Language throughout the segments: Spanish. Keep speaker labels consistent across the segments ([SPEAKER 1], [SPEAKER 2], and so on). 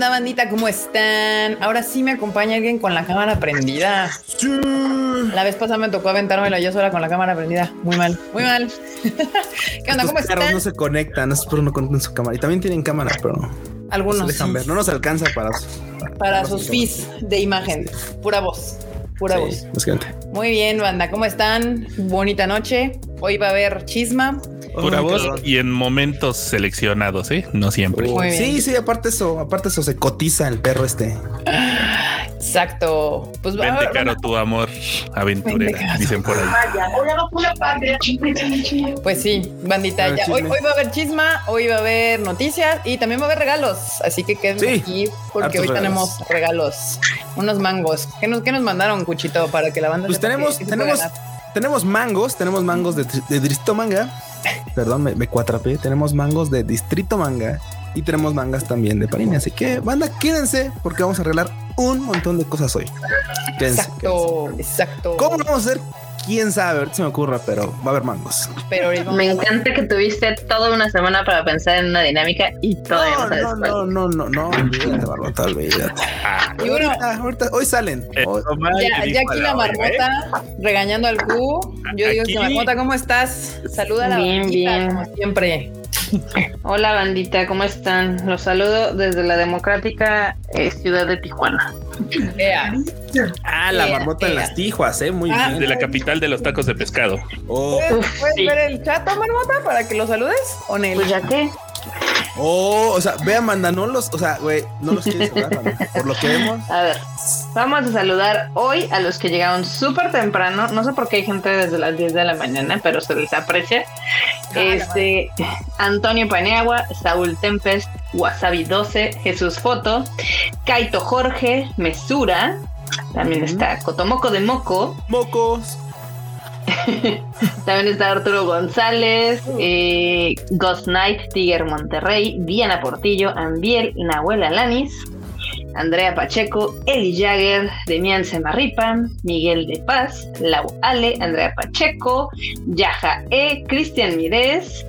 [SPEAKER 1] onda, bandita? ¿Cómo están? Ahora sí me acompaña alguien con la cámara prendida. La vez pasada me tocó aventármela yo sola con la cámara prendida. Muy mal, muy mal.
[SPEAKER 2] ¿Qué onda? ¿Cómo están? no se conectan, no es por no conectan su cámara. Y también tienen cámara, pero
[SPEAKER 1] algunos
[SPEAKER 2] no dejan ver. No nos alcanza para
[SPEAKER 1] para, sus feeds de imagen. Pura voz. Pura voz. Muy bien, banda. ¿Cómo están? Bonita noche. Hoy va a haber chisma.
[SPEAKER 3] Pura voz y en momentos seleccionados, ¿eh? No siempre.
[SPEAKER 2] Sí, sí, aparte eso, aparte eso, se cotiza el perro este.
[SPEAKER 1] Exacto.
[SPEAKER 3] Pues Vente caro tu amor aventurera, dicen por ahí.
[SPEAKER 1] Pues sí, bandita. Hoy, hoy, va a haber chisma, hoy va a haber noticias y también va a haber regalos. Así que quédense aquí porque hoy tenemos regalos. Unos mangos. ¿Qué nos, qué nos mandaron, Cuchito, para que la banda
[SPEAKER 2] Pues tenemos, tenemos, tenemos mangos, tenemos mangos de, de Distrito Manga. Perdón, me, me cuatrapé. Tenemos mangos de Distrito Manga y tenemos mangas también de Panini. Así que, banda, quédense porque vamos a arreglar un montón de cosas hoy.
[SPEAKER 1] exacto, exacto.
[SPEAKER 2] ¿Cómo vamos a hacer? Quién sabe, ahorita se me ocurra, pero va a haber mangos.
[SPEAKER 4] Pero me encanta que tuviste toda una semana para pensar en una dinámica y todavía
[SPEAKER 2] no, no, no, no, no, no, olvídate, Barbota, olvídate. y bueno, ahorita, hoy salen.
[SPEAKER 1] Eh, ya, aquí la marmota regañando al Q. Yo digo que marmota, ¿cómo estás? Saluda a la bien, bien. como siempre.
[SPEAKER 4] Hola bandita, ¿cómo están? Los saludo desde la democrática eh, ciudad de Tijuana.
[SPEAKER 2] Ah, la marmota en las Tijuas, eh, muy ah, bien.
[SPEAKER 3] De la capital de los tacos de pescado.
[SPEAKER 1] Oh. ¿Puedes, ver el chat, marmota, para que lo saludes? ¿O
[SPEAKER 4] Pues ya que.
[SPEAKER 2] Oh, o sea, vea, manda, no los, o sea, güey, no los quieres saludar, por lo que vemos.
[SPEAKER 4] A ver, vamos a saludar hoy a los que llegaron súper temprano. No sé por qué hay gente desde las 10 de la mañana, pero se les aprecia. Este, Antonio Paneagua, Saúl Tempest, Wasabi 12, Jesús Foto, Kaito Jorge, Mesura, también está Cotomoco de Moco.
[SPEAKER 2] Mocos.
[SPEAKER 4] También está Arturo González, eh, Ghost Knight, Tiger Monterrey, Diana Portillo, Ambiel, Nahuel Alanis, Andrea Pacheco, Eli Jagger, Demian Semarripan, Miguel de Paz, Lau Ale, Andrea Pacheco, Yaja E, Cristian Mires,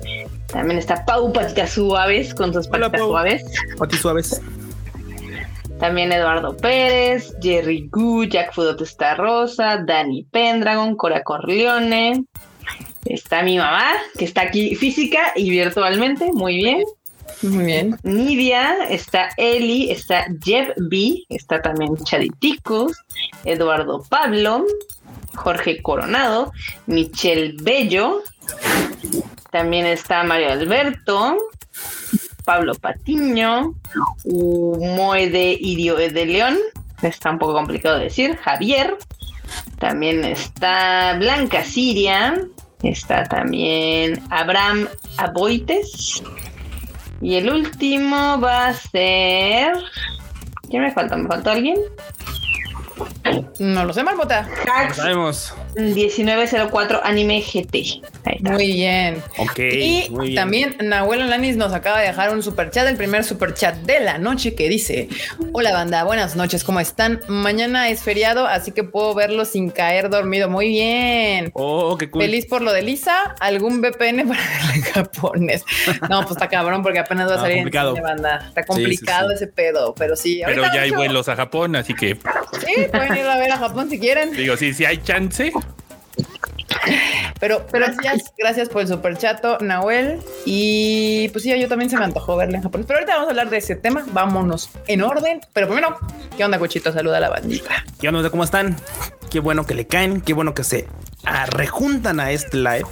[SPEAKER 4] también está Pau Patitas Suaves con sus patitas suaves.
[SPEAKER 2] Patitas Suaves.
[SPEAKER 4] También Eduardo Pérez, Jerry Gu, Jack Fudotesta Rosa, Dani Pendragon, Cora Corleone. Está mi mamá, que está aquí física y virtualmente. Muy bien.
[SPEAKER 1] Muy bien.
[SPEAKER 4] Nidia, está Eli, está Jeff B, está también Chaditicus, Eduardo Pablo, Jorge Coronado, Michelle Bello, también está Mario Alberto, Pablo Patiño, Moede Idio de León, está un poco complicado de decir, Javier, también está Blanca Siria, está también Abraham Aboites, y el último va a ser... ¿Quién me falta? ¿Me faltó alguien?
[SPEAKER 1] No lo sé, Marmota.
[SPEAKER 2] Lo sabemos.
[SPEAKER 4] 1904 Anime GT.
[SPEAKER 1] Muy bien.
[SPEAKER 2] Ok.
[SPEAKER 1] Y también Nahuel Lanis nos acaba de dejar un super chat, el primer super chat de la noche que dice: Hola banda, buenas noches, ¿cómo están? Mañana es feriado, así que puedo verlo sin caer dormido. Muy bien.
[SPEAKER 2] Oh, qué cool.
[SPEAKER 1] Feliz por lo de Lisa. ¿Algún VPN para verlo en japonés? No, pues está cabrón porque apenas va a salir
[SPEAKER 2] complicado.
[SPEAKER 1] en banda. Está complicado ese pedo, pero sí.
[SPEAKER 3] Pero ya hay vuelos a Japón, así que.
[SPEAKER 1] Sí, pueden ir a ver a Japón si quieren.
[SPEAKER 3] Digo, sí, si hay chance.
[SPEAKER 1] Pero, pero gracias, gracias por el super chato, Nahuel. Y pues sí, yo también se me antojó verle en japonés. Pero ahorita vamos a hablar de ese tema. Vámonos en orden. Pero primero, ¿qué onda, Cochito? Saluda a la bandita.
[SPEAKER 2] ¿Qué onda? ¿Cómo están? Qué bueno que le caen, qué bueno que se rejuntan a este live.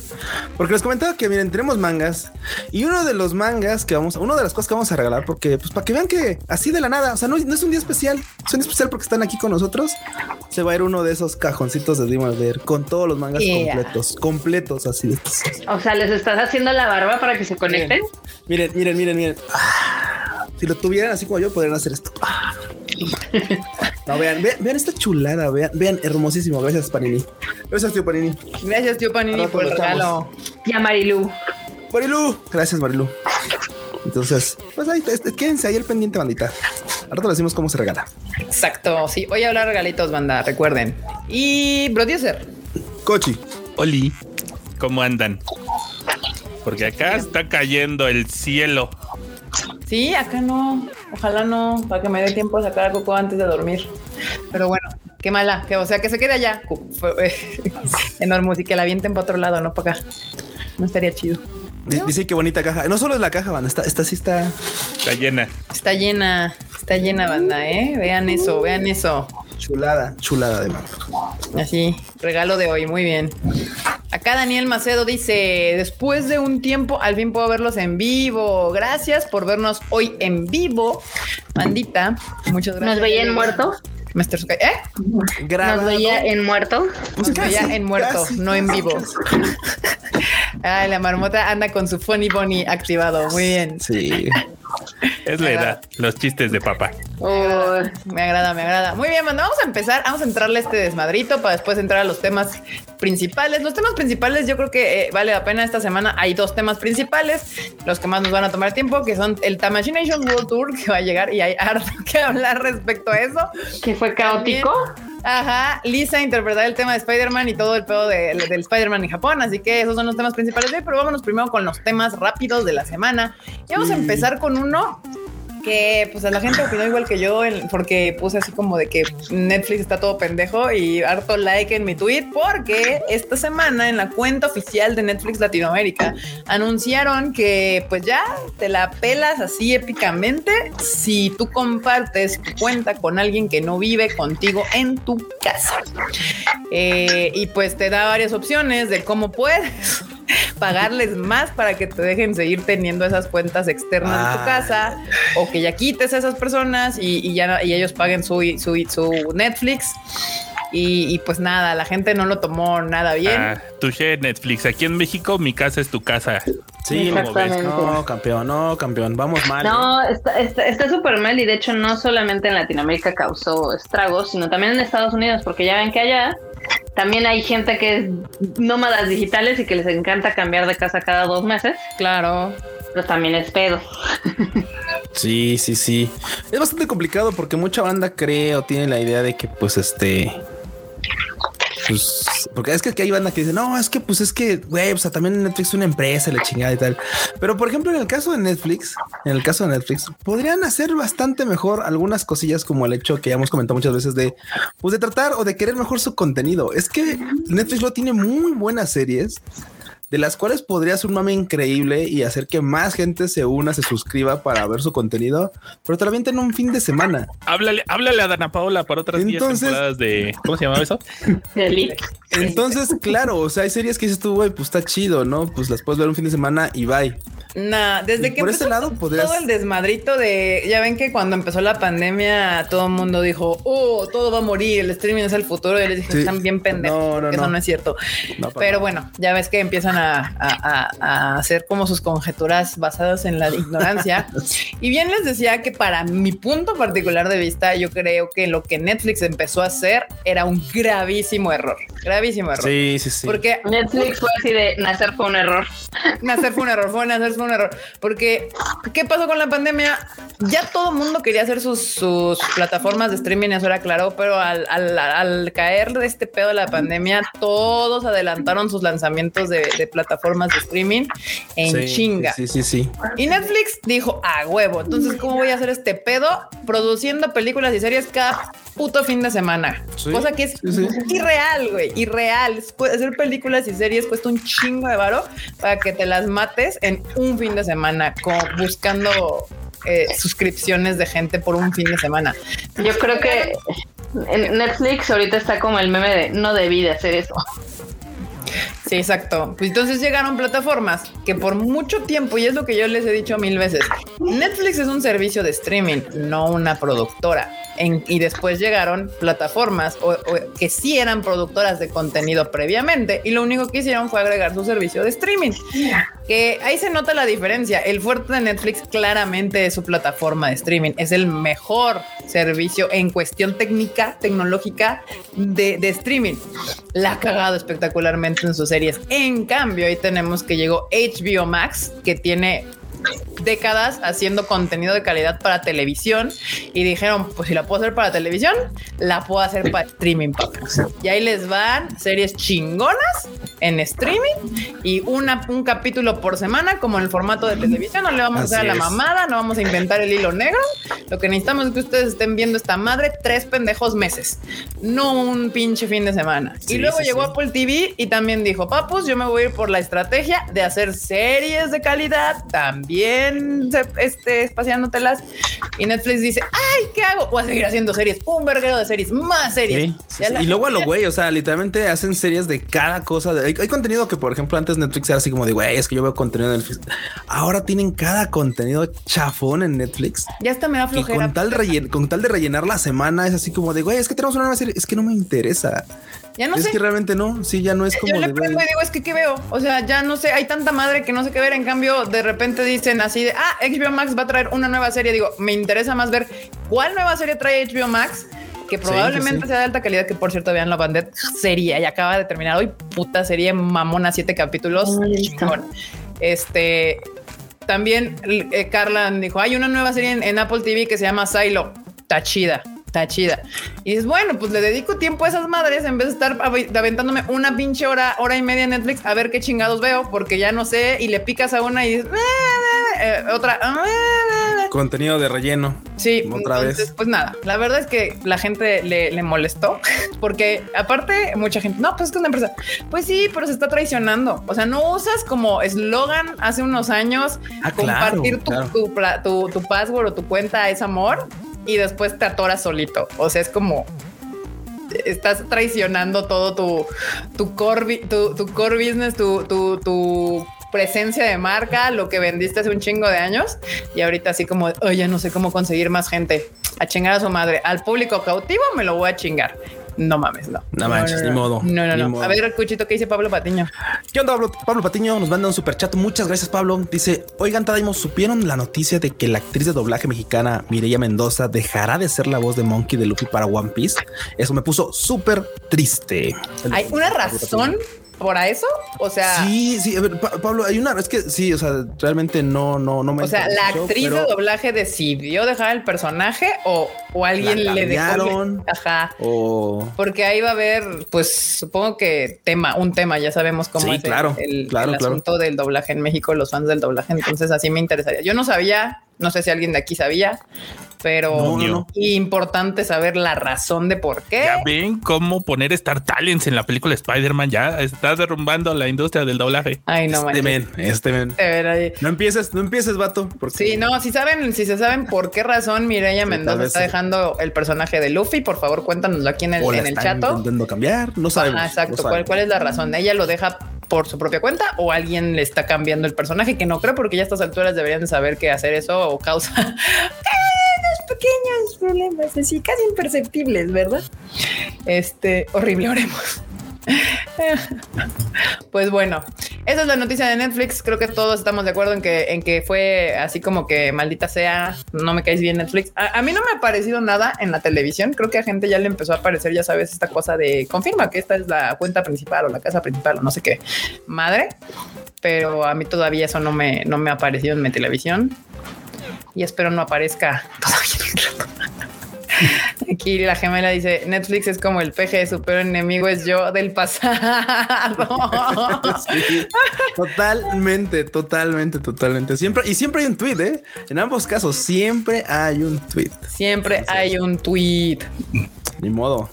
[SPEAKER 2] Porque les comentaba que miren, tenemos mangas y uno de los mangas que vamos, una de las cosas que vamos a regalar, porque pues para que vean que así de la nada, o sea, no, es un día especial, es un día especial porque están aquí con nosotros. Se va a ir uno de esos cajoncitos de Demon ver con todos los mangas completos, completos así de estos.
[SPEAKER 4] O sea, les estás haciendo la barba para que se conecten.
[SPEAKER 2] Miren, miren, miren, miren. si lo tuvieran así como yo, podrían hacer esto. No, vean, vean, esta chulada, vean, vean, hermosísimo. Gracias, Panini. Gracias, tío Panini.
[SPEAKER 1] Gracias, tío Panini, por el regalo.
[SPEAKER 4] Tía Marilu.
[SPEAKER 2] Marilu. Gracias, Marilu. Entonces, pues ahí, quédense ahí el pendiente, bandita. Ahora te decimos cómo se regala.
[SPEAKER 1] Exacto. Sí, voy a hablar regalitos, banda. Recuerden. Y producer.
[SPEAKER 2] Cochi.
[SPEAKER 3] Oli. ¿Cómo andan? Porque acá está cayendo el cielo.
[SPEAKER 1] Sí, acá no. Ojalá no, para que me dé tiempo de sacar a Coco antes de dormir. Pero bueno, qué mala. Que, o sea, que se quede allá. Enorme y que la avienten para otro lado, no para acá. No estaría chido.
[SPEAKER 2] Dice qué bonita caja. No solo es la caja, banda. Esta, esta sí está.
[SPEAKER 3] Está llena.
[SPEAKER 1] Está llena. Está llena, banda, ¿eh? Vean eso, vean eso.
[SPEAKER 2] Chulada, chulada de mano.
[SPEAKER 1] Así, regalo de hoy, muy bien. Acá Daniel Macedo dice, después de un tiempo, al fin puedo verlos en vivo. Gracias por vernos hoy en vivo. Mandita, muchas gracias.
[SPEAKER 4] ¿Nos veía en
[SPEAKER 1] Master ¿eh?
[SPEAKER 4] ¿Nos veía en muerto?
[SPEAKER 1] Nos veía en muerto, no en vivo. Ay, la marmota anda con su funny bunny activado. Muy bien.
[SPEAKER 2] Sí.
[SPEAKER 3] Es la edad, los chistes de papá.
[SPEAKER 1] me agrada, me agrada. Muy bien, bueno, vamos a empezar, vamos a entrarle a este desmadrito para después entrar a los temas principales. Los temas principales, yo creo que eh, vale la pena esta semana. Hay dos temas principales, los que más nos van a tomar tiempo, que son el Tamagination World Tour que va a llegar y hay harto que hablar respecto a eso.
[SPEAKER 4] Que fue caótico.
[SPEAKER 1] Ajá, Lisa interpretar el tema de Spider-Man y todo el pedo de, del Spider-Man en Japón, así que esos son los temas principales de hoy, pero vámonos primero con los temas rápidos de la semana. Y vamos a empezar con uno que pues a la gente opinó igual que yo porque puse así como de que Netflix está todo pendejo y harto like en mi tweet porque esta semana en la cuenta oficial de Netflix Latinoamérica anunciaron que pues ya te la pelas así épicamente si tú compartes tu cuenta con alguien que no vive contigo en tu casa. Eh, y pues te da varias opciones de cómo puedes pagarles más para que te dejen seguir teniendo esas cuentas externas de tu casa o que ya quites a esas personas y, ya y ellos paguen su, su, su Netflix. Y, pues nada, la gente no lo tomó nada bien. Ah,
[SPEAKER 3] touché Netflix. Aquí en México, mi casa es tu casa.
[SPEAKER 2] Sí, no, campeón, no, campeón, vamos mal.
[SPEAKER 4] No, ¿eh? está súper está, mal y de hecho no solamente en Latinoamérica causó estragos, sino también en Estados Unidos, porque ya ven que allá también hay gente que es nómadas digitales y que les encanta cambiar de casa cada dos meses.
[SPEAKER 1] Claro.
[SPEAKER 4] Pero también es pedo.
[SPEAKER 2] Sí, sí, sí. Es bastante complicado porque mucha banda cree o tiene la idea de que pues este pues, porque es que aquí hay banda que dice, no, es que pues es que, güey, o sea, también Netflix es una empresa, la chingada y tal. Pero por ejemplo, en el caso de Netflix, en el caso de Netflix, podrían hacer bastante mejor algunas cosillas como el hecho que ya hemos comentado muchas veces de, pues de tratar o de querer mejor su contenido. Es que Netflix lo tiene muy buenas series de las cuales podría ser un mame increíble y hacer que más gente se una, se suscriba para ver su contenido, pero también tiene un fin de semana.
[SPEAKER 3] Háblale, háblale a Dana Paola para otras Entonces, temporadas de ¿cómo se llamaba eso?
[SPEAKER 2] Entonces, claro, o sea, hay series que dices tú, güey, pues está chido, ¿no? Pues las puedes ver un fin de semana y bye.
[SPEAKER 1] Nah, desde que por ese lado todo el desmadrito de, ya ven que cuando empezó la pandemia todo el mundo dijo, oh, todo va a morir, el streaming es el futuro y les dije, están bien pendejos, eso no es cierto. Pero bueno, ya ves que empiezan a, hacer como sus conjeturas basadas en la ignorancia. y bien les decía que para mi punto particular de vista, yo creo que lo que Netflix empezó a hacer era un gravísimo error, gravísimo error.
[SPEAKER 2] Sí, sí, sí.
[SPEAKER 4] Porque Netflix fue así de nacer fue un error.
[SPEAKER 1] Nacer fue un error, fue nacer un error. Porque, ¿qué pasó con la pandemia? Ya todo el mundo quería hacer sus, plataformas de streaming, eso era claro, pero al, caer de este pedo de la pandemia, todos adelantaron sus lanzamientos de, plataformas de streaming en chinga.
[SPEAKER 2] Sí, sí, sí.
[SPEAKER 1] Y Netflix dijo, a huevo, entonces, ¿cómo voy a hacer este pedo? Produciendo películas y series cada puto fin de semana. Cosa que es irreal, güey, irreal. Hacer películas y series cuesta un chingo de varo para que te las mates en un fin de semana, como buscando eh, suscripciones de gente por un fin de semana.
[SPEAKER 4] Yo creo que Netflix ahorita está como el meme de no debí de hacer eso.
[SPEAKER 1] Sí, exacto. Pues entonces llegaron plataformas que por mucho tiempo, y es lo que yo les he dicho mil veces, Netflix es un servicio de streaming, no una productora y después llegaron plataformas que sí eran productoras de contenido previamente y lo único que hicieron fue agregar su servicio de streaming. Que ahí se nota la diferencia. El fuerte de Netflix claramente es su plataforma de streaming. Es el mejor servicio en cuestión técnica, tecnológica de, de streaming. La ha cagado espectacularmente en sus series. En cambio, ahí tenemos que llegó HBO Max, que tiene décadas haciendo contenido de calidad para televisión y dijeron, pues si la puedo hacer para televisión, la puedo hacer para streaming. Y ahí les van series chingonas en streaming y una, un capítulo por semana, como en el formato de televisión. No le vamos
[SPEAKER 2] Así
[SPEAKER 1] a hacer a la mamada, no vamos a inventar el hilo negro. Lo que necesitamos es que ustedes estén viendo esta madre tres pendejos meses, no un pinche fin de semana.
[SPEAKER 2] Sí,
[SPEAKER 1] y luego
[SPEAKER 2] sí,
[SPEAKER 1] llegó
[SPEAKER 2] sí.
[SPEAKER 1] Apple TV y también dijo, papus, yo me voy a ir por la estrategia de hacer series de calidad, también se- este, espaciándotelas. Y Netflix dice, ay, ¿qué hago? Voy a seguir haciendo series, un verguero de series, más series.
[SPEAKER 2] Sí, sí, Y luego a lo güey, o sea, literalmente hacen series de cada cosa. hay, hay contenido que, por ejemplo, antes Netflix era así como de güey, es que yo veo contenido de Netflix. Ahora tienen cada contenido chafón en Netflix.
[SPEAKER 1] Ya está me da flojera.
[SPEAKER 2] con tal, rellen- con tal de rellenar la semana es así como de güey, es que tenemos una nueva serie. Es que no me interesa.
[SPEAKER 1] Ya no
[SPEAKER 2] es
[SPEAKER 1] sé.
[SPEAKER 2] que realmente no. Sí, ya no es como
[SPEAKER 1] Yo le
[SPEAKER 2] de
[SPEAKER 1] prendo y digo, es que ¿qué veo? O sea, ya no sé, hay tanta madre que no sé qué ver. En cambio, de repente dicen así de, ah, HBO Max va a traer una nueva serie. Digo, me interesa más ver cuál nueva serie trae HBO Max, que probablemente
[SPEAKER 2] sí.
[SPEAKER 1] sea de alta calidad, que por cierto, vean la bandera serie y acaba de terminar hoy. Puta serie mamona, siete capítulos. Este, también eh, Carla dijo, hay una nueva serie en, en Apple TV que se llama Silo. Está chida, está chida. Y es bueno, pues le dedico tiempo a esas madres en vez de estar av- aventándome una pinche hora, hora y media en Netflix a ver qué chingados veo, porque ya no sé, y le picas a una y dices, "Ah, eh, otra. ah,
[SPEAKER 2] Contenido de relleno.
[SPEAKER 1] Sí,
[SPEAKER 2] Otra
[SPEAKER 1] entonces,
[SPEAKER 2] vez.
[SPEAKER 1] pues nada, la verdad es que la gente le, le molestó porque aparte mucha gente, no, pues es que es una empresa. Pues sí, pero se está traicionando. O sea, no usas como eslogan hace unos años
[SPEAKER 2] Ah, claro,
[SPEAKER 1] compartir tu,
[SPEAKER 2] claro.
[SPEAKER 1] tu, pla- tu- tu password o tu cuenta es amor y después te atoras solito. O sea, es como estás traicionando todo tu, tu, core, tu, tu business, tu, tu, tu presencia de marca, lo que vendiste hace un chingo de años y ahorita así como, oye, no sé cómo conseguir más gente a chingar a su madre. Al público cautivo me lo voy a chingar. No mames, no.
[SPEAKER 2] No manches, ni modo,
[SPEAKER 1] No, no, no.
[SPEAKER 2] modo.
[SPEAKER 1] A ver, Cuchito, ¿qué dice Pablo Patiño?
[SPEAKER 2] ¿Qué onda, Pablo? Pablo Patiño nos manda un super chat. Muchas gracias, Pablo. Dice: Oigan, Tadaimos, ¿supieron la noticia de que la actriz de doblaje mexicana Mireya Mendoza dejará de ser la voz de Monkey de Luffy para One Piece? Eso me puso súper triste.
[SPEAKER 1] ¿Hay una razón para eso? O sea,
[SPEAKER 2] Sí, sí, a ver, Pa- Pablo, hay una, es que sí, o sea, realmente no, no, no me.
[SPEAKER 1] o sea, la actriz de doblaje decidió dejar el personaje o, o alguien
[SPEAKER 2] La
[SPEAKER 1] le dejó. Ajá.
[SPEAKER 2] O
[SPEAKER 1] Porque ahí va a haber, pues supongo que tema, un tema, ya sabemos cómo
[SPEAKER 2] Sí,
[SPEAKER 1] es el-
[SPEAKER 2] claro,
[SPEAKER 1] el,
[SPEAKER 2] claro,
[SPEAKER 1] el
[SPEAKER 2] claro.
[SPEAKER 1] asunto del doblaje en México, los fans del doblaje. Entonces así me interesaría. Yo no sabía, no sé si alguien de aquí sabía, pero
[SPEAKER 2] No, no, no.
[SPEAKER 1] importante saber la razón de por qué.
[SPEAKER 3] Ya ven cómo poner Star Talents en la película Spider-Man. Ya está derrumbando la industria del doblaje.
[SPEAKER 1] Ay, no
[SPEAKER 2] este men, este men. No empieces, no empieces, vato. Porque
[SPEAKER 1] Sí, no, si saben, si se saben por qué razón Mireya
[SPEAKER 2] Sí,
[SPEAKER 1] Mendoza está
[SPEAKER 2] sí.
[SPEAKER 1] dejando el personaje de Luffy, por favor, cuéntanoslo aquí en el,
[SPEAKER 2] o la
[SPEAKER 1] en el
[SPEAKER 2] están
[SPEAKER 1] chato.
[SPEAKER 2] intentando cambiar, no sabemos.
[SPEAKER 1] Ah, exacto.
[SPEAKER 2] no
[SPEAKER 1] ¿Cuál,
[SPEAKER 2] sabemos.
[SPEAKER 1] ¿Cuál es la razón? ¿Ella lo deja por su propia cuenta o alguien le está cambiando el personaje? Que no creo porque ya a estas alturas deberían de saber que hacer eso o causa pequeños problemas así casi imperceptibles, ¿verdad? Este, horrible, oremos. Pues bueno, esa es la noticia de Netflix. Creo que todos estamos de acuerdo en que, en que fue así como que maldita sea, no me caes bien Netflix. A, mí no me ha parecido nada en la televisión. Creo que a gente ya le empezó a aparecer, ya sabes, esta cosa de confirma que esta es la cuenta principal o la casa principal o no sé qué madre. Pero a mí todavía eso no me, no me ha aparecido en mi televisión y espero no aparezca todavía. Aquí la gemela dice Netflix es como el PG, su peor enemigo es yo del pasado.
[SPEAKER 2] Sí, totalmente, totalmente, totalmente. Siempre y siempre hay un tweet, ¿eh? En ambos casos siempre hay un tweet.
[SPEAKER 1] Siempre hay un tweet.
[SPEAKER 2] Ni modo.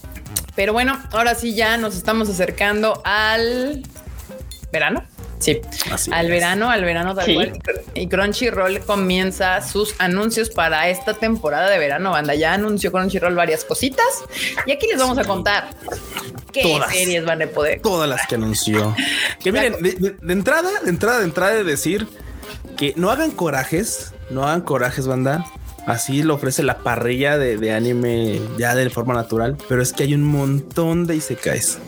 [SPEAKER 1] Pero bueno, ahora sí ya nos estamos acercando al verano. Sí,
[SPEAKER 2] Así
[SPEAKER 1] al
[SPEAKER 2] es.
[SPEAKER 1] verano, al verano tal
[SPEAKER 4] Sí.
[SPEAKER 1] cual. Y Crunchyroll comienza sus anuncios para esta temporada de verano. Banda ya anunció Crunchyroll varias cositas y aquí les vamos a contar qué
[SPEAKER 2] Todas.
[SPEAKER 1] series van a poder.
[SPEAKER 2] Todas las que anunció. Que miren, de, de- de entrada, de entrada, de entrada de decir que no hagan corajes, no hagan corajes, banda. Así lo ofrece la parrilla de, de anime ya de forma natural, pero es que hay un montón de isekais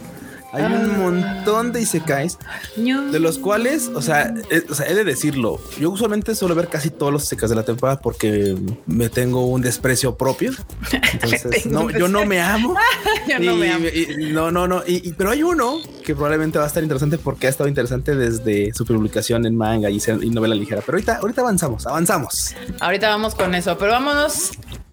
[SPEAKER 2] Hay un montón de isekais de los cuales, o sea, eh, o sea, he de decirlo. Yo usualmente suelo ver casi todos los isekais de la temporada porque me tengo un desprecio propio. Entonces, no, yo no me amo.
[SPEAKER 1] Yo no me amo.
[SPEAKER 2] y- no, no, no. Y, pero hay uno que probablemente va a estar interesante porque ha estado interesante desde su publicación en manga y novela ligera. Pero ahorita, ahorita avanzamos, avanzamos.
[SPEAKER 1] Ahorita vamos con eso, pero vámonos.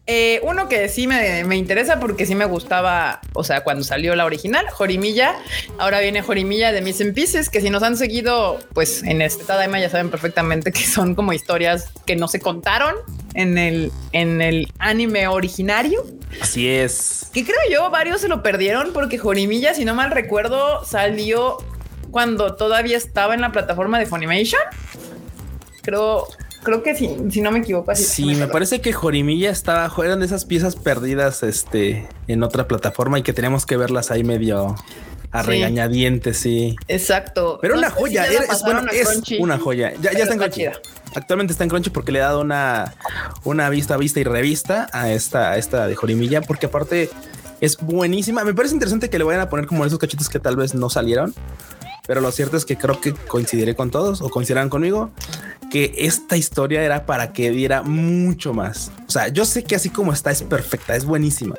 [SPEAKER 1] Eh, uno que sí me, me interesa porque sí me gustaba, o sea, cuando salió la original, Jorimilla. Ahora viene Jorimilla de Miss Pieces, que si nos han seguido, pues en este Tadaima ya saben perfectamente que son como historias que no se contaron en el, en el anime originario.
[SPEAKER 2] Así es.
[SPEAKER 1] Que creo yo, varios se lo perdieron porque Jorimilla, si no mal recuerdo, salió cuando todavía estaba en la plataforma de Funimation. Creo, creo que sí, si no me equivoco. Así
[SPEAKER 2] Sí, me parece que Jorimilla estaba, eran de esas piezas perdidas este, en otra plataforma y que teníamos que verlas ahí medio a
[SPEAKER 1] Sí.
[SPEAKER 2] regañadientes, sí.
[SPEAKER 1] Exacto.
[SPEAKER 2] Pero
[SPEAKER 1] No
[SPEAKER 2] una
[SPEAKER 1] si
[SPEAKER 2] joya, era- es, bueno, una joya. Ya, ya está en Crunchy. Actualmente está en Crunchy porque le he dado una, una vista, vista y revista a esta, a esta de Jorimilla, porque aparte es buenísima. Me parece interesante que le vayan a poner como esos cachitos que tal vez no salieron. Pero lo cierto es que creo que coincidiré con todos o coincidirán conmigo que esta historia era para que diera mucho más. O sea, yo sé que así como está es perfecta, es buenísima,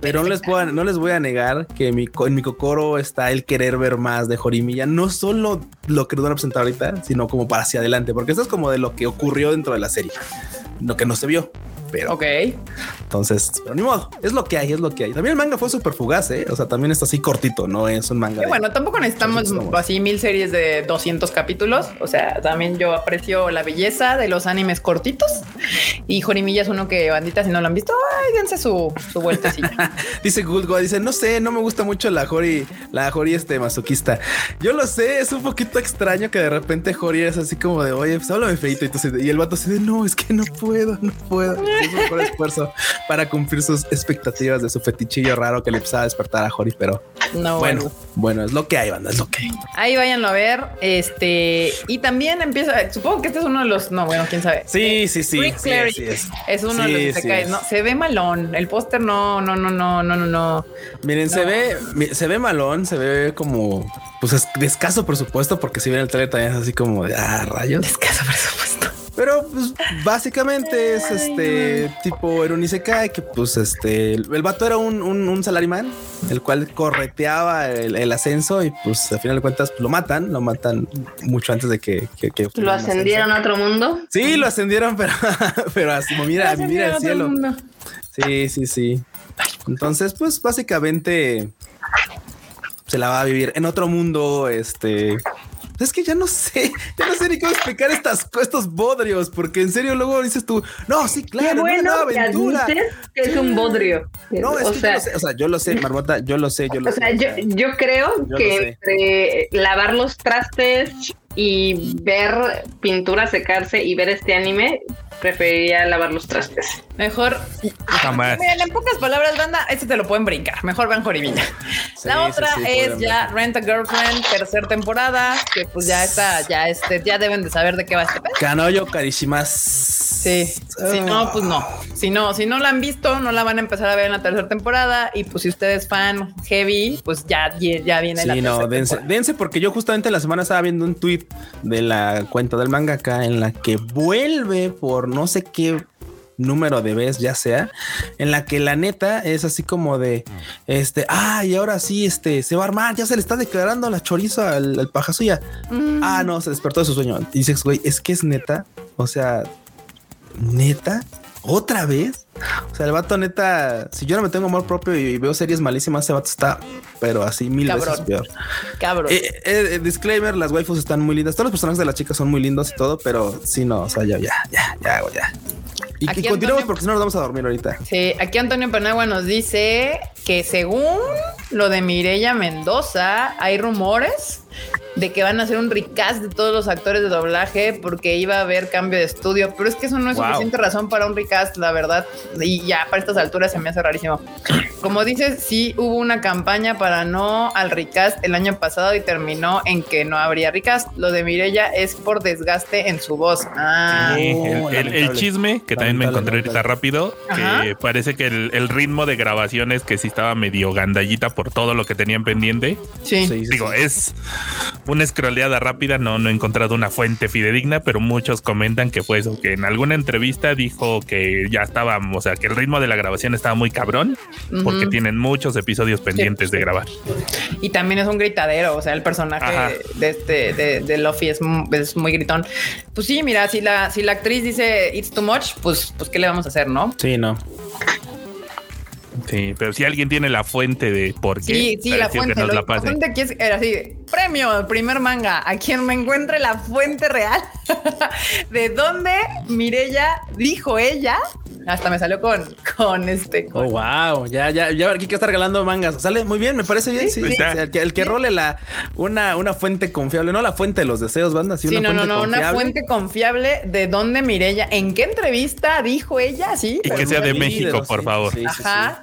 [SPEAKER 2] pero no les, puedo, no les voy a negar que en mi cocoro está el querer ver más de Jorimilla, no solo lo que nos van a presentar ahorita, sino como para hacia adelante, porque esto es como de lo que ocurrió dentro de la serie, lo que no se vio. Pero
[SPEAKER 1] Ok.
[SPEAKER 2] entonces, pero ni modo, es lo que hay, es lo que hay. También el manga fue súper fugaz, ¿eh? O sea, también está así cortito, no es un manga.
[SPEAKER 1] Y
[SPEAKER 2] de-
[SPEAKER 1] bueno, tampoco necesitamos así mil series de 200 capítulos. O sea, también yo aprecio la belleza de los animes cortitos. Y Jorimilla es uno que, bandita, si no lo han visto, ay, dense su, su vueltecilla.
[SPEAKER 2] Dice Gulgo, dice, no sé, no me gusta mucho la Jori, la Jori este masoquista. Yo lo sé, es un poquito extraño que de repente Jori es así como de, oye, pues háblame feito. Y, entonces- y el vato así de, no, es que no puedo, no puedo. Es un mejor esfuerzo para cumplir sus expectativas de su fetichillo raro que le empezaba a despertar a Jori, pero
[SPEAKER 1] No,
[SPEAKER 2] bueno,
[SPEAKER 1] bueno.
[SPEAKER 2] bueno, es lo que hay, banda, es lo que hay.
[SPEAKER 1] Ahí váyanlo a ver. Este, y también empieza, supongo que este es uno de los, no, bueno, quién sabe.
[SPEAKER 2] Sí, sí, sí.
[SPEAKER 1] Rick
[SPEAKER 2] sí,
[SPEAKER 1] Clary
[SPEAKER 2] es.
[SPEAKER 1] es uno
[SPEAKER 2] Sí,
[SPEAKER 1] de los
[SPEAKER 2] sí
[SPEAKER 1] isekais,
[SPEAKER 2] es.
[SPEAKER 1] ¿no? Se ve malón. El póster no, no, no, no, no, no, no.
[SPEAKER 2] Miren, se ve, se ve malón, se ve como, pues es de escaso presupuesto, porque si ven el trailer también es así como de, ah, rayos.
[SPEAKER 1] Escaso presupuesto.
[SPEAKER 2] Pero pues básicamente es este tipo era un isekai que pues este el, el vato era un, un, un salaryman el cual correteaba el, el ascenso y pues al final de cuentas pues, lo matan, lo matan mucho antes de que, que, que
[SPEAKER 4] ¿Lo ascendieron a otro mundo?
[SPEAKER 2] Sí, lo ascendieron, pero pero así mira, mira el cielo. Sí, sí, sí. Entonces, pues básicamente se la va a vivir en otro mundo, este. Es que ya no sé, ya no sé ni cómo explicar estas, estos bodrios, porque en serio luego dices tú, no, sí, claro,
[SPEAKER 4] Qué
[SPEAKER 2] una
[SPEAKER 4] bueno que
[SPEAKER 2] aventura.
[SPEAKER 4] que es un bodrio.
[SPEAKER 2] No, es
[SPEAKER 4] o
[SPEAKER 2] que
[SPEAKER 4] sea,
[SPEAKER 2] yo lo sé, o sea, yo lo sé, Marmota, yo lo sé, yo lo
[SPEAKER 4] o
[SPEAKER 2] sé.
[SPEAKER 4] sea, yo, yo creo
[SPEAKER 2] Yo
[SPEAKER 4] que entre lavar los trastes y ver pintura secarse y ver este anime, preferiría lavar los trastes.
[SPEAKER 1] Mejor.
[SPEAKER 3] Jamás.
[SPEAKER 1] Miren, en pocas palabras, banda, este te lo pueden brincar. Mejor vean Jorimilla.
[SPEAKER 2] Sí,
[SPEAKER 1] la otra
[SPEAKER 2] sí,
[SPEAKER 1] es ya Rent a Girlfriend, tercera temporada, que pues ya está, ya este, ya deben de saber de qué va este pedo.
[SPEAKER 2] Kanoyo Karishimas.
[SPEAKER 1] Sí, si no, pues no. Si no, si no la han visto, no la van a empezar a ver en la tercera temporada. Y pues si usted es fan heavy, pues ya, ya viene la
[SPEAKER 2] Sí,
[SPEAKER 1] tercera
[SPEAKER 2] no, dense,
[SPEAKER 1] temporada.
[SPEAKER 2] dense porque yo justamente la semana estaba viendo un tweet de la cuenta del mangaka en la que vuelve por no sé qué número de veces ya sea, en la que la neta es así como de este, ah, y ahora sí, este se va a armar, ya se le está declarando la chorizo al, al paja suya.
[SPEAKER 1] Mm.
[SPEAKER 2] Ah, no, se despertó de su sueño. Y dices, güey, es que es neta. O sea, neta, otra vez. O sea, el vato neta, si yo no me tengo amor propio y veo series malísimas, ese vato está, pero así mil
[SPEAKER 1] Cabrón.
[SPEAKER 2] veces peor.
[SPEAKER 1] Cabrón.
[SPEAKER 2] Eh, eh, eh, disclaimer, las waifus están muy lindas. Todos los personajes de las chicas son muy lindos y todo, pero sí, no, o sea, ya, ya, ya, ya. Y,
[SPEAKER 1] Aquí
[SPEAKER 2] y continuemos
[SPEAKER 1] Antonio-
[SPEAKER 2] porque si no nos vamos a dormir ahorita.
[SPEAKER 1] Sí, aquí Antonio Penagua nos dice que según lo de Mireya Mendoza, hay rumores de que van a hacer un recast de todos los actores de doblaje porque iba a haber cambio de estudio, pero es que eso no es
[SPEAKER 2] Wow.
[SPEAKER 1] suficiente razón para un recast, la verdad, y ya para estas alturas se me hace rarísimo. Como dices, sí hubo una campaña para no al recast el año pasado y terminó en que no habría recast. Lo de Mirella es por desgaste en su voz. Ah,
[SPEAKER 3] Sí,
[SPEAKER 2] Oh,
[SPEAKER 3] el, el- el chisme, que también me
[SPEAKER 2] Lamentable,
[SPEAKER 3] encontré ahorita rápido, que
[SPEAKER 1] Ajá.
[SPEAKER 3] parece que el, el ritmo de grabaciones que sí estaba medio gandallita por todo lo que tenían pendiente.
[SPEAKER 1] sí.
[SPEAKER 2] Sí, sí,
[SPEAKER 3] Digo,
[SPEAKER 2] sí.
[SPEAKER 3] es una scrolleada rápida, no, no he encontrado una fuente fidedigna, pero muchos comentan que fue eso, que en alguna entrevista dijo que ya estaba, o sea, que el ritmo de la grabación estaba muy cabrón, porque
[SPEAKER 1] Ujú.
[SPEAKER 3] tienen muchos episodios pendientes de grabar.
[SPEAKER 1] Y también es un gritadero, o sea, el personaje
[SPEAKER 3] Ajá.
[SPEAKER 1] de este de, de Luffy es, es muy gritón. Pues sí, mira, si la, si la actriz dice it's too much, pues, pues qué le vamos a hacer, ¿no?
[SPEAKER 2] Sí, no.
[SPEAKER 3] Sí, pero si alguien tiene la fuente de por qué,
[SPEAKER 1] Sí, sí, la fuente.
[SPEAKER 3] que
[SPEAKER 1] lo-
[SPEAKER 3] la
[SPEAKER 1] fuente aquí es era así, premio, primer manga, a quien me encuentre la fuente real de dónde Mirella dijo ella. Hasta me salió con, con este.
[SPEAKER 2] Oh, wow. Ya, ya, ya aquí que está regalando mangas. Sale muy bien, me parece bien. Sí,
[SPEAKER 3] Sí,
[SPEAKER 2] sí.
[SPEAKER 3] sí.
[SPEAKER 2] O sea, el que, el que role la una, una fuente confiable, no la fuente de los deseos, banda. Sí,
[SPEAKER 1] Sí,
[SPEAKER 2] una
[SPEAKER 1] no, no,
[SPEAKER 2] fuente
[SPEAKER 1] no, una
[SPEAKER 2] confiable.
[SPEAKER 1] fuente confiable de dónde Mirella, en qué entrevista dijo ella, sí.
[SPEAKER 3] Y que sea de México,
[SPEAKER 2] los-
[SPEAKER 3] por
[SPEAKER 2] sí,
[SPEAKER 3] favor.
[SPEAKER 2] sí, sí, sí.
[SPEAKER 1] Ajá,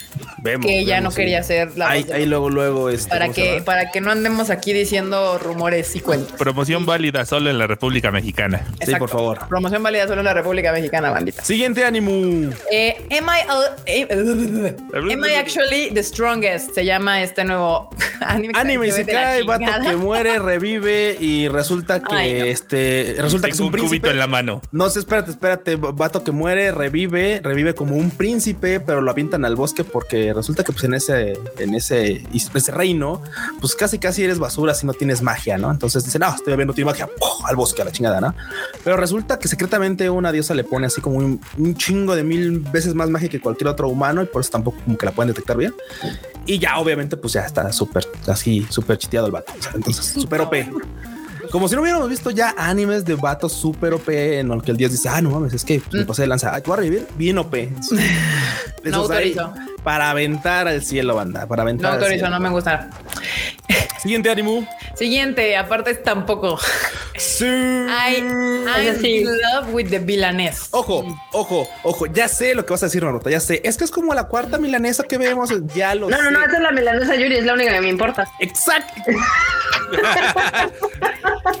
[SPEAKER 2] Vemos,
[SPEAKER 1] que ella
[SPEAKER 2] vemos,
[SPEAKER 1] no quería
[SPEAKER 2] sí.
[SPEAKER 1] ser la
[SPEAKER 2] Ahí,
[SPEAKER 1] voz de-
[SPEAKER 2] ahí luego, luego, este,
[SPEAKER 1] para
[SPEAKER 2] ¿cómo se
[SPEAKER 1] que para que no andemos aquí diciendo rumores y cuentos.
[SPEAKER 3] Promoción válida solo en la República Mexicana.
[SPEAKER 2] Sí, por favor.
[SPEAKER 1] Promoción válida solo en la República Mexicana, bandita.
[SPEAKER 2] Siguiente ánimo.
[SPEAKER 1] Eh, am, I, eh, am I actually the strongest? Se llama este nuevo anime. que
[SPEAKER 2] Anime y
[SPEAKER 1] se
[SPEAKER 2] cae, vato que muere, revive y resulta que
[SPEAKER 1] Ay, no.
[SPEAKER 2] este resulta que es un
[SPEAKER 3] un cubito
[SPEAKER 2] príncipe.
[SPEAKER 3] en la mano.
[SPEAKER 2] No sé, espérate, espérate, vato que muere, revive, revive como un príncipe, pero lo avientan al bosque porque resulta que pues en ese, en ese, ese reino, pues casi casi eres basura si no tienes magia, ¿no? Entonces dicen, no, estoy viendo tu magia, ¡pum! al bosque, a la chingada, ¿no? Pero resulta que secretamente una diosa le pone así como un, un chingo de mil veces más magia que cualquier otro humano y por eso tampoco como que la pueden detectar bien. Y ya obviamente pues ya está súper, así, súper chiteado el vato. O sea, entonces, súper OP. Como si no hubiéramos visto ya animes de vatos súper OP en los que el dios dice, ah, no mames, es que me pasé de lanza, ay, voy a revivir bien OP.
[SPEAKER 1] No
[SPEAKER 2] ahí
[SPEAKER 1] autorizo.
[SPEAKER 2] Para aventar al cielo, banda, para
[SPEAKER 1] No
[SPEAKER 2] aventar. al
[SPEAKER 1] autorizo,
[SPEAKER 2] cielo.
[SPEAKER 1] no me gusta.
[SPEAKER 2] Siguiente ánimo.
[SPEAKER 1] Siguiente, aparte es tampoco.
[SPEAKER 2] Sí.
[SPEAKER 1] I, I'm
[SPEAKER 4] sí.
[SPEAKER 1] in love with the villainess.
[SPEAKER 2] Ojo, ojo, ojo, ya sé lo que vas a decir, Marmota, ya sé. Es que es como la cuarta milanesa que vemos, ya lo
[SPEAKER 4] No, no,
[SPEAKER 2] sé.
[SPEAKER 4] no, esa es la milanesa Yuri, es la única que me importa.
[SPEAKER 2] Exacto.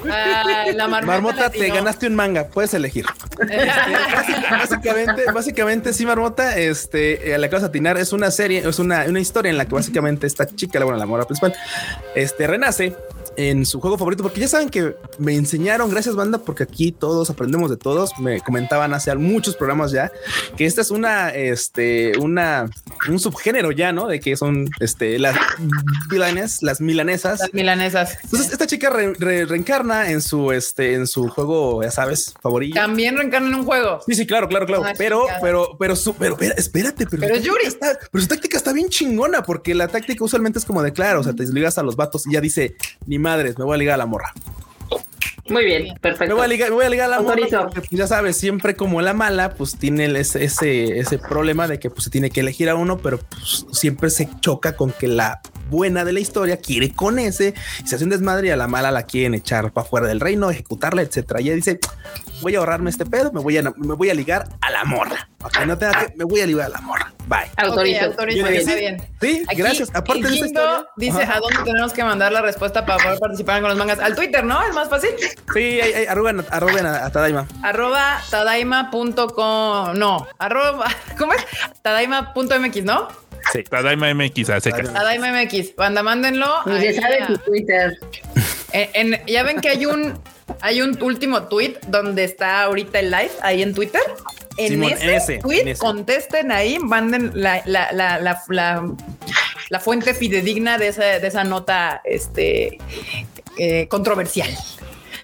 [SPEAKER 1] Ay, la marmota,
[SPEAKER 2] Marmota, te ganaste un manga, puedes elegir. Este, básic- básicamente, básicamente, sí, Marmota, este, eh, le acabas de atinar, es una serie, es una, una historia en la que básicamente esta chica, la- bueno, la mora principal, este, renace en su juego favorito, porque ya saben que me enseñaron, gracias banda, porque aquí todos aprendemos de todos, me comentaban hace muchos programas ya, que esta es una, este, una, un subgénero ya, ¿no? De que son, este, las milanes, las milanesas,
[SPEAKER 1] Las milanesas.
[SPEAKER 2] entonces esta chica re- re- reencarna en su este en su juego, ya sabes, favorito.
[SPEAKER 1] También reencarna en un juego.
[SPEAKER 2] Sí, sí, claro, claro, claro.
[SPEAKER 1] Ah,
[SPEAKER 2] pero, pero, pero, su, pero, espera- espérate, pero,
[SPEAKER 1] Pero es Yuri.
[SPEAKER 2] está- pero su táctica está bien chingona porque la táctica usualmente es como de claro, o sea, te ligas a los vatos y ya dice ni madres, me voy a ligar a la morra.
[SPEAKER 4] Muy bien,
[SPEAKER 2] Me
[SPEAKER 4] perfecto.
[SPEAKER 2] voy a ligar, me voy a ligar a la
[SPEAKER 4] Autorizo.
[SPEAKER 2] morra pues, ya sabes, siempre como la mala, pues tiene ese, ese, ese problema de que pues se tiene que elegir a uno, pero pues, siempre se choca con que la buena de la historia quiere con ese y se hace un desmadre y a la mala la quieren echar para fuera del reino, ejecutarla, etcétera. Y ella dice, voy a ahorrarme este pedo, me voy a, me voy a ligar a la morra. Ok, no tenga que, me voy a ligar a la morra. Bye.
[SPEAKER 4] Autorizo.
[SPEAKER 1] Autorizo,
[SPEAKER 2] bien.
[SPEAKER 1] está bien.
[SPEAKER 2] Sí,
[SPEAKER 1] Aquí,
[SPEAKER 2] gracias. Aparte de historia.
[SPEAKER 1] dice
[SPEAKER 2] Ajá.
[SPEAKER 1] a dónde tenemos que mandar la respuesta para poder participar con los mangas. Al Twitter, ¿no? Es más fácil.
[SPEAKER 2] Sí, ahí- ahí, arroben, arroben a, a Tadaima.
[SPEAKER 1] Arroba tadaima.com. No, arroba. ¿Cómo es? Tadaima.mx, ¿no?
[SPEAKER 2] Sí.
[SPEAKER 3] Tadaima MX a secas.
[SPEAKER 1] Tadaima MX. Banda, mándenlo. Ahí
[SPEAKER 4] se sabe tu Twitter.
[SPEAKER 1] en- en- ya ven que hay un hay un último tweet donde está ahorita el live ahí en Twitter. En
[SPEAKER 2] Simón,
[SPEAKER 1] ese,
[SPEAKER 2] ese,
[SPEAKER 1] tweet
[SPEAKER 2] en ese.
[SPEAKER 1] contesten ahí, manden la, la, la, la, la- la fuente fidedigna de esa, de esa nota este, eh, controversial.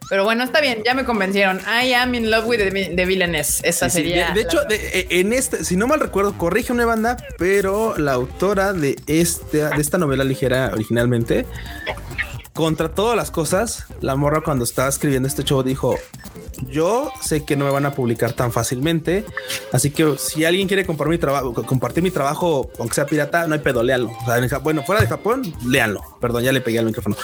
[SPEAKER 1] Pero bueno, está bien, ya me convencieron. I am in love with the, vi- the villainess. Esa
[SPEAKER 2] Sí, sí.
[SPEAKER 1] sería.
[SPEAKER 2] De, de hecho, de- eh, en este, si no mal recuerdo, corrige una banda, pero la autora de este, de esta novela ligera originalmente, contra todas las cosas, la morra cuando estaba escribiendo este show dijo: Yo sé que no me van a publicar tan fácilmente, así que si alguien quiere compartir mi trabajo, compartir mi trabajo, aunque sea pirata, no hay pedo, léanlo. O sea, bueno, fuera de Japón, léanlo. Perdón, ya le pegué al micrófono.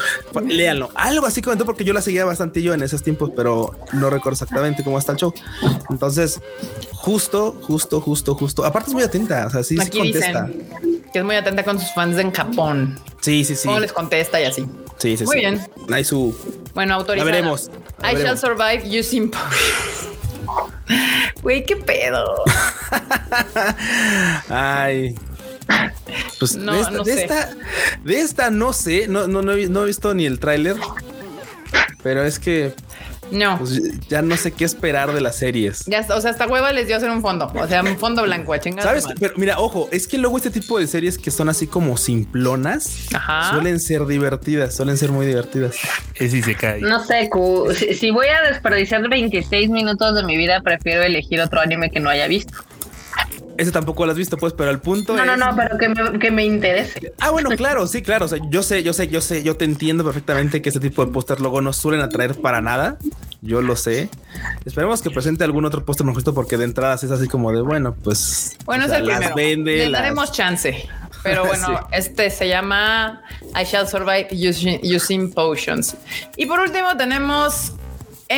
[SPEAKER 2] Léanlo. Algo así comentó porque yo la seguía bastante yo en esos tiempos, pero no recuerdo exactamente cómo está el show. Entonces, justo, justo, justo, justo. Aparte es muy atenta, o sea, sí, sí contesta.
[SPEAKER 1] dicen que es muy atenta con sus fans en Japón.
[SPEAKER 2] Sí, sí, sí.
[SPEAKER 1] Cómo les contesta y así.
[SPEAKER 2] Sí, sí,
[SPEAKER 1] Muy
[SPEAKER 2] sí.
[SPEAKER 1] bien.
[SPEAKER 2] Hay su
[SPEAKER 1] Bueno, autorizada.
[SPEAKER 2] La veremos, la
[SPEAKER 1] I shall
[SPEAKER 2] veremos.
[SPEAKER 1] survive using Güey, qué pedo.
[SPEAKER 2] Ay. Pues
[SPEAKER 1] No,
[SPEAKER 2] de, esta,
[SPEAKER 1] no
[SPEAKER 2] de
[SPEAKER 1] sé.
[SPEAKER 2] esta, de esta no sé, no, no, no, he, no he visto ni el tráiler, pero es que
[SPEAKER 1] No.
[SPEAKER 2] pues, ya no sé qué esperar de las series.
[SPEAKER 1] Ya, está, o sea, hasta hueva les dio hacer un fondo. O sea, un fondo blanco, a chingar.
[SPEAKER 2] ¿Sabes? Pero mira, ojo, es que luego este tipo de series que son así como simplonas
[SPEAKER 1] Ajá.
[SPEAKER 2] suelen ser divertidas, suelen ser muy divertidas.
[SPEAKER 3] Ese sí se cae.
[SPEAKER 4] No sé, Q, si, si voy a desperdiciar 26 minutos de mi vida, prefiero elegir otro anime que no haya visto.
[SPEAKER 2] Ese tampoco lo has visto, pues, pero el punto
[SPEAKER 4] No, no,
[SPEAKER 2] es-
[SPEAKER 4] no, pero que me, que me interese.
[SPEAKER 2] Ah, bueno, claro, sí, claro. O sea, yo sé, yo sé, yo sé, yo te entiendo perfectamente que este tipo de póster luego no suelen atraer para nada. Yo lo sé. Esperemos que presente algún otro póster mejor porque de entradas es así como de bueno, pues.
[SPEAKER 1] Bueno,
[SPEAKER 2] o
[SPEAKER 1] es el
[SPEAKER 2] las
[SPEAKER 1] primero.
[SPEAKER 2] vende.
[SPEAKER 1] Le
[SPEAKER 2] las-
[SPEAKER 1] daremos chance. Pero bueno,
[SPEAKER 2] Sí.
[SPEAKER 1] este se llama I Shall Survive Using, using Potions. Y por último tenemos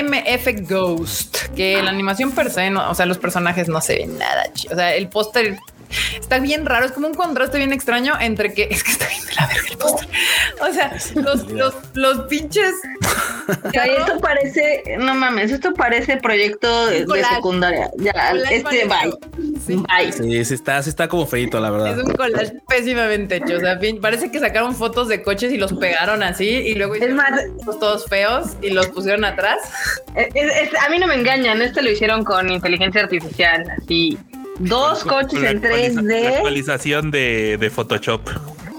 [SPEAKER 1] MF Ghost, que la animación per se, no- o sea, los personajes no se ven nada. chi- O sea, el póster está bien raro, es como un contraste bien extraño entre que es que está bien de la verga el póster. O sea, los, los, los pinches
[SPEAKER 4] O sea, esto parece, no mames, esto parece proyecto de, secundaria. Ya,
[SPEAKER 1] collage
[SPEAKER 4] este bye.
[SPEAKER 1] Sí.
[SPEAKER 4] Bye.
[SPEAKER 2] Sí, sí está, sí está como feito, la verdad.
[SPEAKER 1] Es un collage pésimamente hecho. O sea, parece que sacaron fotos de coches y los pegaron así y luego hicieron
[SPEAKER 4] más-
[SPEAKER 1] todos feos y los pusieron atrás.
[SPEAKER 4] Es- es- a mí no me engañan, este lo hicieron con inteligencia artificial, así. Dos coches
[SPEAKER 3] La
[SPEAKER 4] en
[SPEAKER 3] actualiza- La
[SPEAKER 4] 3D.
[SPEAKER 3] actualización de, de Photoshop.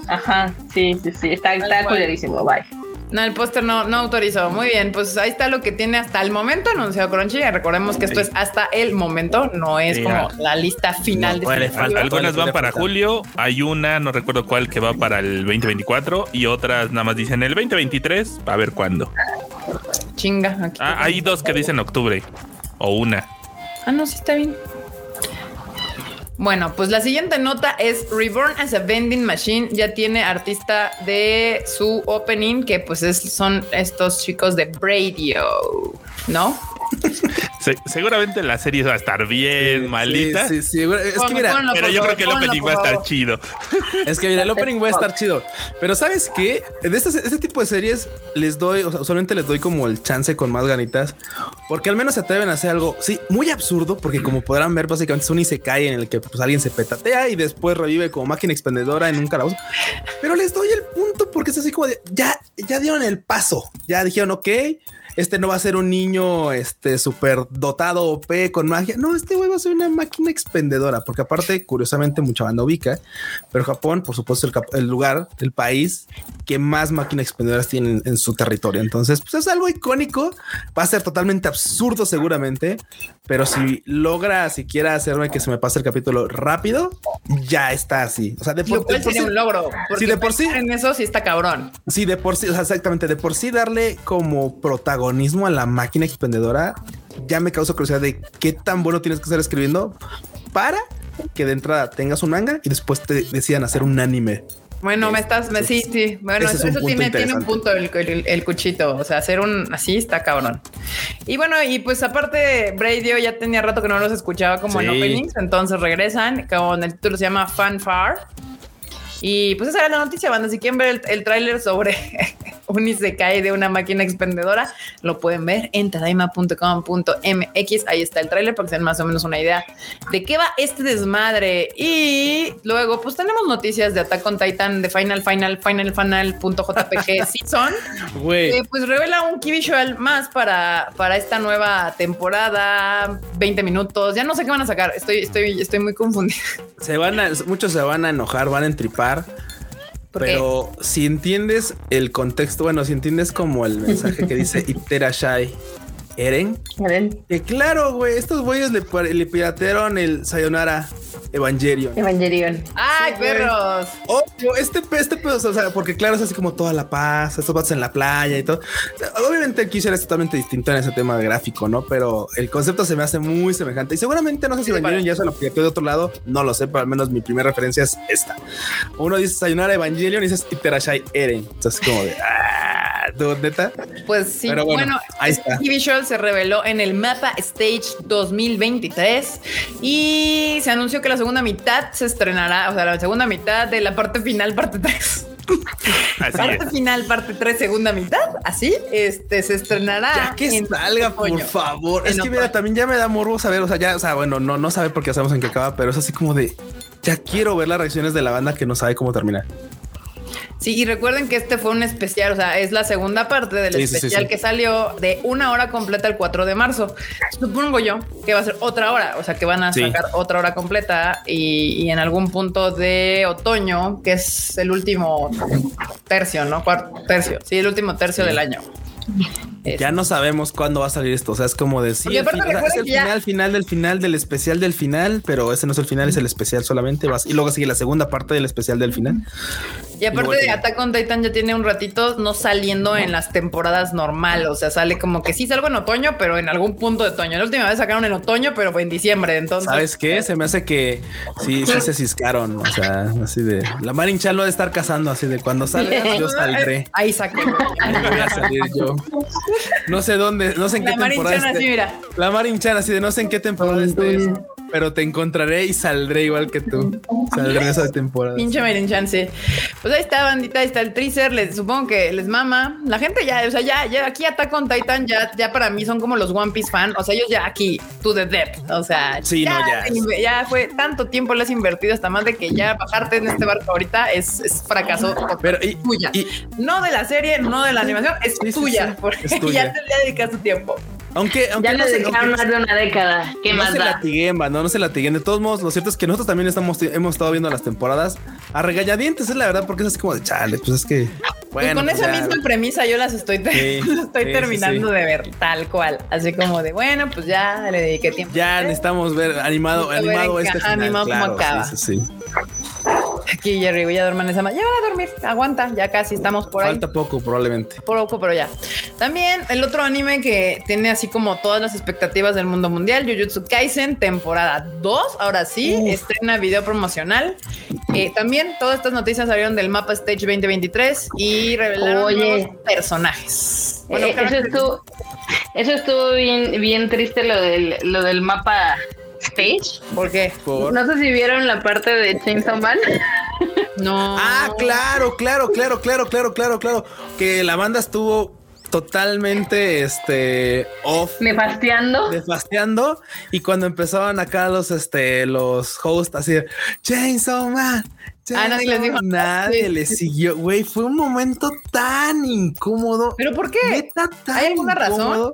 [SPEAKER 4] Ajá, sí, sí, sí, está, está culerísimo, bye.
[SPEAKER 1] No, el póster no, no autorizó. Muy bien, pues ahí está lo que tiene hasta el momento anunciado Crunchy. Recordemos que esto es hasta el momento, no es como la lista final
[SPEAKER 2] No faltar.
[SPEAKER 3] Algunas van para julio, hay una, no recuerdo cuál, que va para el 2024 y otras nada más dicen el 2023, a ver cuándo.
[SPEAKER 1] Chinga. aquí
[SPEAKER 3] Ah, hay dos que dicen octubre o una.
[SPEAKER 1] Ah, no, sí está bien. Bueno, pues la siguiente nota es Reborn as a Vending Machine. Ya tiene artista de su opening, que pues es- son estos chicos de Radio, ¿no?
[SPEAKER 3] Se- seguramente la serie va a estar bien malita,
[SPEAKER 2] Sí, sí, sí. Es que mira,
[SPEAKER 1] ponlo,
[SPEAKER 3] pero yo creo que el opening va a estar chido.
[SPEAKER 2] Es que mira, el opening va a estar chido. Pero sabes qué? De este, este tipo de series les doy, o sea, usualmente les doy como el chance con más ganitas, porque al menos se atreven a hacer algo, sí, muy absurdo, porque como podrán ver, básicamente es un isekai en el que pues, alguien se petatea y después revive como máquina expendedora en un calabozo. Pero les doy el punto porque es así como de ya, ya dieron el paso, ya dijeron, ok. Este no va a ser un niño este súper dotado OP con magia. No, este güey va a ser una máquina expendedora, porque aparte, curiosamente, mucha banda ubica, pero Japón, por supuesto, el, el lugar, el país que más máquinas expendedoras tienen en su territorio. Entonces, pues es algo icónico. Va a ser totalmente absurdo, seguramente, pero si logra siquiera hacerme que se me pase el capítulo rápido, ya está así. O sea, de por, de por sí-
[SPEAKER 1] un logro. porque
[SPEAKER 2] de por sí.
[SPEAKER 1] En eso sí está cabrón.
[SPEAKER 2] Sí, de por sí, o sea, exactamente, de por sí darle como protagonismo a la máquina expendedora ya me causa curiosidad de qué tan bueno tienes que estar escribiendo para que de entrada tengas un manga y después te decidan hacer un anime.
[SPEAKER 1] Bueno, me
[SPEAKER 2] Es-
[SPEAKER 1] estás, me, sí, sí. Bueno,
[SPEAKER 2] es
[SPEAKER 1] eso, tiene, tiene un punto el, el- el cuchito. O sea, hacer un así está cabrón. Y bueno, y pues aparte, Bradio ya tenía rato que no los escuchaba como en
[SPEAKER 2] Sí.
[SPEAKER 1] openings, entonces regresan con el título se llama Fanfare. Y pues esa era la noticia, banda. Si quieren ver el, el tráiler sobre un Isekai de una máquina expendedora, lo pueden ver en tadaima.com.mx. Ahí está el tráiler para que se den más o menos una idea de qué va este desmadre. Y luego, pues tenemos noticias de Attack on Titan, de Final, Final, Final, Final.jpg Season. Eh, pues revela un key visual más para, para esta nueva temporada, 20 minutos. Ya no sé qué van a sacar. Estoy, estoy, estoy muy confundida.
[SPEAKER 2] se van a, muchos se van a enojar, van a entripar. Pero si entiendes el contexto, bueno, si entiendes como el mensaje que dice Iterashai Eren,
[SPEAKER 4] Eren.
[SPEAKER 2] que claro, güey, estos güeyes le, le piratearon el Sayonara Evangelion.
[SPEAKER 4] Evangelion.
[SPEAKER 1] ¡Ay,
[SPEAKER 2] Sí,
[SPEAKER 1] perros!
[SPEAKER 2] Obvio, este, este pedo, o sea, porque claro, es así como toda la paz, estos vatos en la playa y todo. Obviamente el Kisser es totalmente distinto en ese tema gráfico, ¿no? Pero el concepto se me hace muy semejante. Y seguramente, no sé si Evangelion ya se lo pidió de otro lado, no lo sé, pero al menos mi primera referencia es esta. Uno dice sayonara Evangelion y dices Iterashai Eren. Entonces, como de, ah, neta.
[SPEAKER 1] Pues sí,
[SPEAKER 2] Pero bueno,
[SPEAKER 1] bueno,
[SPEAKER 2] ahí
[SPEAKER 1] este
[SPEAKER 2] está.
[SPEAKER 1] TV show se reveló en el Mapa Stage 2023 y se anunció que la segunda mitad se estrenará, o sea, la segunda mitad de la parte final, parte 3.
[SPEAKER 3] Así
[SPEAKER 1] Parte
[SPEAKER 3] es.
[SPEAKER 1] final, parte 3, segunda mitad, así, este se estrenará.
[SPEAKER 2] Ya que
[SPEAKER 1] en
[SPEAKER 2] salga, por favor. Es que mira, también ya me da morbo saber, o sea, ya, o sea, bueno, no, no sabe porque ya sabemos en qué acaba, pero es así como de ya quiero ver las reacciones de la banda que no sabe cómo termina.
[SPEAKER 1] Sí, y recuerden que este fue un especial, o sea, es la segunda parte del
[SPEAKER 2] Sí, sí, sí,
[SPEAKER 1] especial
[SPEAKER 2] sí.
[SPEAKER 1] que salió de una hora completa el 4 de marzo. Supongo yo que va a ser otra hora, o sea, que van a
[SPEAKER 2] Sí.
[SPEAKER 1] sacar otra hora completa y, y en algún punto de otoño, que es el último tercio, ¿no? Cuarto tercio, sí, el último tercio
[SPEAKER 2] Sí.
[SPEAKER 1] del año.
[SPEAKER 2] Ya no sabemos cuándo va a salir esto. O sea, es como decir,
[SPEAKER 1] Porque aparte
[SPEAKER 2] es el
[SPEAKER 1] ya-
[SPEAKER 2] final, final del final del especial del final, pero ese no es el final, es el especial solamente. Vas, y luego sigue la segunda parte del especial del final.
[SPEAKER 1] Y aparte de Attack on Titan ya tiene un ratito no saliendo en las temporadas normal, o sea, sale como que sí salgo en otoño, pero en algún punto de otoño. La última vez sacaron en otoño, pero fue en diciembre, entonces.
[SPEAKER 2] ¿Sabes qué? Se me hace que sí, sí se ciscaron. O sea, así de la Marinchal lo ha de estar cazando, así de cuando salga, yo saldré.
[SPEAKER 1] Ahí saqué.
[SPEAKER 2] Voy a salir yo. No sé dónde, no sé en qué
[SPEAKER 1] La
[SPEAKER 2] temporada.
[SPEAKER 1] Marinchan
[SPEAKER 2] esté.
[SPEAKER 1] así, mira.
[SPEAKER 2] La Marinchan así de no sé en qué temporada estés, pero te encontraré y saldré igual que tú. Saldré esa temporada.
[SPEAKER 1] Pinche Marinchan, sí. Pues ahí está, bandita, ahí está el teaser. Les supongo que les mama. La gente ya, o sea, ya, ya aquí Attack on Titan ya, ya para mí son como los One Piece fan. O sea, ellos ya aquí, to the depth. O sea,
[SPEAKER 2] Sí, no, ya.
[SPEAKER 1] ya fue tanto tiempo les has invertido hasta más de que ya bajarte en este barco ahorita es, es fracaso.
[SPEAKER 2] Pero y,
[SPEAKER 1] tuya.
[SPEAKER 2] y
[SPEAKER 1] no de la serie, no de la animación, es
[SPEAKER 2] Sí, sí,
[SPEAKER 1] tuya,
[SPEAKER 2] sí,
[SPEAKER 1] porque
[SPEAKER 2] es tuya.
[SPEAKER 1] ya te le dedicas tu tiempo.
[SPEAKER 2] Aunque, aunque
[SPEAKER 4] Ya
[SPEAKER 2] no se, aunque
[SPEAKER 4] más de una década. ¿Qué
[SPEAKER 2] no
[SPEAKER 4] más
[SPEAKER 2] se
[SPEAKER 4] da?
[SPEAKER 2] latiguen, no, no se latiguen. De todos modos, lo cierto es que nosotros también estamos, hemos estado viendo las temporadas a regañadientes, es la verdad, porque es así como de chale, pues es que
[SPEAKER 1] Pues
[SPEAKER 2] bueno.
[SPEAKER 1] con
[SPEAKER 2] pues
[SPEAKER 1] esa
[SPEAKER 2] ya.
[SPEAKER 1] misma premisa yo las estoy, te-
[SPEAKER 2] Sí,
[SPEAKER 1] las estoy
[SPEAKER 2] sí,
[SPEAKER 1] terminando
[SPEAKER 2] sí.
[SPEAKER 1] de ver tal cual. Así como de bueno, pues ya le dediqué tiempo.
[SPEAKER 2] Ya necesitamos ver animado,
[SPEAKER 1] ver
[SPEAKER 2] animado este
[SPEAKER 1] caja,
[SPEAKER 2] final,
[SPEAKER 1] animado
[SPEAKER 2] claro,
[SPEAKER 1] acaba.
[SPEAKER 2] sí, sí, sí.
[SPEAKER 1] Aquí Jerry, voy a dormir en esa Ya van a dormir, aguanta, ya casi estamos por ahí.
[SPEAKER 2] Falta poco probablemente.
[SPEAKER 1] Poco, pero ya. También el otro anime que tiene así como todas las expectativas del mundo mundial, Jujutsu Kaisen, temporada 2. Ahora sí, estrena video promocional. Eh, también todas estas noticias salieron del mapa Stage 2023 y revelaron
[SPEAKER 4] Oye.
[SPEAKER 1] nuevos personajes.
[SPEAKER 4] Eh, eso estuvo, eso estuvo bien, bien triste lo del, lo del mapa stage.
[SPEAKER 1] ¿Por qué?
[SPEAKER 2] Por-
[SPEAKER 4] No sé si vieron la parte de Chainsaw Man.
[SPEAKER 1] No.
[SPEAKER 2] Ah, claro, claro, claro, claro, claro, claro, claro. Que la banda estuvo totalmente este off
[SPEAKER 4] Nefasteando.
[SPEAKER 2] desfasteando y cuando empezaban acá los este los hosts así de Chainsaw Man
[SPEAKER 1] Ah, nadie les dijo
[SPEAKER 2] Man", nadie
[SPEAKER 1] Sí.
[SPEAKER 2] les siguió güey fue un momento tan incómodo
[SPEAKER 1] ¿Pero por qué?
[SPEAKER 2] neta, tan
[SPEAKER 1] ¿Hay alguna razón?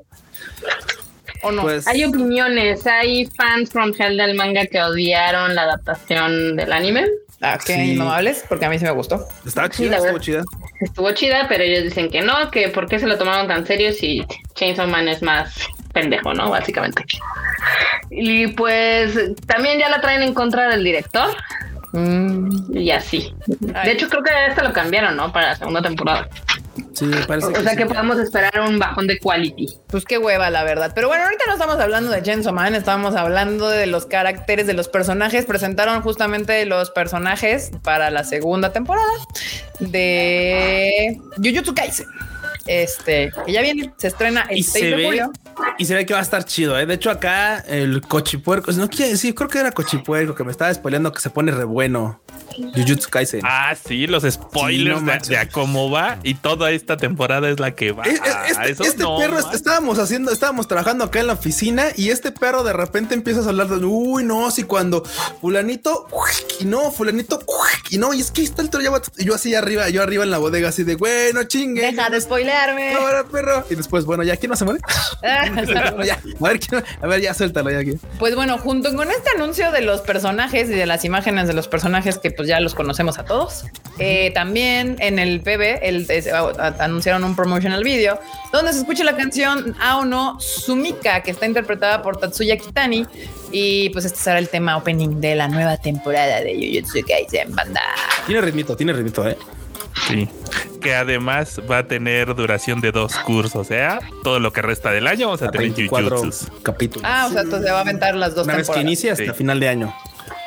[SPEAKER 1] ¿O no?
[SPEAKER 2] pues
[SPEAKER 4] Hay opiniones, hay fans from Hell del manga que odiaron la adaptación del anime.
[SPEAKER 1] Ah, qué
[SPEAKER 2] Sí.
[SPEAKER 1] porque a mí sí me gustó.
[SPEAKER 2] estaba
[SPEAKER 4] Sí,
[SPEAKER 2] chida
[SPEAKER 4] la
[SPEAKER 2] estuvo chida
[SPEAKER 4] Estuvo chida, pero ellos dicen que no, que por qué se lo tomaron tan serio si Chainsaw Man es más pendejo, ¿no? Básicamente. Y pues también ya la traen en contra del director
[SPEAKER 1] Mm.
[SPEAKER 4] y así.
[SPEAKER 1] Ay.
[SPEAKER 4] De hecho, creo que esta lo cambiaron, ¿no? Para la segunda temporada.
[SPEAKER 2] Sí me parece
[SPEAKER 4] O sea
[SPEAKER 2] sí.
[SPEAKER 4] que podemos esperar un bajón de quality.
[SPEAKER 1] Pues qué hueva, la verdad. Pero bueno, ahorita no estamos hablando de Chainsaw Man, estamos hablando de los caracteres de los personajes. Presentaron justamente los personajes para la segunda temporada de Jujutsu Kaisen. Este, que ya viene, se estrena el
[SPEAKER 2] y
[SPEAKER 1] 6
[SPEAKER 2] se
[SPEAKER 1] de
[SPEAKER 2] ve
[SPEAKER 1] julio.
[SPEAKER 2] y se ve que va a estar chido ¿eh? de hecho acá el cochipuerco no quiere decir creo que era cochipuerco que me estaba spoileando que se pone re bueno Jujutsu Kaisen
[SPEAKER 3] Ah, sí, los spoilers
[SPEAKER 2] Sí, no
[SPEAKER 3] de- a cómo va y toda esta temporada es la que va.
[SPEAKER 2] Es- es- Este,
[SPEAKER 3] Eso
[SPEAKER 2] este
[SPEAKER 3] no,
[SPEAKER 2] perro,
[SPEAKER 3] man.
[SPEAKER 2] estábamos haciendo, estábamos trabajando acá en la oficina y este perro de repente empieza a hablar de, uy, no, si cuando fulanito, y no, fulanito, y no, y es que ahí está el Toro Yamato. Y yo así arriba, yo arriba en la bodega, así de bueno, chingue.
[SPEAKER 1] Deja de spoilearme.
[SPEAKER 2] Ahora, perro. Y después, bueno, ya, ¿quién no se muere? Bueno, ya, a ver, ¿quién- a ver, ya suéltalo ya aquí.
[SPEAKER 1] Pues bueno, junto con este anuncio de los personajes y de las imágenes de los personajes que pues ya los conocemos a todos, eh, también en el PB el, es- anunciaron un promotional video donde se escucha la canción Ao no Sumika que está interpretada por Tatsuya Kitani y pues este será el tema opening de la nueva temporada de Jujutsu Kaisen Banda.
[SPEAKER 2] Tiene ritmito, tiene ritmito, eh.
[SPEAKER 3] Sí. Que además va a tener duración de dos cursos. O sea, todo lo que resta del año vamos a,
[SPEAKER 2] A
[SPEAKER 3] tener
[SPEAKER 2] 24
[SPEAKER 3] Jujutsus.
[SPEAKER 2] capítulos.
[SPEAKER 1] Ah, o sea, entonces va a aventar las dos
[SPEAKER 2] Una vez que
[SPEAKER 1] temporadas.
[SPEAKER 2] inicie hasta
[SPEAKER 3] Sí.
[SPEAKER 2] final de año.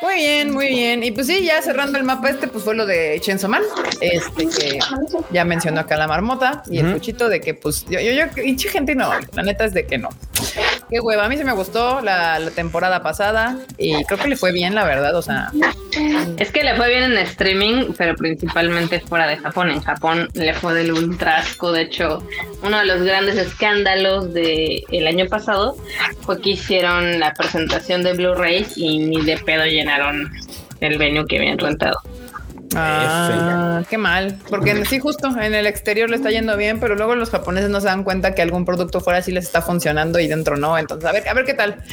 [SPEAKER 1] Muy bien, muy bien. Y pues sí, ya cerrando el mapa este, pues fue lo de Chenzo Man, este que ya mencionó acá la marmota y el puchito de que pues yo, yo, yo, hinche gente no, la neta es de que no. Qué hueva, a mí se me gustó la, temporada pasada y creo que le fue bien, la verdad, o sea,
[SPEAKER 4] Es que le fue bien en streaming, pero principalmente fuera de Japón. En Japón le fue del ultrasco. De hecho, uno de los grandes escándalos del el año pasado fue que hicieron la presentación de Blu-rays y ni de pedo llenaron el venue que habían rentado.
[SPEAKER 1] Ah, qué mal, porque sí, justo en el exterior le está yendo bien, pero luego los japoneses no se dan cuenta que algún producto fuera sí les está funcionando y dentro no. Entonces, a ver, a ver qué tal.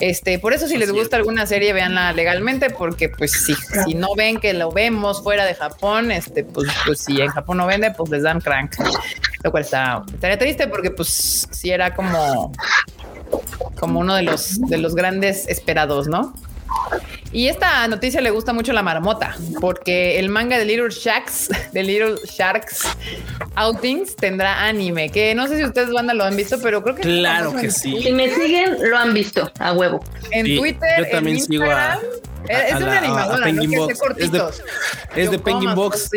[SPEAKER 1] Este, por eso si les gusta alguna serie, véanla legalmente, porque pues si, si no ven que lo vemos fuera de Japón, este, pues, pues si en Japón no vende, pues les dan crank. Lo cual está, estaría triste porque pues sí era como, como uno de los, de los grandes esperados, ¿no? Y esta noticia le gusta mucho a la marmota, porque el manga de Little Sharks, de Little Sharks Outings, tendrá anime, que no sé si ustedes banda lo han visto, pero creo que es
[SPEAKER 2] Claro que sí.
[SPEAKER 4] Si me siguen, lo han visto a huevo.
[SPEAKER 1] En
[SPEAKER 2] Sí,
[SPEAKER 1] Twitter,
[SPEAKER 2] yo también
[SPEAKER 1] en
[SPEAKER 2] sigo a-
[SPEAKER 1] Instagram. es
[SPEAKER 2] a
[SPEAKER 1] una
[SPEAKER 2] la- a
[SPEAKER 1] animadora, ¿no?
[SPEAKER 2] Penguin
[SPEAKER 1] Que hace
[SPEAKER 2] Box.
[SPEAKER 1] cortitos.
[SPEAKER 2] Es de Penguin. Box,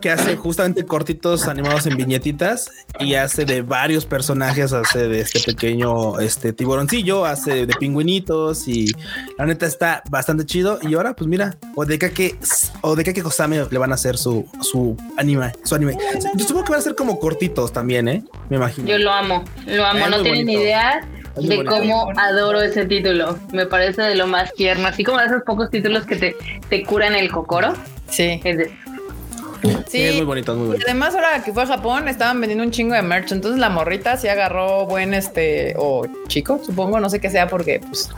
[SPEAKER 2] que hace justamente cortitos animados en viñetitas y hace de varios personajes, hace de este pequeño este tiburoncillo, hace de pingüinitos y la neta está bastante chido. Y ahora, pues mira, Odekake Odekake Kosame le van a hacer su, su anime, su anime. Yo supongo que van a ser como cortitos también, ¿eh? Me imagino.
[SPEAKER 4] Yo lo amo, lo amo.
[SPEAKER 2] Es
[SPEAKER 4] no tienen
[SPEAKER 2] bonito.
[SPEAKER 4] idea de
[SPEAKER 2] bonito.
[SPEAKER 4] cómo adoro ese título. Me parece de lo más tierno. Así como de esos pocos títulos que te, te curan el cocoro.
[SPEAKER 1] Sí,
[SPEAKER 4] Es de,
[SPEAKER 2] Sí, es muy bonito, es muy
[SPEAKER 1] Y
[SPEAKER 2] bonito.
[SPEAKER 1] además ahora que fue a Japón estaban vendiendo un chingo de merch, entonces la morrita sí agarró buen este o chico, supongo, no sé qué sea porque pues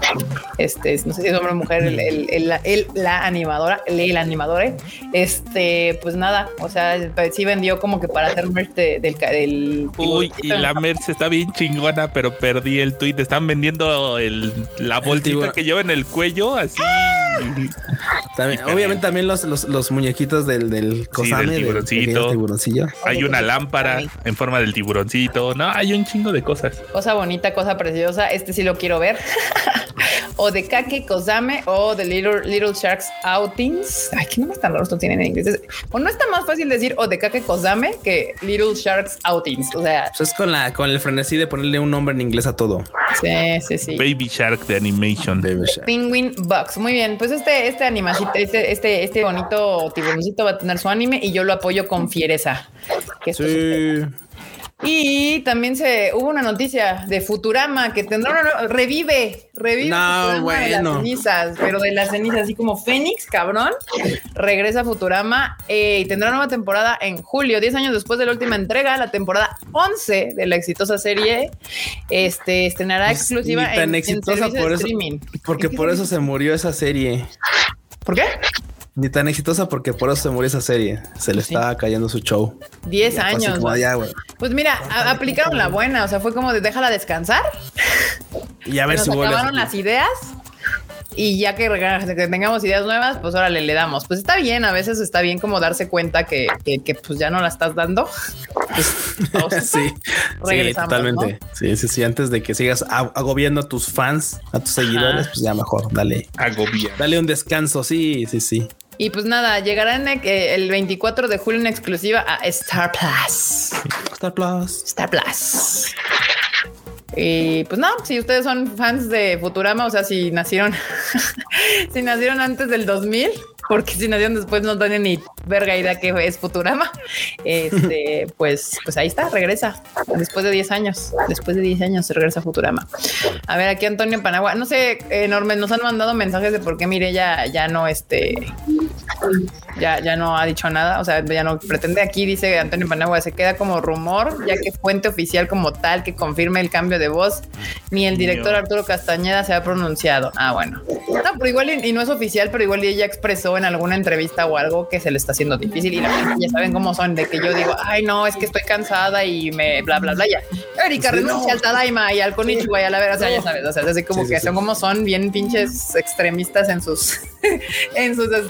[SPEAKER 1] este no sé si es hombre o mujer el, el- el- la- el- la animadora, el, el animador, este pues nada, o sea, sí vendió como que para hacer merch de- del ca- del
[SPEAKER 3] Uy, y la Merch está bien chingona, pero perdí el tweet. Están vendiendo el, la bolsita que lleva en el cuello, así.
[SPEAKER 2] También- obviamente también los, los, los muñequitos del, del Del
[SPEAKER 3] tiburoncito. Hay una lámpara en forma del tiburoncito. No, hay un chingo de cosas.
[SPEAKER 1] cosa bonita, cosa preciosa, este sí lo quiero ver. o de Kake Kozame o de Little, Little Sharks Outings. Ay, qué nombres tan raros tienen en inglés. O no está más fácil decir o de Kake Kozame que Little Sharks Outings. O sea,
[SPEAKER 2] Pues es con la con el frenesí de ponerle un nombre en inglés a todo.
[SPEAKER 1] sí, sí, sí.
[SPEAKER 3] Baby Shark de Animation.
[SPEAKER 2] Debe ser.
[SPEAKER 1] Penguin Bucks. Muy bien. Pues este, este animacito, este, este, este bonito tiburoncito va a tener su anime y yo lo apoyo con fiereza. Que esto.
[SPEAKER 2] Sí.
[SPEAKER 1] Y también se hubo una noticia de Futurama que tendrá una revive, revive
[SPEAKER 2] No,
[SPEAKER 1] Futurama de
[SPEAKER 2] bueno.
[SPEAKER 1] las cenizas, pero de las cenizas, así como Fénix, cabrón, regresa Futurama eh, y tendrá nueva temporada en julio, 10 años después de la última entrega, la temporada 11 de la exitosa serie, este estrenará
[SPEAKER 2] Pues,
[SPEAKER 1] exclusiva
[SPEAKER 2] tan
[SPEAKER 1] en,
[SPEAKER 2] exitosa por eso-
[SPEAKER 1] streaming.
[SPEAKER 2] Porque
[SPEAKER 1] ¿En qué
[SPEAKER 2] por eso se murió esa serie.
[SPEAKER 1] ¿Por qué?
[SPEAKER 2] Ni tan exitosa porque por eso se murió esa serie. Se le
[SPEAKER 1] Sí.
[SPEAKER 2] estaba cayendo su show.
[SPEAKER 1] 10
[SPEAKER 2] Fue así
[SPEAKER 1] años.
[SPEAKER 2] como,
[SPEAKER 1] güey.
[SPEAKER 2] ya, güey.
[SPEAKER 1] Pues mira, a- aplicaron la buena, o sea, fue como de déjala descansar.
[SPEAKER 2] Y a ver si vuelve.
[SPEAKER 1] acabaron las ideas y ya que, tengamos ideas nuevas, pues órale, le damos. Pues está bien, a veces está bien como darse cuenta que, que, que, pues ya no la estás dando. Pues,
[SPEAKER 2] sí, sí, totalmente. Sí, sí, sí. Antes de que sigas ag- agobiando a tus fans, a tus seguidores, pues ya mejor, dale,
[SPEAKER 3] Agobia.
[SPEAKER 2] dale un descanso. Sí, sí, sí.
[SPEAKER 1] Y pues nada, llegará en, eh, el 24 de julio en exclusiva a Star Plus.
[SPEAKER 2] Star Plus.
[SPEAKER 1] Star Plus. Y pues no, si ustedes son fans de Futurama, o sea, si nacieron, si nacieron antes del 2000, porque si nacieron después no tienen ni verga idea que es Futurama, este, pues, pues ahí está, regresa después de 10 años, después de 10 años se regresa Futurama. A ver, aquí Antonio Panagua, no sé, enorme, nos han mandado mensajes de por qué mire ya, ya no, este, Ya, ya no ha dicho nada, o sea, ya no pretende aquí, dice Antonio Panagua, se queda como rumor, ya que fuente oficial como tal que confirme el cambio de voz, ni el director Arturo Castañeda se ha pronunciado. Ah, bueno. No, pero igual y, y no es oficial, pero igual ella expresó en alguna entrevista o algo que se le está haciendo difícil y la gente ya saben cómo son, de que yo digo, ay no, es que estoy cansada y me bla bla bla ya. Erika
[SPEAKER 2] Sí,
[SPEAKER 1] renuncia
[SPEAKER 2] no.
[SPEAKER 1] al Tadaima y al Konichiwa y a la vera, o sea, ya sabes, o sea, es así como
[SPEAKER 2] Sí,
[SPEAKER 1] que
[SPEAKER 2] sí,
[SPEAKER 1] son como son bien pinches extremistas en sus en sus es-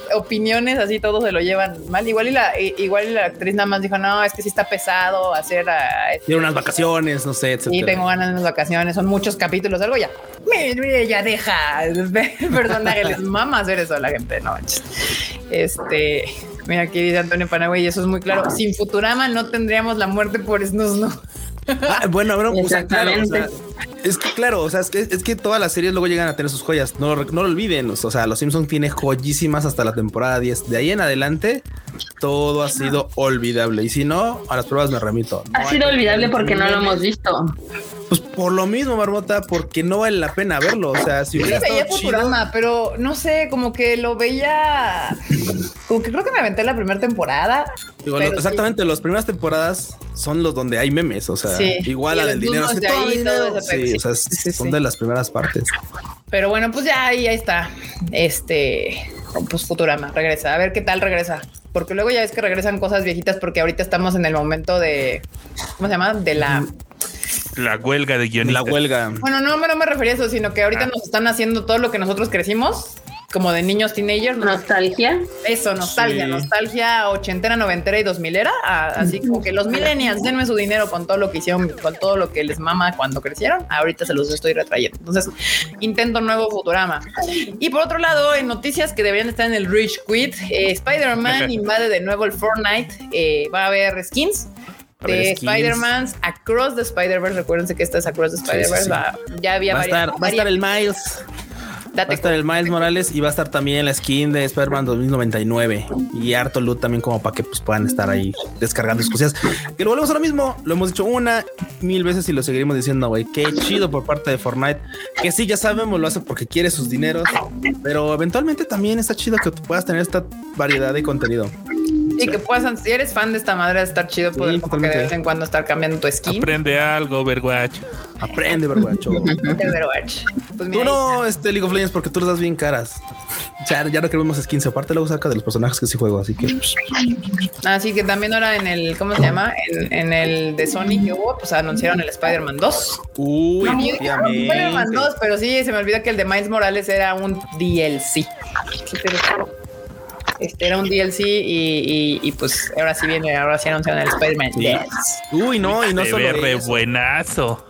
[SPEAKER 1] opiniones, así todos se lo llevan mal. Igual y la igual y la actriz nada más dijo, "No, es que sí está pesado hacer a este,
[SPEAKER 2] Tiene unas vacaciones, no sé, etcétera.
[SPEAKER 1] y tengo ganas de unas vacaciones, son muchos capítulos, algo ya. Mire, ya deja el personaje, les mama hacer eso a la gente, no manches. Este, mira, aquí dice Antonio Panagüey, y eso es muy claro. Sin Futurama no tendríamos la muerte por snus, no.
[SPEAKER 2] Ah, bueno, bueno, o sea, claro, o sea,
[SPEAKER 4] Exactamente.
[SPEAKER 2] es que claro, o sea, es que, es que todas las series luego llegan a tener sus joyas, no, lo- no lo olviden, o sea, Los Simpsons tiene joyísimas hasta la temporada 10, de ahí en adelante todo ha sido olvidable y si no, a las pruebas me remito. No
[SPEAKER 4] Ha sido olvidable porque no lo hemos visto.
[SPEAKER 2] Pues por lo mismo, Marmota, porque no vale la pena verlo, o sea, si
[SPEAKER 1] Yo
[SPEAKER 2] hubiera
[SPEAKER 1] sí veía
[SPEAKER 2] estado chido,
[SPEAKER 1] Futurama, pero no sé, como que lo veía, como que creo que me aventé la primera temporada.
[SPEAKER 2] Digo, lo-
[SPEAKER 1] sí.
[SPEAKER 2] exactamente, las primeras temporadas son los donde hay memes, o sea,
[SPEAKER 1] Sí.
[SPEAKER 2] igual
[SPEAKER 1] Y
[SPEAKER 2] a del dinero,
[SPEAKER 1] dulces
[SPEAKER 2] así,
[SPEAKER 1] de
[SPEAKER 2] todo
[SPEAKER 1] ahí,
[SPEAKER 2] dinero.
[SPEAKER 1] todo ese
[SPEAKER 2] sí, o sea, son de las primeras partes.
[SPEAKER 1] Pero bueno, pues ya ahí, ahí está. Este, pues Futurama regresa. A ver qué tal regresa. Porque luego ya ves que regresan cosas viejitas porque ahorita estamos en el momento de, ¿cómo se llama? De la...
[SPEAKER 3] La huelga de
[SPEAKER 2] La
[SPEAKER 3] guionistas.
[SPEAKER 2] huelga.
[SPEAKER 1] Bueno, no, no me refería a eso, sino que ahorita
[SPEAKER 3] Ah.
[SPEAKER 1] nos están haciendo todo lo que nosotros crecimos, como de niños teenagers. ¿no?
[SPEAKER 4] Nostalgia.
[SPEAKER 1] Eso, nostalgia,
[SPEAKER 2] Sí.
[SPEAKER 1] nostalgia ochentera, noventera y dos milera. Así como que los millennials, denme su dinero con todo lo que hicieron, con todo lo que les mama cuando crecieron. Ahorita se los estoy retrayendo. Entonces, intento nuevo Futurama. Y por otro lado, en noticias que deberían estar en el Rich Quit, eh, Spider-Man invade de nuevo el Fortnite. eh, va a haber skins. De. Spider-Man Across the Spider-Verse. Recuérdense que esta es Across the Spider-Verse.
[SPEAKER 2] sí.
[SPEAKER 1] Ya había
[SPEAKER 2] Va
[SPEAKER 1] varias-
[SPEAKER 2] estar, va a estar el Miles. Va a estar el Miles Morales y va a estar también la skin de Spider-Man 2099 y harto loot también como para que pues, puedan estar ahí descargando sus cosas. Que lo volvemos a lo mismo, lo hemos dicho una, mil veces y lo seguiremos diciendo, güey. Qué chido por parte de Fortnite. Que sí, ya sabemos, lo hace porque quiere sus dineros, pero eventualmente también está chido que puedas tener esta variedad de contenido.
[SPEAKER 1] Y que puedas, si eres fan de esta madre, estar chido poder
[SPEAKER 2] Sí,
[SPEAKER 1] como que de vez en cuando estar cambiando tu skin.
[SPEAKER 3] Aprende algo, Overwatch.
[SPEAKER 2] Aprende, verguacho.
[SPEAKER 1] de Overwatch. Pues
[SPEAKER 2] Tú no, este League of Legends, porque tú les das bien caras. Ya, ya no queremos skins. Aparte, luego saca de los personajes que sí juego, así que. pues,
[SPEAKER 1] Así que también ahora en el, ¿cómo se llama? En, en el de Sony que hubo, pues anunciaron el Spider-Man 2.
[SPEAKER 2] Uy,
[SPEAKER 1] No, ah, Spider-Man 2, pero sí, se me olvida que el de Miles Morales era un DLC. Este era un DLC y, y- y, pues ahora sí viene, ahora sí anunciaron el Spider-Man
[SPEAKER 2] Sí.
[SPEAKER 1] 2.
[SPEAKER 2] Uy, no, y no
[SPEAKER 3] Se
[SPEAKER 2] solo
[SPEAKER 3] ve re
[SPEAKER 2] eso.
[SPEAKER 3] buenazo.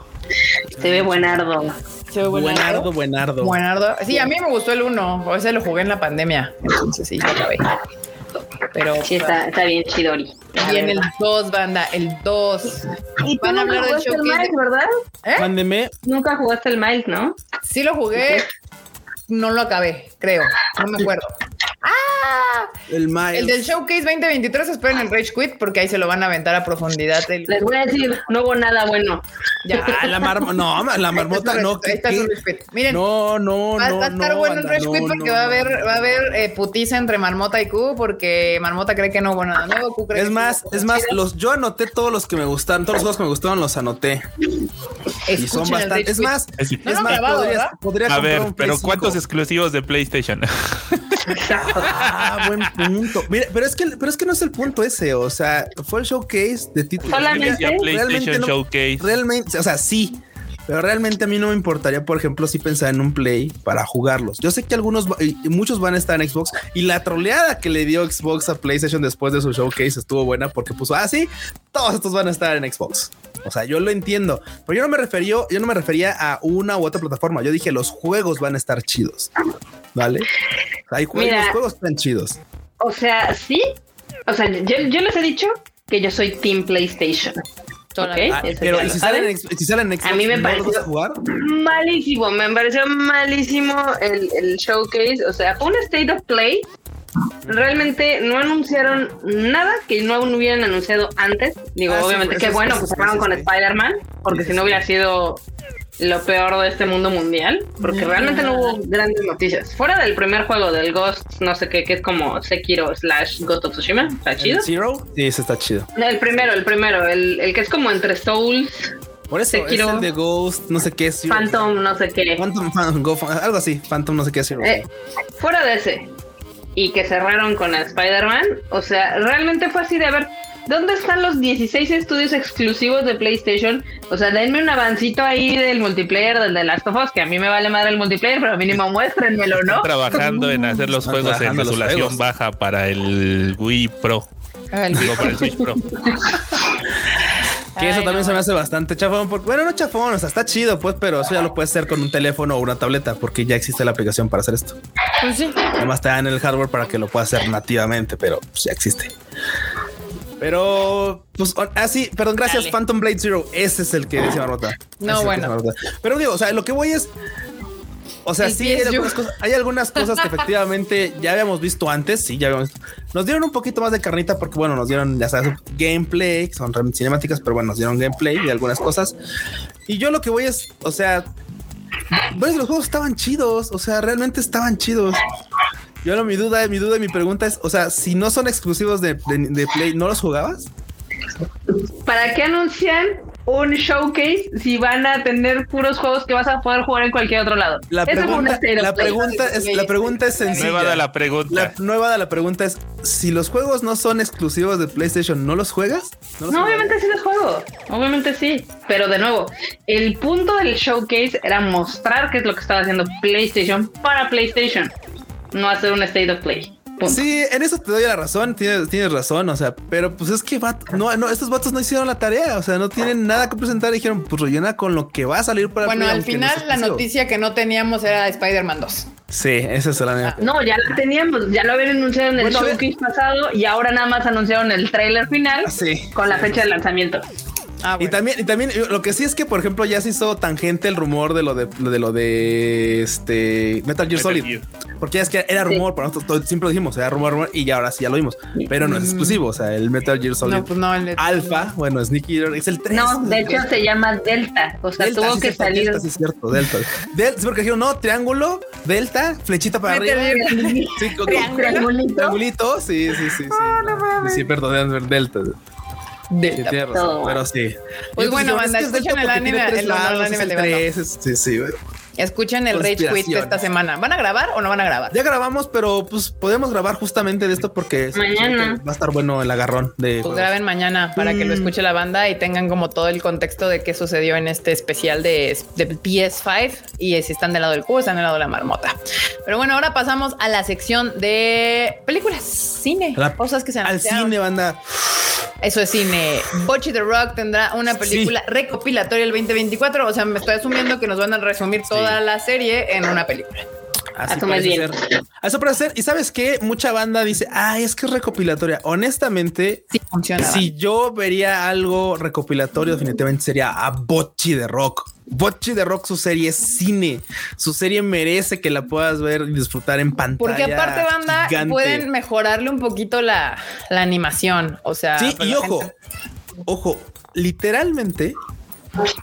[SPEAKER 4] Se ve buenardo.
[SPEAKER 1] Se ve
[SPEAKER 2] Buenardo, buenardo.
[SPEAKER 1] Buenardo. Sí, a mí me gustó el 1, por ese lo jugué en la pandemia, entonces sí, lo acabé. Pero
[SPEAKER 4] Sí, está, está bien chidori. la
[SPEAKER 1] viene el
[SPEAKER 4] verdad.
[SPEAKER 1] 2, banda, el 2.
[SPEAKER 4] Y tú
[SPEAKER 1] Van a
[SPEAKER 4] nunca
[SPEAKER 1] hablar del
[SPEAKER 4] jugaste el
[SPEAKER 1] showcase.
[SPEAKER 4] Miles,
[SPEAKER 1] de-
[SPEAKER 4] ¿verdad?
[SPEAKER 1] ¿Eh?
[SPEAKER 2] Mándeme.
[SPEAKER 4] Nunca jugaste el Miles, ¿no?
[SPEAKER 1] Sí lo jugué, no lo acabé, creo, no me acuerdo.
[SPEAKER 2] El Miles.
[SPEAKER 1] El del Showcase 2023 esperen el Rage Quit porque ahí se lo van a aventar a profundidad. El-
[SPEAKER 4] Les voy a decir, no hubo nada bueno.
[SPEAKER 1] ya.
[SPEAKER 2] Ah, la marmota. No, la marmota no.
[SPEAKER 1] está, ahí
[SPEAKER 2] ¿qué-
[SPEAKER 1] está su? Rage Quit. Miren,
[SPEAKER 2] No, no,
[SPEAKER 1] va,
[SPEAKER 2] no.
[SPEAKER 1] va a estar
[SPEAKER 2] no,
[SPEAKER 1] bueno el Rage Quit porque
[SPEAKER 2] no,
[SPEAKER 1] va a haber, va a haber eh, putiza entre Marmota y Q porque Marmota cree que no hubo nada nuevo. Q cree
[SPEAKER 2] Es
[SPEAKER 1] que
[SPEAKER 2] más, es más, los, yo anoté todos los que me gustaron, todos los juegos que me gustaron los anoté. Y son bastante. Es más,
[SPEAKER 3] Es-
[SPEAKER 2] más,
[SPEAKER 1] grabado,
[SPEAKER 2] podría,
[SPEAKER 1] ¿verdad?
[SPEAKER 2] podría
[SPEAKER 3] A ver, pero ¿cuántos
[SPEAKER 2] 5.
[SPEAKER 3] exclusivos de PlayStation?
[SPEAKER 2] Ah, buen punto. Mira, pero es que, pero es que no es el punto ese. O sea, fue el showcase de títulos.
[SPEAKER 4] Solamente-
[SPEAKER 3] PlayStation
[SPEAKER 2] Realmente no-
[SPEAKER 3] Showcase.
[SPEAKER 2] Realmente, o sea, sí. Pero realmente a mí no me importaría, por ejemplo, si pensar en un play para jugarlos. Yo sé que algunos muchos van a estar en Xbox y la troleada que le dio Xbox a PlayStation después de su showcase estuvo buena porque puso así, todos estos van a estar en Xbox. O sea, yo lo entiendo, pero yo no me refería, yo no me refería a una u otra plataforma. Yo dije los juegos van a estar chidos, vale? Hay juegos,
[SPEAKER 4] Mira.
[SPEAKER 2] los juegos están chidos.
[SPEAKER 4] O sea, sí. O sea, yo, yo les he dicho que yo soy Team PlayStation.
[SPEAKER 1] Todavía.
[SPEAKER 4] ¿ok?
[SPEAKER 2] Ah, pero
[SPEAKER 4] ya
[SPEAKER 2] ¿y
[SPEAKER 4] lo
[SPEAKER 2] si salen, si salen en Xbox,
[SPEAKER 4] A mí me
[SPEAKER 2] ¿no
[SPEAKER 4] pareció-
[SPEAKER 2] a jugar?
[SPEAKER 4] Malísimo, me pareció malísimo el, el showcase. O sea, fue un state of play. Realmente no anunciaron nada que no hubieran anunciado antes. Digo,
[SPEAKER 2] Ah, sí,
[SPEAKER 4] obviamente, qué
[SPEAKER 2] eso-
[SPEAKER 4] bueno, pues
[SPEAKER 2] eso
[SPEAKER 4] con
[SPEAKER 2] sí.
[SPEAKER 4] Spider-Man, porque
[SPEAKER 2] Sí,
[SPEAKER 4] si no
[SPEAKER 2] sí.
[SPEAKER 4] hubiera sido lo peor de este mundo mundial, porque realmente no hubo grandes noticias. Fuera del primer juego del Ghost, no sé qué, que es como Sekiro slash Ghost of Tsushima, está chido.
[SPEAKER 2] ¿El Zero? Sí, ese está chido.
[SPEAKER 4] El primero, el primero, el, el que es como entre Souls,
[SPEAKER 2] Por eso
[SPEAKER 4] Sekiro.
[SPEAKER 2] es el de Ghost, no sé qué es. Zero.
[SPEAKER 4] Phantom, no sé qué.
[SPEAKER 2] Phantom, Phantom, Go- algo así. Phantom, no sé qué es. Zero.
[SPEAKER 4] Eh, fuera de ese y que cerraron con Spider-Man, o sea, realmente fue así de a ver, ¿dónde están los 16 estudios exclusivos de PlayStation? O sea, denme un avancito ahí del multiplayer del The Last of Us, que a mí me vale madre el multiplayer, pero mínimo muéstrenmelo, ¿no?
[SPEAKER 3] Trabajando en hacer los
[SPEAKER 2] Están
[SPEAKER 3] juegos en resolución
[SPEAKER 2] juegos.
[SPEAKER 3] baja para el Wii Pro.
[SPEAKER 1] Ah, el-
[SPEAKER 3] Digo, para el Switch Pro.
[SPEAKER 2] Que eso
[SPEAKER 1] Ay,
[SPEAKER 2] también
[SPEAKER 1] no,
[SPEAKER 2] se me hace bastante chafón. porque- bueno, no chafón, o sea, está chido, pues, pero eso ya lo puedes hacer con un teléfono o una tableta, porque ya existe la aplicación para hacer esto.
[SPEAKER 1] Pues sí.
[SPEAKER 2] Además te dan el hardware para que lo puedas hacer nativamente, pero pues, ya existe. Pero, pues, o- ah, sí, perdón, gracias,
[SPEAKER 1] Dale.
[SPEAKER 2] Phantom Blade Zero. Ese es el que dice Marmota.
[SPEAKER 1] No,
[SPEAKER 2] Ese
[SPEAKER 1] bueno.
[SPEAKER 2] Pero digo, o sea, lo que voy es. O sea,
[SPEAKER 1] El
[SPEAKER 2] sí, hay algunas, cosas, hay algunas cosas que efectivamente ya habíamos visto antes. Sí, ya habíamos. Nos dieron un poquito más de carnita porque, bueno, nos dieron, ya sabes, gameplay, que son cinemáticas, pero bueno, nos dieron gameplay y algunas cosas. Y yo lo que voy es, o sea, pues los juegos estaban chidos, o sea, realmente estaban chidos. Yo no, mi duda, mi duda y mi pregunta es, o sea, si no son exclusivos de, de- de Play, ¿no los jugabas?
[SPEAKER 4] ¿Para qué anuncian un showcase si van a tener puros juegos que vas a poder jugar en cualquier otro lado?
[SPEAKER 2] La pregunta,
[SPEAKER 4] of
[SPEAKER 2] la pregunta es, la pregunta es sencilla.
[SPEAKER 3] Nueva de la pregunta.
[SPEAKER 2] La nueva de la pregunta es, si los juegos no son exclusivos de PlayStation, ¿no los juegas? los
[SPEAKER 4] No,
[SPEAKER 2] juegas?
[SPEAKER 4] obviamente sí los juego. Obviamente sí. Pero de nuevo, el punto del showcase era mostrar qué es lo que estaba haciendo PlayStation para PlayStation. No hacer un state of play. Punto.
[SPEAKER 2] Sí, en eso te doy la razón, tienes, tienes razón, o sea, pero pues es que vato- no, no, estos vatos no hicieron la tarea, o sea, no tienen nada que presentar, dijeron, pues rellena con lo que va a salir para
[SPEAKER 1] Bueno,
[SPEAKER 2] Play,
[SPEAKER 1] al
[SPEAKER 2] no
[SPEAKER 1] final la noticia que no teníamos era Spider-Man 2.
[SPEAKER 2] Sí, esa es la
[SPEAKER 4] No, ya lo teníamos, ya lo habían anunciado en el
[SPEAKER 2] Bueno,
[SPEAKER 4] showcase pasado y ahora nada más anunciaron el tráiler final
[SPEAKER 2] Sí.
[SPEAKER 4] con la fecha de lanzamiento.
[SPEAKER 1] Ah,
[SPEAKER 2] Y
[SPEAKER 1] bueno.
[SPEAKER 2] también, y también lo que sí es que, por ejemplo, ya se hizo tangente el rumor de lo de, de lo de este Metal Gear
[SPEAKER 3] Metal
[SPEAKER 2] Solid.
[SPEAKER 3] Gear.
[SPEAKER 2] Porque ya es que era rumor, para nosotros todo- siempre lo dijimos, era rumor, rumor, y ya ahora sí ya lo vimos. Pero no es exclusivo. O sea, el Metal Gear Solid
[SPEAKER 1] No, pues no, el-
[SPEAKER 2] Alpha, bueno, Sneaky Eater, es el 3.
[SPEAKER 4] No, de hecho se llama Delta. O sea,
[SPEAKER 2] Delta,
[SPEAKER 4] tuvo
[SPEAKER 2] sí,
[SPEAKER 4] que
[SPEAKER 2] cierto,
[SPEAKER 4] salir.
[SPEAKER 2] Delta, sí, es cierto, Delta. Del, sí, porque dijeron, no, triángulo, Delta, flechita para arriba. Sí, con-
[SPEAKER 4] Triangulito.
[SPEAKER 2] Triangulito, sí, sí, sí. sí, sí, sí, perdón, Delta. Sí,
[SPEAKER 1] Delta.
[SPEAKER 4] Todo.
[SPEAKER 2] pero sí.
[SPEAKER 1] Pues bueno, banda,
[SPEAKER 2] es que es
[SPEAKER 1] escuchen
[SPEAKER 2] Delta
[SPEAKER 1] el anime- el- el anime
[SPEAKER 2] el
[SPEAKER 1] de Venom.
[SPEAKER 2] tres, es- Sí, sí.
[SPEAKER 1] Escuchen el Rage Quit de esta semana. ¿Van a grabar o no van a grabar?
[SPEAKER 2] Ya grabamos, pero pues podemos grabar justamente de esto porque
[SPEAKER 4] Mañana.
[SPEAKER 2] va a estar bueno el agarrón de.
[SPEAKER 1] Pues
[SPEAKER 2] juegos.
[SPEAKER 1] graben mañana para que lo
[SPEAKER 2] Mm.
[SPEAKER 1] escuche la banda y tengan como todo el contexto de qué sucedió en este especial de, de PS5 y si están del lado del cubo, están del lado de la marmota. Pero bueno, ahora pasamos a la sección de películas, cine,
[SPEAKER 2] La-
[SPEAKER 1] cosas que se
[SPEAKER 2] Al
[SPEAKER 1] anunciaron.
[SPEAKER 2] cine, banda.
[SPEAKER 1] Eso es cine. Bochy the Rock tendrá una película recopilatoria el 2024. O sea, me estoy asumiendo que nos van a resumir toda la serie en una película.
[SPEAKER 2] Así
[SPEAKER 4] Asumes
[SPEAKER 2] parece
[SPEAKER 4] bien.
[SPEAKER 2] ser. Eso parece ser. Y sabes qué? Mucha banda dice, ay, es que es recopilatoria. Honestamente,
[SPEAKER 1] Sí, funciona.
[SPEAKER 2] si yo vería algo recopilatorio, definitivamente sería a Bocchi de Rock. Bocchi de Rock, su serie es cine. Su serie merece que la puedas ver y disfrutar en pantalla.
[SPEAKER 1] Porque aparte, banda,
[SPEAKER 2] gigante.
[SPEAKER 1] pueden mejorarle un poquito la, la animación. O sea,
[SPEAKER 2] Sí,
[SPEAKER 1] pues
[SPEAKER 2] y ojo,
[SPEAKER 1] gente-
[SPEAKER 2] ojo, literalmente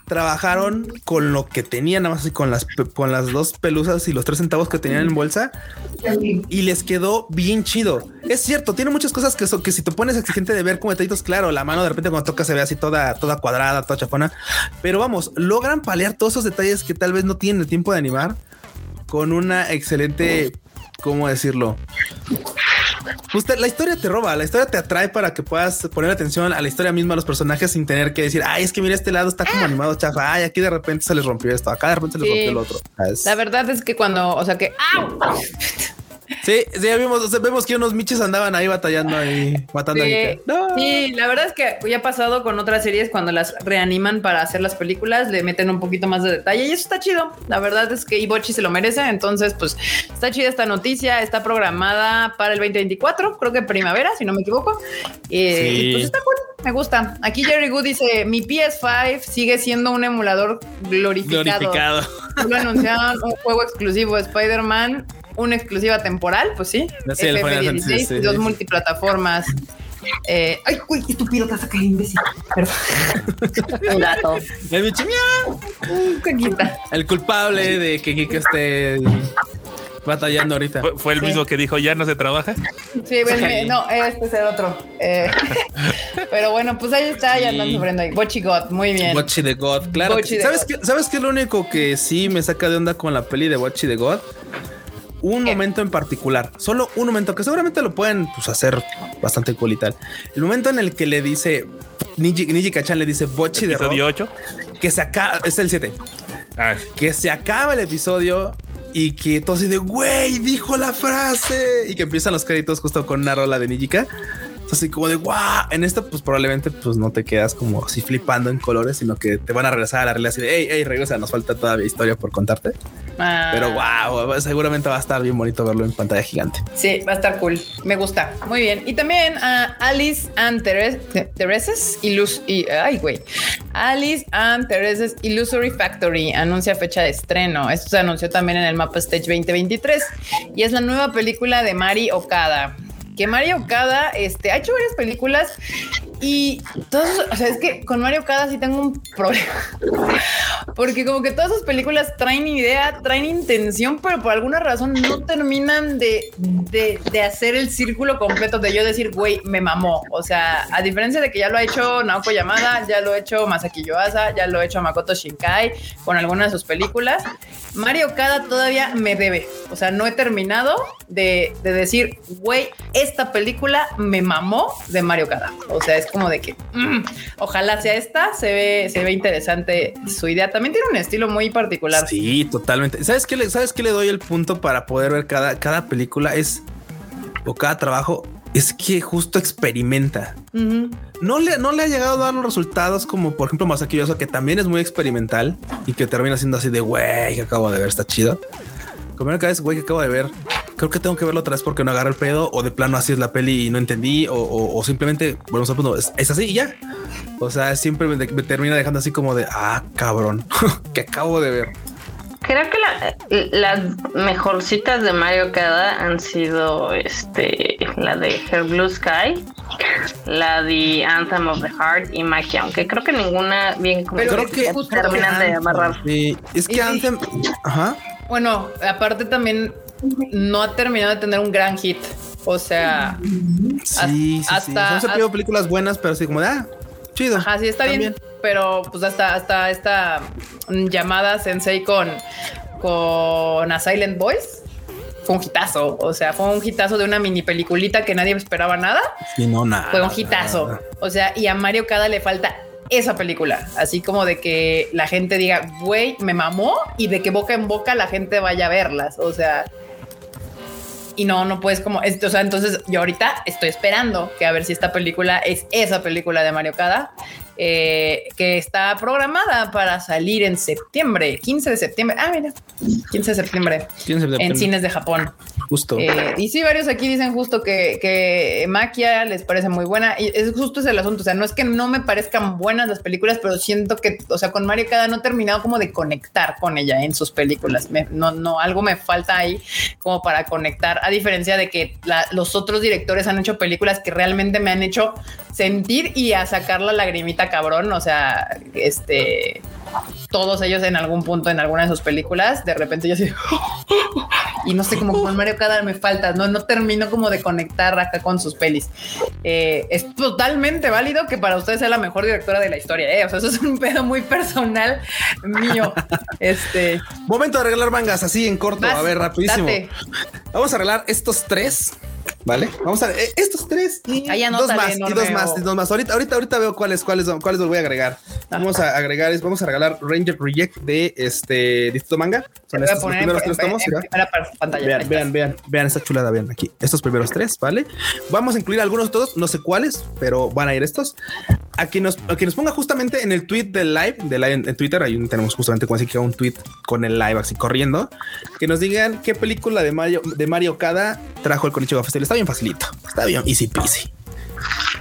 [SPEAKER 2] trabajaron con lo que tenían, nada más con las, con las dos pelusas y los tres centavos que tenían en bolsa y les quedó bien chido. Es cierto, tiene muchas cosas que, son, que si te pones exigente de ver como detallitos, claro, la mano de repente cuando toca se ve así toda, toda cuadrada, toda chafona, pero vamos, logran paliar todos esos detalles que tal vez no tienen el tiempo de animar con una excelente, ¿cómo decirlo? Te- la historia te roba, la historia te atrae para que puedas poner atención a la historia misma, a los personajes sin tener que decir, ay, es que mira, este lado está como animado chafa, ay, aquí de repente se les rompió esto, acá de repente se les
[SPEAKER 1] Sí.
[SPEAKER 2] rompió el otro. Es-
[SPEAKER 1] La verdad es que cuando, o sea que, ¡au!
[SPEAKER 2] Sí, sí, ya vimos, o sea, vemos que unos miches andaban ahí batallando ahí, matando a
[SPEAKER 1] Sí,
[SPEAKER 2] gente. No.
[SPEAKER 1] sí, la verdad es que ya ha pasado con otras series cuando las reaniman para hacer las películas, le meten un poquito más de detalle y eso está chido. La verdad es que Ibochi se lo merece. Entonces, pues está chida esta noticia. Está programada para el 2024, creo que primavera, si no me equivoco. Eh,
[SPEAKER 2] Sí.
[SPEAKER 1] y pues está cool, me gusta. Aquí Jerry Good dice: Mi PS5 sigue siendo un emulador glorificado.
[SPEAKER 2] Glorificado.
[SPEAKER 1] Solo anunciaron un juego exclusivo de Spider-Man, una exclusiva temporal, pues sí.
[SPEAKER 2] Sí, el Final Fantasy,
[SPEAKER 1] FF16,
[SPEAKER 2] sí,
[SPEAKER 1] dos
[SPEAKER 2] sí.
[SPEAKER 1] multiplataformas. Eh, ay, uy, estúpido, te vas a caer, imbécil. Perdón.
[SPEAKER 4] Un gato.
[SPEAKER 2] El bicho,
[SPEAKER 1] caquita.
[SPEAKER 2] El culpable de que Kike esté batallando ahorita.
[SPEAKER 3] Fue, fue el
[SPEAKER 1] Sí.
[SPEAKER 3] mismo que dijo ya no se trabaja.
[SPEAKER 1] Sí, ven, no, este es el otro. Eh, pero bueno, pues ahí está, ya andan sufriendo ahí. Bochi God, muy bien.
[SPEAKER 2] Watchy the God, claro. que ¿Sabes qué, ¿Sabes qué es lo único que sí me saca de onda con la peli de Watchy the God? Un
[SPEAKER 1] ¿Qué?
[SPEAKER 2] momento en particular, solo un momento que seguramente lo pueden pues, hacer bastante cool y tal. El momento en el que le dice Niji, Niji Kachan le dice Bochi de
[SPEAKER 3] Episodio
[SPEAKER 2] God
[SPEAKER 3] 8.
[SPEAKER 2] que se acaba, es el 7,
[SPEAKER 3] Ah,
[SPEAKER 2] que se acaba el episodio y que todo así de güey, dijo la frase y que empiezan los créditos justo con una rola de Nijika. Así como de guau. En esta, pues probablemente pues no te quedas como así flipando en colores, sino que te van a regresar a la realidad así de hey, hey, regresa. Nos falta todavía historia por contarte,
[SPEAKER 1] Ah,
[SPEAKER 2] pero wow, seguramente va a estar bien bonito verlo en pantalla gigante.
[SPEAKER 1] Sí, va a estar cool. Me gusta. Muy bien. Y también a Alice and Teres- Teresa's Illus y ay, güey. Alice and Teresa's Illusory Factory anuncia fecha de estreno. Esto se anunció también en el Mapa Stage 2023 y es la nueva película de Mari Okada. Que Mari Okada este, ha hecho varias películas y todos, o sea, es que con Mario Okada sí tengo un problema. Porque como que todas sus películas traen idea, traen intención, pero por alguna razón no terminan de, de, de hacer el círculo completo de yo decir, güey, me mamó. O sea, a diferencia de que ya lo ha hecho Naoko Yamada, ya lo ha hecho Masaki Yuasa, ya lo ha hecho Makoto Shinkai con algunas de sus películas, Mario Okada todavía me debe. O sea, no he terminado de, de decir, güey, esta película me mamó de Mario Okada. O sea, es como de que mm, ojalá sea esta, se ve, se ve interesante su idea. También tiene un estilo muy particular.
[SPEAKER 2] Sí, totalmente. ¿Sabes qué le, sabes qué le doy el punto para poder ver cada, cada película? Es o cada trabajo es que justo experimenta. No le, no le ha llegado a dar los resultados como por ejemplo Masaki Yuasa, que también es muy experimental y que termina siendo así de güey que acabo de ver, está chido. Como cada vez, güey, que acabo de ver, creo que tengo que verlo otra vez porque no agarré el pedo o de plano así es la peli y no entendí o, o- o simplemente, bueno, al punto, es, es así y ya. O sea, siempre me, me termina dejando así como de, ah, cabrón, que acabo de ver.
[SPEAKER 4] Creo que la- las mejorcitas de Mario Kada han sido este la de Her Blue Sky, la de Anthem of the Heart y Maki, aunque creo que ninguna bien como
[SPEAKER 1] Pero
[SPEAKER 2] creo que
[SPEAKER 4] terminan de amarrar.
[SPEAKER 2] sí, es que
[SPEAKER 1] Y sí.
[SPEAKER 2] Anthem, ajá.
[SPEAKER 1] Bueno, aparte también no ha terminado de tener un gran hit. O sea,
[SPEAKER 2] Sí, sí, sí.
[SPEAKER 1] hasta-
[SPEAKER 2] Son cepillo películas buenas, pero así como de, ah, chido.
[SPEAKER 1] Ajá, sí está bien, pero pues hasta, hasta esta mm, llamada Sensei con, con A Silent Voice fue un hitazo. O sea, fue un hitazo de una mini peliculita que nadie esperaba nada.
[SPEAKER 2] Sí, no, nada.
[SPEAKER 1] Fue un hitazo. O sea, y a Mario Kada le falta esa película, así como de que la gente diga, güey, me mamó y de que boca en boca la gente vaya a verlas. O sea, y no, no puedes como, es- o sea, entonces yo ahorita estoy esperando que a ver si esta película es esa película de Mario Kada, eh, que está programada para salir en septiembre, 15 de septiembre. Ah, mira, 15 de septiembre
[SPEAKER 2] ¿Quién se
[SPEAKER 1] en cines de Japón.
[SPEAKER 2] Justo.
[SPEAKER 1] Eh, y sí, varios aquí dicen justo que, que Maquia les parece muy buena. Y es justo ese el asunto. O sea, no es que no me parezcan buenas las películas, pero siento que, o sea, con Mario Cada no he terminado como de conectar con ella en sus películas. Me- no, no, algo me falta ahí como para conectar. A diferencia de que la- los otros directores han hecho películas que realmente me han hecho sentir y a sacar la lagrimita cabrón. O sea, este todos ellos en algún punto en alguna de sus películas, de repente yo así y no sé cómo con Mario Cada me falta, no, no termino como de conectar acá con sus pelis. Eh, es totalmente válido que para ustedes sea la mejor directora de la historia, ¿eh? o sea, eso es un pedo muy personal mío. Este,
[SPEAKER 2] Momento de arreglar mangas así en corto.
[SPEAKER 1] vas,
[SPEAKER 2] a ver, rapidísimo.
[SPEAKER 1] date.
[SPEAKER 2] Vamos a arreglar estos tres. Vale, vamos a eh, estos tres y dos más y dos más y dos más. Ahorita, ahorita, ahorita veo cuáles, cuáles, cuáles los voy a agregar. Vamos a agregar, vamos a regalar Ranger Reject de este Distrito Manga. Son estos los primeros
[SPEAKER 1] en-
[SPEAKER 2] tres tomos.
[SPEAKER 1] en pantalla.
[SPEAKER 2] Vean, vean, vean, vean esta chulada, vean aquí. Estos primeros tres, ¿vale? Vamos a incluir algunos todos, no sé cuáles, pero van a ir estos. A quien nos, a quien nos ponga justamente en el tweet del live, del live en, en Twitter, ahí tenemos justamente así que un tweet con el live así corriendo, que nos digan qué película de Mario, de Mario Kada trajo el Konichiwa Festival. Está bien facilito, está bien easy peasy.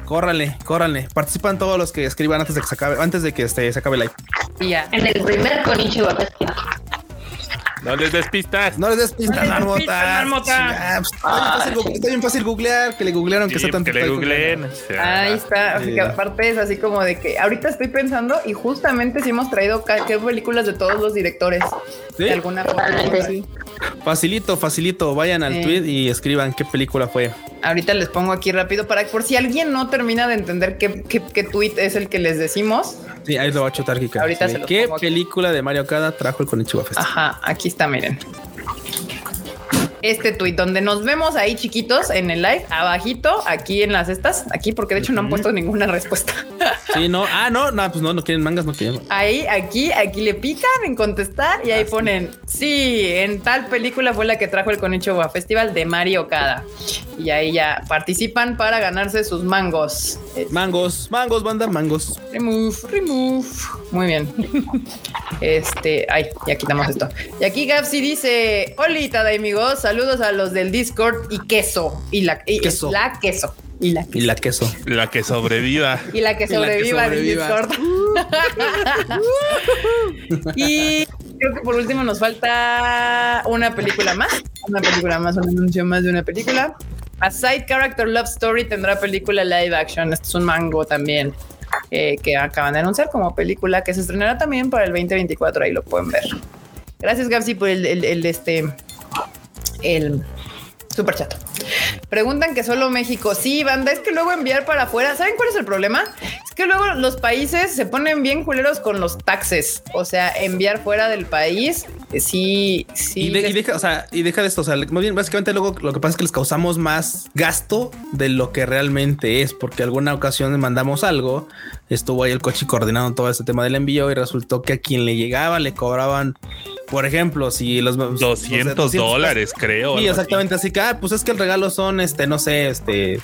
[SPEAKER 2] Córranle, córranle. Participan todos los que escriban antes de que se acabe, antes de que este, se acabe el live.
[SPEAKER 1] Y ya.
[SPEAKER 4] En el primer Konichiwa.
[SPEAKER 3] No les despistas.
[SPEAKER 2] No les des pistas,
[SPEAKER 1] No les des
[SPEAKER 2] marmota.
[SPEAKER 1] pistas, marmota.
[SPEAKER 2] Ah, pues, está, bien fácil, gu- está bien fácil googlear, que le googlearon que
[SPEAKER 3] Sí,
[SPEAKER 2] está tan
[SPEAKER 3] que le googleen.
[SPEAKER 1] Ahí está, así que aparte es así como de que ahorita estoy pensando y justamente sí hemos traído qué películas de todos los directores
[SPEAKER 2] ¿Sí?
[SPEAKER 1] de alguna forma.
[SPEAKER 4] Totalmente.
[SPEAKER 2] Facilito, facilito. Vayan al
[SPEAKER 1] Sí.
[SPEAKER 2] tweet y escriban qué película fue.
[SPEAKER 1] Ahorita les pongo aquí rápido para por si alguien no termina de entender qué, qué, qué tweet es el que les decimos.
[SPEAKER 2] Sí, ahí lo va a chutar, Kika.
[SPEAKER 1] Ahorita
[SPEAKER 2] Sí,
[SPEAKER 1] se los
[SPEAKER 2] ¿Qué
[SPEAKER 1] pongo
[SPEAKER 2] película de Mario Kada trajo el Konichiwa Fest?
[SPEAKER 1] Ajá, aquí está, miren. Este tweet donde nos vemos ahí chiquitos en el live, abajito, aquí en las estas, aquí, porque de hecho no han puesto ninguna respuesta.
[SPEAKER 2] Sí, no. Ah, no, no, pues no, no quieren mangas, no quieren.
[SPEAKER 1] Ahí, aquí, aquí le pican en contestar y ahí ponen, sí, en tal película fue la que trajo el Konichiwa Festival de Mario Okada. Y ahí ya participan para ganarse sus mangos.
[SPEAKER 2] Mangos, mangos, banda, mangos.
[SPEAKER 1] Remove, remove. Muy bien. Este, ay, ya quitamos esto. Y aquí Gapsi dice: Hola, amigos, saludos a los del Discord y queso. Y la, y
[SPEAKER 2] Queso.
[SPEAKER 1] la queso. Y la,
[SPEAKER 2] Y la queso.
[SPEAKER 3] La que sobreviva.
[SPEAKER 1] y la que
[SPEAKER 2] la
[SPEAKER 1] sobreviva en
[SPEAKER 2] sobreviva.
[SPEAKER 1] Discord. y creo que por último nos falta una película más. Una película más, un anuncio más de una película. A Side Character Love Story tendrá película live action. Este es un mango también eh, que acaban de anunciar como película que se estrenará también para el 2024. Ahí lo pueden ver. Gracias, Gapsi, por el, el- el, este el super chat. Preguntan que solo México. Sí, banda, es que luego enviar para afuera. ¿Saben cuál es el problema? Es que luego los países se ponen bien culeros con los taxes. O sea, enviar fuera del país, eh, sí, sí.
[SPEAKER 2] y, de-
[SPEAKER 1] les-
[SPEAKER 2] y deja, o sea, y deja de esto. O sea, más bien, básicamente luego lo que pasa es que les causamos más gasto de lo que realmente es, porque alguna ocasión mandamos algo, estuvo ahí el coche coordinando todo este tema del envío y resultó que a quien le llegaba le cobraban, por ejemplo, si los
[SPEAKER 3] 200 dólares, creo.
[SPEAKER 2] Sí, exactamente. Así que, ah, pues es que el regalo son, este, no sé, este,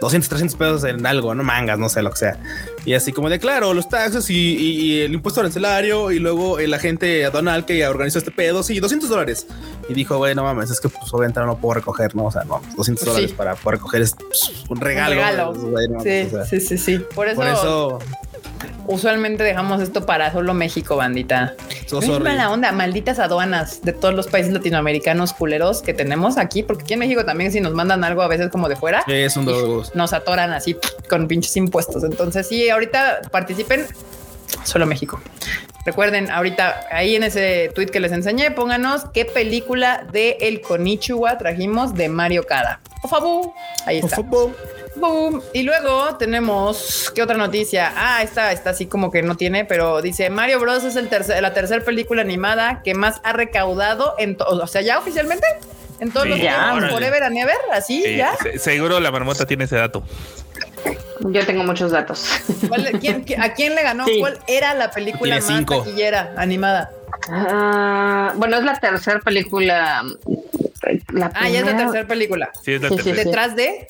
[SPEAKER 2] 200, 300 pesos en algo, no mangas, no sé lo que sea. Y así como de, claro, los taxes y, y- y el impuesto arancelario y luego el agente aduanal que organizó este pedo, sí, 200 dólares. Y dijo, güey, no mames, es que pues obviamente no puedo recoger, ¿no? O sea, no, 200
[SPEAKER 1] Pues
[SPEAKER 2] dólares
[SPEAKER 1] sí.
[SPEAKER 2] para poder recoger es pues, un regalo.
[SPEAKER 1] Un regalo.
[SPEAKER 2] no,
[SPEAKER 1] Sí,
[SPEAKER 2] o sea,
[SPEAKER 1] sí, sí, sí. Por eso,
[SPEAKER 2] Por eso,
[SPEAKER 1] usualmente dejamos esto para solo México, bandita.
[SPEAKER 2] so
[SPEAKER 1] No es mala onda, malditas aduanas de todos los países latinoamericanos culeros que tenemos aquí, porque aquí en México también si nos mandan algo a veces como de fuera,
[SPEAKER 2] es un dos.
[SPEAKER 1] nos atoran así con pinches impuestos. Entonces, sí, ahorita participen solo México. Recuerden, ahorita ahí en ese tweet que les enseñé, pónganos qué película de El Konichiwa trajimos de Mario Kada. Por favor, ahí está. Boom. Y luego tenemos qué otra noticia. Ah, esta está así como que no tiene, pero dice Mario Bros es el tercer, la tercera película animada que más ha recaudado en, o sea, ya oficialmente en todos
[SPEAKER 3] Sí,
[SPEAKER 1] los
[SPEAKER 4] ya,
[SPEAKER 1] tiempos,
[SPEAKER 3] órale.
[SPEAKER 1] forever and ever, así
[SPEAKER 3] Sí,
[SPEAKER 1] ya.
[SPEAKER 3] se- seguro la marmota tiene ese dato.
[SPEAKER 4] Yo tengo muchos datos.
[SPEAKER 1] ¿Cuál- quién- qui- ¿A quién le ganó?
[SPEAKER 4] Sí.
[SPEAKER 1] ¿Cuál era la película
[SPEAKER 2] Tiene
[SPEAKER 1] más
[SPEAKER 2] cinco.
[SPEAKER 1] taquillera animada?
[SPEAKER 4] Ah, bueno, es la tercera película. La
[SPEAKER 1] Ah, ya es la tercera película.
[SPEAKER 3] Sí, es la
[SPEAKER 4] Sí, sí,
[SPEAKER 3] tercera.
[SPEAKER 4] sí.
[SPEAKER 1] Detrás de.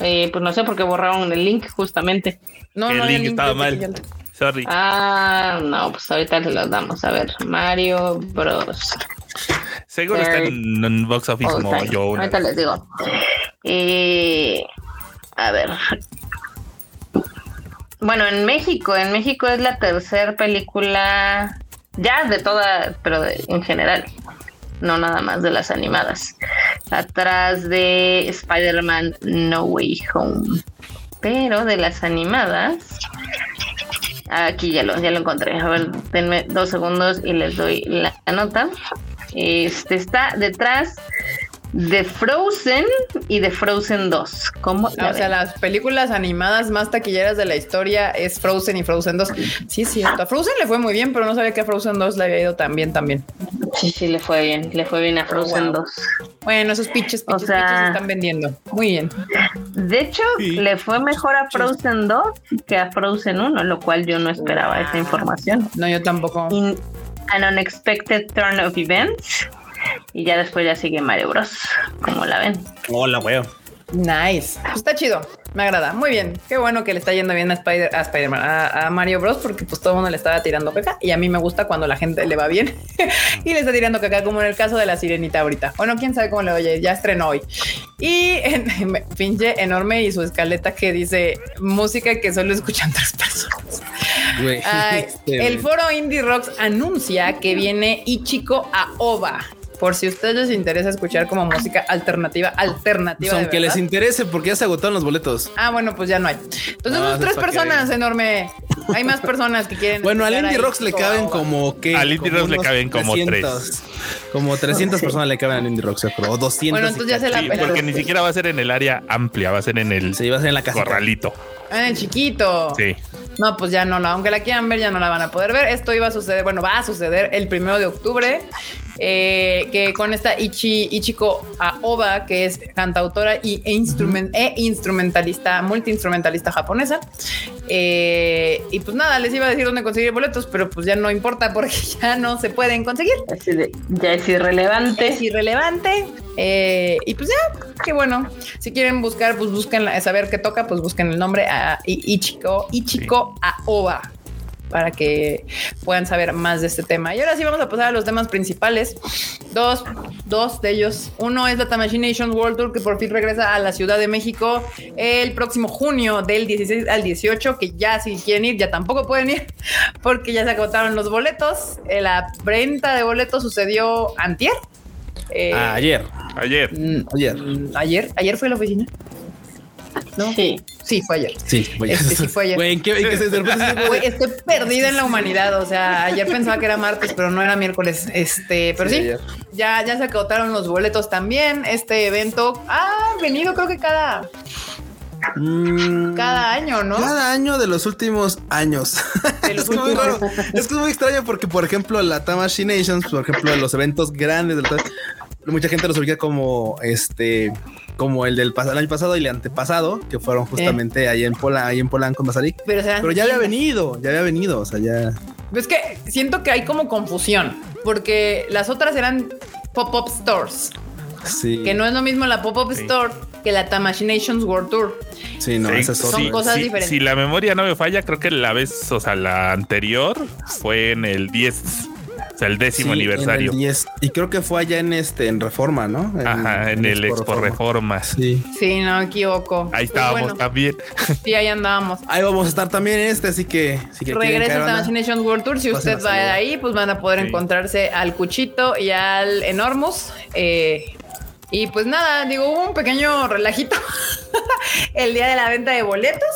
[SPEAKER 4] Eh, pues no sé por qué borraron el link justamente.
[SPEAKER 1] No,
[SPEAKER 3] El
[SPEAKER 1] no
[SPEAKER 3] link estaba mal.
[SPEAKER 1] taquillera.
[SPEAKER 3] Sorry.
[SPEAKER 4] Ah, no, pues ahorita se los damos. A ver, Mario Bros.
[SPEAKER 3] Seguro está en, en box office
[SPEAKER 4] All
[SPEAKER 3] como yo.
[SPEAKER 4] Ahorita
[SPEAKER 3] vez.
[SPEAKER 4] les digo. Eh, a ver. Bueno, en México, en México es la tercera película ya de toda, pero de- en general, no nada más de las animadas. Atrás de Spider-Man No Way Home. Pero de las animadas, aquí ya lo, ya lo encontré. A ver, denme dos segundos y les doy la nota. Este está detrás de Frozen y de Frozen 2. ¿Cómo?
[SPEAKER 1] Ah, o sea, las películas animadas más taquilleras de la historia es Frozen y Frozen 2. Sí, es cierto. A Frozen le fue muy bien, pero no sabía que a Frozen 2 le había ido tan bien también.
[SPEAKER 4] Sí, sí, le fue bien. Le fue bien a Frozen
[SPEAKER 1] wow.
[SPEAKER 4] 2.
[SPEAKER 1] Bueno, esos pitches, pitches,
[SPEAKER 4] O sea-
[SPEAKER 1] pitches se están vendiendo. Muy bien.
[SPEAKER 4] De hecho,
[SPEAKER 2] Sí.
[SPEAKER 4] le fue mejor a Frozen 2 que a Frozen 1, lo cual yo no esperaba esa información.
[SPEAKER 1] No, yo tampoco.
[SPEAKER 4] In an unexpected turn of events. Y ya después ya sigue Mario Bros. Como la ven.
[SPEAKER 2] Hola, güey.
[SPEAKER 1] Nice. Pues está chido. Me agrada. Muy bien. Qué bueno que le está yendo bien a Spider, a Spider-Man, a, a Mario Bros. Porque pues todo el mundo le estaba tirando caca. Y a mí me gusta cuando la gente le va bien y le está tirando caca, como en el caso de la sirenita ahorita. Bueno, quién sabe cómo le oye. Ya estrenó hoy. Y en, pinche enorme y su escaleta que dice música que solo escuchan tres personas. Ay,
[SPEAKER 2] este,
[SPEAKER 1] el foro Indie Rocks anuncia que viene Ichiko Aoba. Por si a ustedes les interesa escuchar como música alternativa, alternativa.
[SPEAKER 2] Pues aunque les interese, porque ya se agotaron los boletos.
[SPEAKER 1] Ah, bueno, pues ya no hay. Entonces,
[SPEAKER 2] No,
[SPEAKER 1] somos
[SPEAKER 2] eso
[SPEAKER 1] tres
[SPEAKER 2] es pa' que
[SPEAKER 1] personas, enorme. Hay más personas que quieren.
[SPEAKER 2] Bueno, al Indie Rocks le caben como que.
[SPEAKER 3] Al Indie Rocks le caben como
[SPEAKER 2] 300, Como 300 personas le caben al Indie Rocks, creo, o 200.
[SPEAKER 1] Bueno, entonces ya se la
[SPEAKER 3] Sí, porque ni siquiera va a ser en el área amplia, va a ser en el
[SPEAKER 2] Se iba a ser en la casa.
[SPEAKER 3] corralito.
[SPEAKER 1] Ah, en el chiquito.
[SPEAKER 3] Sí.
[SPEAKER 1] No, pues ya no, no, aunque la quieran ver, ya no la van a poder ver. Esto iba a suceder, bueno, va a suceder el primero de octubre, eh, que con esta Ichi, Ichiko Aoba, que es cantautora y, e, instrument, e instrumentalista, multiinstrumentalista japonesa. Eh, y pues nada, les iba a decir dónde conseguir boletos, pero pues ya no importa porque ya no se pueden conseguir.
[SPEAKER 4] Ya es irrelevante.
[SPEAKER 1] Es irrelevante. Eh, y pues ya, qué bueno. Si quieren buscar, pues busquen la- saber qué toca, pues busquen el nombre a Ichiko, Ichiko Aoba para que puedan saber más de este tema. Y ahora sí vamos a pasar a los temas principales. Dos, dos de ellos. Uno es la Tamashii World Tour que por fin regresa a la Ciudad de México el próximo junio del 16 al 18, que ya si quieren ir, ya tampoco pueden ir porque ya se agotaron los boletos. Eh, La venta de boletos sucedió antier. Eh,
[SPEAKER 2] Ah, ayer.
[SPEAKER 3] Ayer.
[SPEAKER 1] mm,
[SPEAKER 2] Ayer.
[SPEAKER 1] ayer, ayer fue a la oficina. No,
[SPEAKER 4] Sí.
[SPEAKER 1] sí, fue ayer.
[SPEAKER 2] Sí.
[SPEAKER 1] Este fue ayer.
[SPEAKER 2] Güey, ¿en qué, en qué se de repente se-
[SPEAKER 1] Güey, estoy perdida en la humanidad. O sea, ayer pensaba que era martes, pero no era miércoles. Este, pero
[SPEAKER 2] Sí,
[SPEAKER 1] ya, ya se agotaron los boletos también. Este evento ha venido, creo que cada,
[SPEAKER 2] Mm,
[SPEAKER 1] cada año, ¿no?
[SPEAKER 2] Cada año de los últimos años.
[SPEAKER 1] De los
[SPEAKER 2] es, que es muy
[SPEAKER 1] últimos.
[SPEAKER 2] raro. Es que es muy extraño porque, por ejemplo, la Tamashii Nations, por ejemplo, los eventos grandes del mucha gente los ubica como este, como el del pas- el año pasado y el antepasado, que fueron justamente ahí en Pola, ahí en Polanco, en Mazarik.
[SPEAKER 1] Pero,
[SPEAKER 2] ya había venido, ya había venido, o sea, ya.
[SPEAKER 1] Es que siento que hay como confusión, porque las otras eran pop-up stores,
[SPEAKER 2] Sí.
[SPEAKER 1] que no es lo mismo la pop-up
[SPEAKER 3] Sí.
[SPEAKER 1] store que la Tamashii Nations World Tour.
[SPEAKER 2] Sí, no,
[SPEAKER 3] Sí,
[SPEAKER 2] esa es
[SPEAKER 1] son cosas diferentes.
[SPEAKER 3] Si la memoria no me falla, creo que la vez, o sea, la anterior fue en el 10, o sea, el décimo
[SPEAKER 2] Sí,
[SPEAKER 3] aniversario.
[SPEAKER 2] en el 10. Y creo que fue allá en este, en Reforma, ¿no?
[SPEAKER 3] Ajá, en, el Expo Reformas.
[SPEAKER 2] Sí.
[SPEAKER 1] Sí, no me equivoco.
[SPEAKER 3] Ahí estábamos
[SPEAKER 1] bueno,
[SPEAKER 3] también.
[SPEAKER 1] sí, ahí andábamos.
[SPEAKER 2] Ahí vamos a estar también en este, así que si que
[SPEAKER 1] Regresa a Nations World Tour. Si usted va ahí, pues van a poder
[SPEAKER 3] Sí.
[SPEAKER 1] encontrarse al Cuchito y al Enormous. Eh, y pues nada, digo, hubo un pequeño relajito el día de la venta de boletos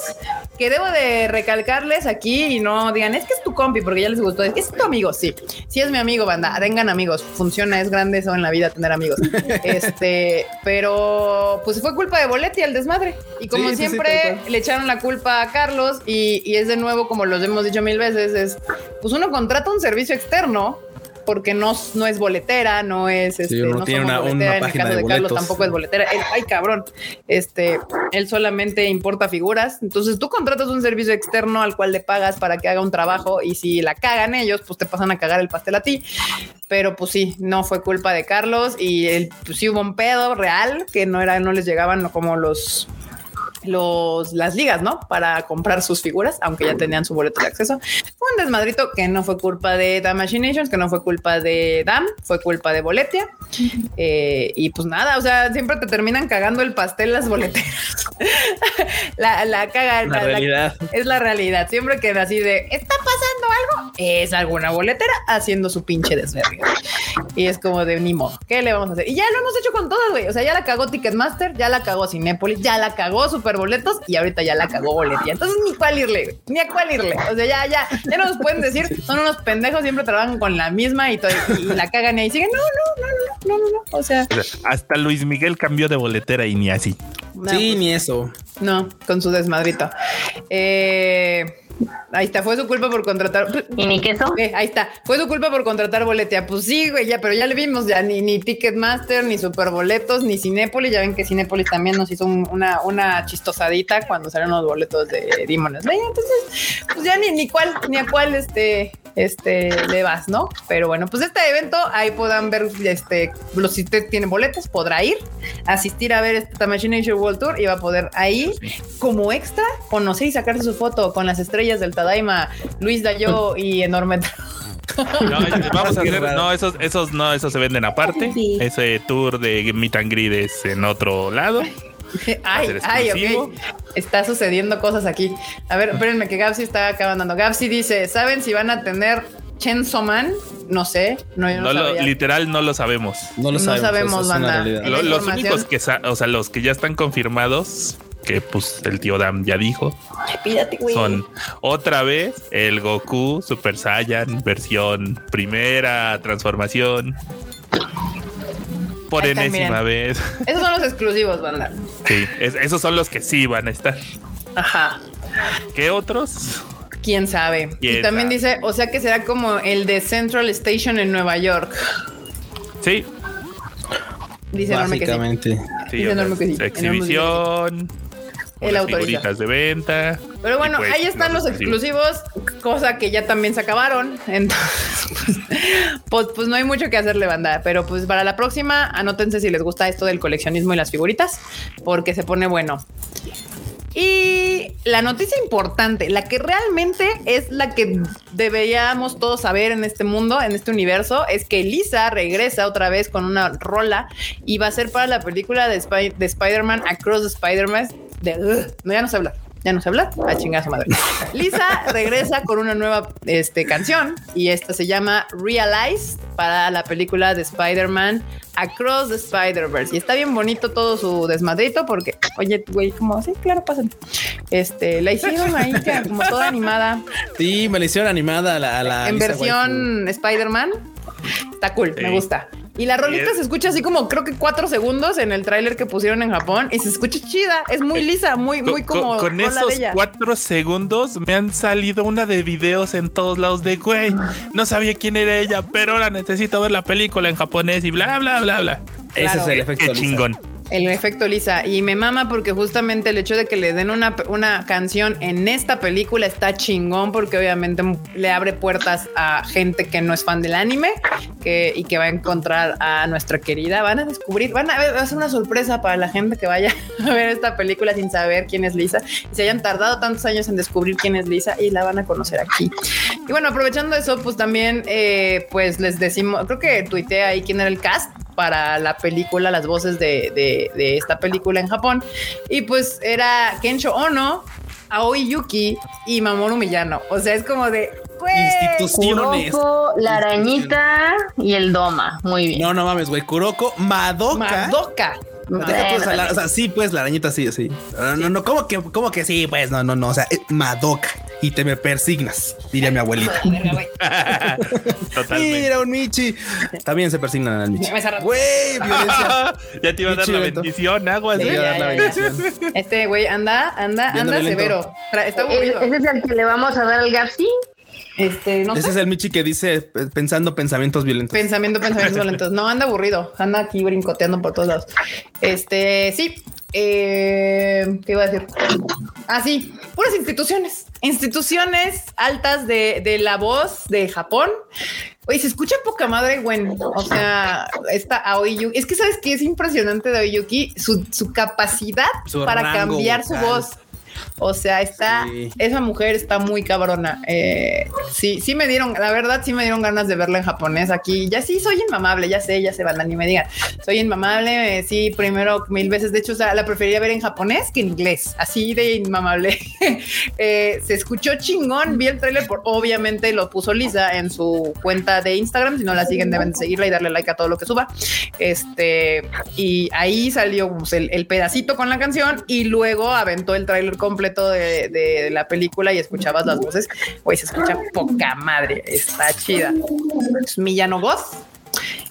[SPEAKER 1] que debo de recalcarles aquí y no digan, es que es tu compi porque ya les gustó. Es que es tu amigo, sí. Sí es mi amigo, banda. Tengan amigos. Funciona, es grande eso en la vida tener amigos. Este, pero pues fue culpa de Boletti el desmadre. Y como
[SPEAKER 2] Sí, sí, sí,
[SPEAKER 1] siempre le echaron la culpa a Carlos y, y es de nuevo, como los hemos dicho mil veces, es pues uno contrata un servicio externo porque no, no es boletera, no es este, no
[SPEAKER 2] tiene una-
[SPEAKER 1] boletera.
[SPEAKER 2] una
[SPEAKER 1] en el caso
[SPEAKER 2] de
[SPEAKER 1] de, Carlos tampoco es boletera. Él- ay, cabrón. Este, él solamente importa figuras. Entonces tú contratas un servicio externo al cual le pagas para que haga un trabajo y si la cagan ellos, pues te pasan a cagar el pastel a ti. Pero pues sí, no fue culpa de Carlos y el, pues sí hubo un pedo real que no era, no les llegaban como los los las ligas, ¿no? Para comprar sus figuras, aunque ya tenían su boleto de acceso. Fue un desmadrito que no fue culpa de Nations, que no fue culpa de Dam, fue culpa de Boletia. Eh, y pues nada, o sea, siempre te terminan cagando el pastel las boleteras. la, la caga
[SPEAKER 2] La realidad.
[SPEAKER 1] es la realidad. Siempre que así de está pasando algo, es alguna boletera haciendo su pinche desvergue. Y es como de ni modo. ¿Qué le vamos a hacer? Y ya lo hemos hecho con todas, güey. O sea, ya la cagó Ticketmaster, ya la cagó Cinépolis, ya la cagó Superboletos y ahorita ya la cagó Boletia. Entonces ni cuál irle. Ni a cuál irle. O sea, ya, ya, ya no nos pueden decir, son unos pendejos, siempre trabajan con la misma y, todo, y la cagan y ahí siguen. No, no, no, no, no, no, no. O sea,
[SPEAKER 3] O sea, hasta Luis Miguel cambió de boletera y ni así.
[SPEAKER 1] no,
[SPEAKER 2] sí,
[SPEAKER 1] pues,
[SPEAKER 2] ni eso.
[SPEAKER 1] no, con su desmadrito. Eh, ahí está, fue su culpa por contratar.
[SPEAKER 4] ¿Y ni queso?
[SPEAKER 1] Eh, ahí está. Fue su culpa por contratar boletea. Pues sí, güey, ya, pero ya le vimos ya ni, ni Ticketmaster, ni Superboletos, ni Cinépolis. Ya ven que Cinépolis también nos hizo un- una, una chistosadita cuando salieron los boletos de Demon Slayer. Entonces, pues ya ni, ni cuál, ni a cuál este, este le vas, ¿no? Pero bueno, pues este evento ahí puedan ver, este, los, si usted tiene boletos, podrá ir, asistir a ver este Nature World Tour y va a poder ahí, como extra, conocer y sacarse su foto con las estrellas del Tadaima, Luis Dayo y Enorme.
[SPEAKER 3] No, vamos a hacer, no, esos, esos no, esos se venden aparte.
[SPEAKER 4] Sí.
[SPEAKER 3] Ese tour de Meet and Greet es en otro lado.
[SPEAKER 1] Ay, ay, ok. Está sucediendo cosas aquí. A ver, espérenme que Gapsi está acabando. Gapsi dice, ¿saben si van a tener Chainsaw Man? No sé. No, yo no,
[SPEAKER 3] No lo-
[SPEAKER 1] sabía.
[SPEAKER 3] literal no lo sabemos.
[SPEAKER 2] No lo
[SPEAKER 1] No
[SPEAKER 2] sabemos. una
[SPEAKER 1] banda.
[SPEAKER 3] Lo- los únicos que, o sea, los que ya están confirmados, que pues el tío Dam ya dijo,
[SPEAKER 1] güey.
[SPEAKER 3] son otra vez el Goku Super Saiyan versión primera transformación. Por
[SPEAKER 1] están,
[SPEAKER 3] enésima
[SPEAKER 1] miren.
[SPEAKER 3] vez.
[SPEAKER 1] Esos son los exclusivos, banda.
[SPEAKER 3] Sí, es- esos son los que sí van a estar.
[SPEAKER 1] Ajá.
[SPEAKER 3] ¿Qué otros?
[SPEAKER 1] Quién sabe. y
[SPEAKER 3] ¿Quién
[SPEAKER 1] también
[SPEAKER 3] sabe?
[SPEAKER 1] dice, o sea que será como el de Central Station en Nueva York.
[SPEAKER 3] Sí,
[SPEAKER 1] Dice enorme que sí.
[SPEAKER 2] Básicamente.
[SPEAKER 3] sí,
[SPEAKER 1] Dice
[SPEAKER 3] o sea,
[SPEAKER 1] enorme que sí, enorme
[SPEAKER 3] exhibición, Unas
[SPEAKER 1] autoriza.
[SPEAKER 3] figuritas de venta.
[SPEAKER 1] Pero bueno,
[SPEAKER 3] pues,
[SPEAKER 1] ahí están los exclusivos, cosa que ya también se acabaron. Entonces, pues, pues, pues no hay mucho que hacerle, banda. Pero pues para la próxima, anótense si les gusta esto del coleccionismo y las figuritas, porque se pone bueno. Y la noticia importante, la que realmente es la que deberíamos todos saber en este mundo, en este universo, es que Lisa regresa otra vez con una rola y va a ser para la película de, Spy- de Spider-Man Across the Spider-Man. De, no, ya no sé hablar. Ya no sé hablar. A chingar a su madre. Lisa regresa con una nueva este, canción y esta se llama Realize para la película de Spider-Man Across the Spider-Verse. Y está bien bonito todo su desmadrito porque, oye, güey, como, sí, claro, pasen. Este, la hicieron ahí como toda animada
[SPEAKER 2] Sí, me la hicieron animada a la, a la
[SPEAKER 1] en
[SPEAKER 2] Lisa
[SPEAKER 1] versión Spider-Man. Está cool, me gusta. Y la rolita
[SPEAKER 3] Y es-
[SPEAKER 1] se escucha así como creo que cuatro segundos en el tráiler que pusieron en Japón y se escucha chida. Es muy lisa, muy, muy
[SPEAKER 3] Con-
[SPEAKER 1] como
[SPEAKER 3] con, esos
[SPEAKER 1] ella.
[SPEAKER 3] cuatro segundos me han salido una de videos en todos lados de güey. No sabía quién era ella, pero ahora necesito ver la película en japonés y bla bla bla bla.
[SPEAKER 2] Ese
[SPEAKER 1] Claro.
[SPEAKER 2] es el efecto.
[SPEAKER 3] qué
[SPEAKER 2] Lisa.
[SPEAKER 3] chingón.
[SPEAKER 1] El efecto Lisa. Y me mama porque justamente el hecho de que le den una, una canción en esta película está chingón porque obviamente le abre puertas a gente que no es fan del anime y que va a encontrar a nuestra querida. Van a descubrir, van a ver, va a ser una sorpresa para la gente que vaya a ver esta película sin saber quién es Lisa y se hayan tardado tantos años en descubrir quién es Lisa y la van a conocer aquí. Y bueno, aprovechando eso, pues también, eh, pues les decimos, creo que tuiteé ahí quién era el cast para la película, las voces de, de- de esta película en Japón. Y pues era Kensho Ono, Aoi Yuki y Mamoru Miyano. O sea, es como de,
[SPEAKER 2] Instituciones.
[SPEAKER 4] Kuroko, la arañita y el doma. Muy bien.
[SPEAKER 2] No, no mames, güey. Kuroko, Madoka.
[SPEAKER 1] Madoka.
[SPEAKER 2] Deja tú esa la- o sea, sí, pues la arañita sí, sí. No, no, no, ¿cómo que, cómo que sí? Pues no, no, no. O sea, es Madoka. Y te me persignas, diría mi abuelita.
[SPEAKER 3] Totalmente.
[SPEAKER 2] Mira, un Michi. También se persignan al Michi. Güey, violencia.
[SPEAKER 3] ya te iba a dar la bendición, aguas.
[SPEAKER 1] Este güey anda, anda,
[SPEAKER 2] Viendo
[SPEAKER 1] anda
[SPEAKER 2] violento.
[SPEAKER 1] severo. Está
[SPEAKER 4] ¿E-
[SPEAKER 1] aburrido.
[SPEAKER 4] ¿Ese es el que le vamos a dar al Gapsi?
[SPEAKER 1] Este, no
[SPEAKER 2] Ese
[SPEAKER 1] sé.
[SPEAKER 2] es el Michi que dice eh, pensando pensamientos violentos.
[SPEAKER 1] Pensamiento, pensamientos violentos. No, anda aburrido. Anda aquí brincoteando por todos lados. Este, sí. Eh, ¿Qué iba a decir? Ah, sí. Puras instituciones. Instituciones altas de, de la voz de Japón. Oye, se escucha poca madre, güey. O sea, esta Aoyuki. Es que sabes que es impresionante de Aoyuki su, su capacidad
[SPEAKER 2] Su
[SPEAKER 1] para cambiar su voz. O sea, está,
[SPEAKER 2] Sí.
[SPEAKER 1] esa mujer está muy cabrona. Eh, sí, sí me dieron, la verdad, sí me dieron ganas de verla en japonés aquí. Ya sí, soy inmamable, ya sé, ya se van, ni me digan. Soy inmamable, eh, sí, primero mil veces. De hecho, o sea, la preferiría ver en japonés que en inglés, así de inmamable. Eh, se escuchó chingón, vi el tráiler, por, obviamente lo puso Lisa en su cuenta de Instagram. Si no la siguen, deben de seguirla y darle like a todo lo que suba. Este, y ahí salió pues, el, el pedacito con la canción y luego aventó el tráiler completo de, de la película y escuchabas las voces. Güey, se escucha poca madre, está chida. Es Miyano Goth,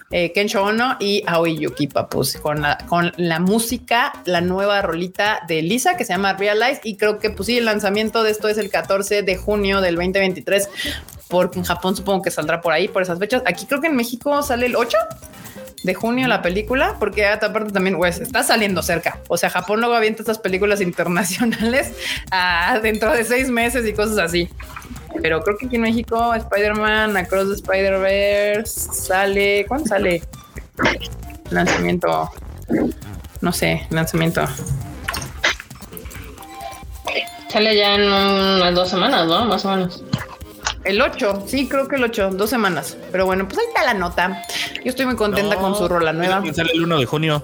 [SPEAKER 1] eh, Kensho Ono y Aoi Yuki Papus con la, con la música, la nueva rolita de Lisa que se llama Realize y creo que pues sí, el lanzamiento de esto es el 14 de junio del 2023 porque en Japón supongo que saldrá por ahí, por esas fechas. Aquí creo que en México sale el 8 de junio la película, porque aparte también pues, está saliendo cerca. O sea, Japón luego avienta estas películas internacionales ah, dentro de seis meses y cosas así. Pero creo que aquí en México Spider-Man Across the Spider-Verse sale. ¿Cuándo sale? Lanzamiento. No sé, lanzamiento.
[SPEAKER 4] Sale ya en unas dos semanas, ¿no? Más o menos.
[SPEAKER 1] El 8, sí, creo que el 8, dos semanas. Pero bueno, pues ahí está la nota. Yo estoy muy contenta
[SPEAKER 3] No,
[SPEAKER 1] con su rola nueva.
[SPEAKER 3] Sale el 1 de junio.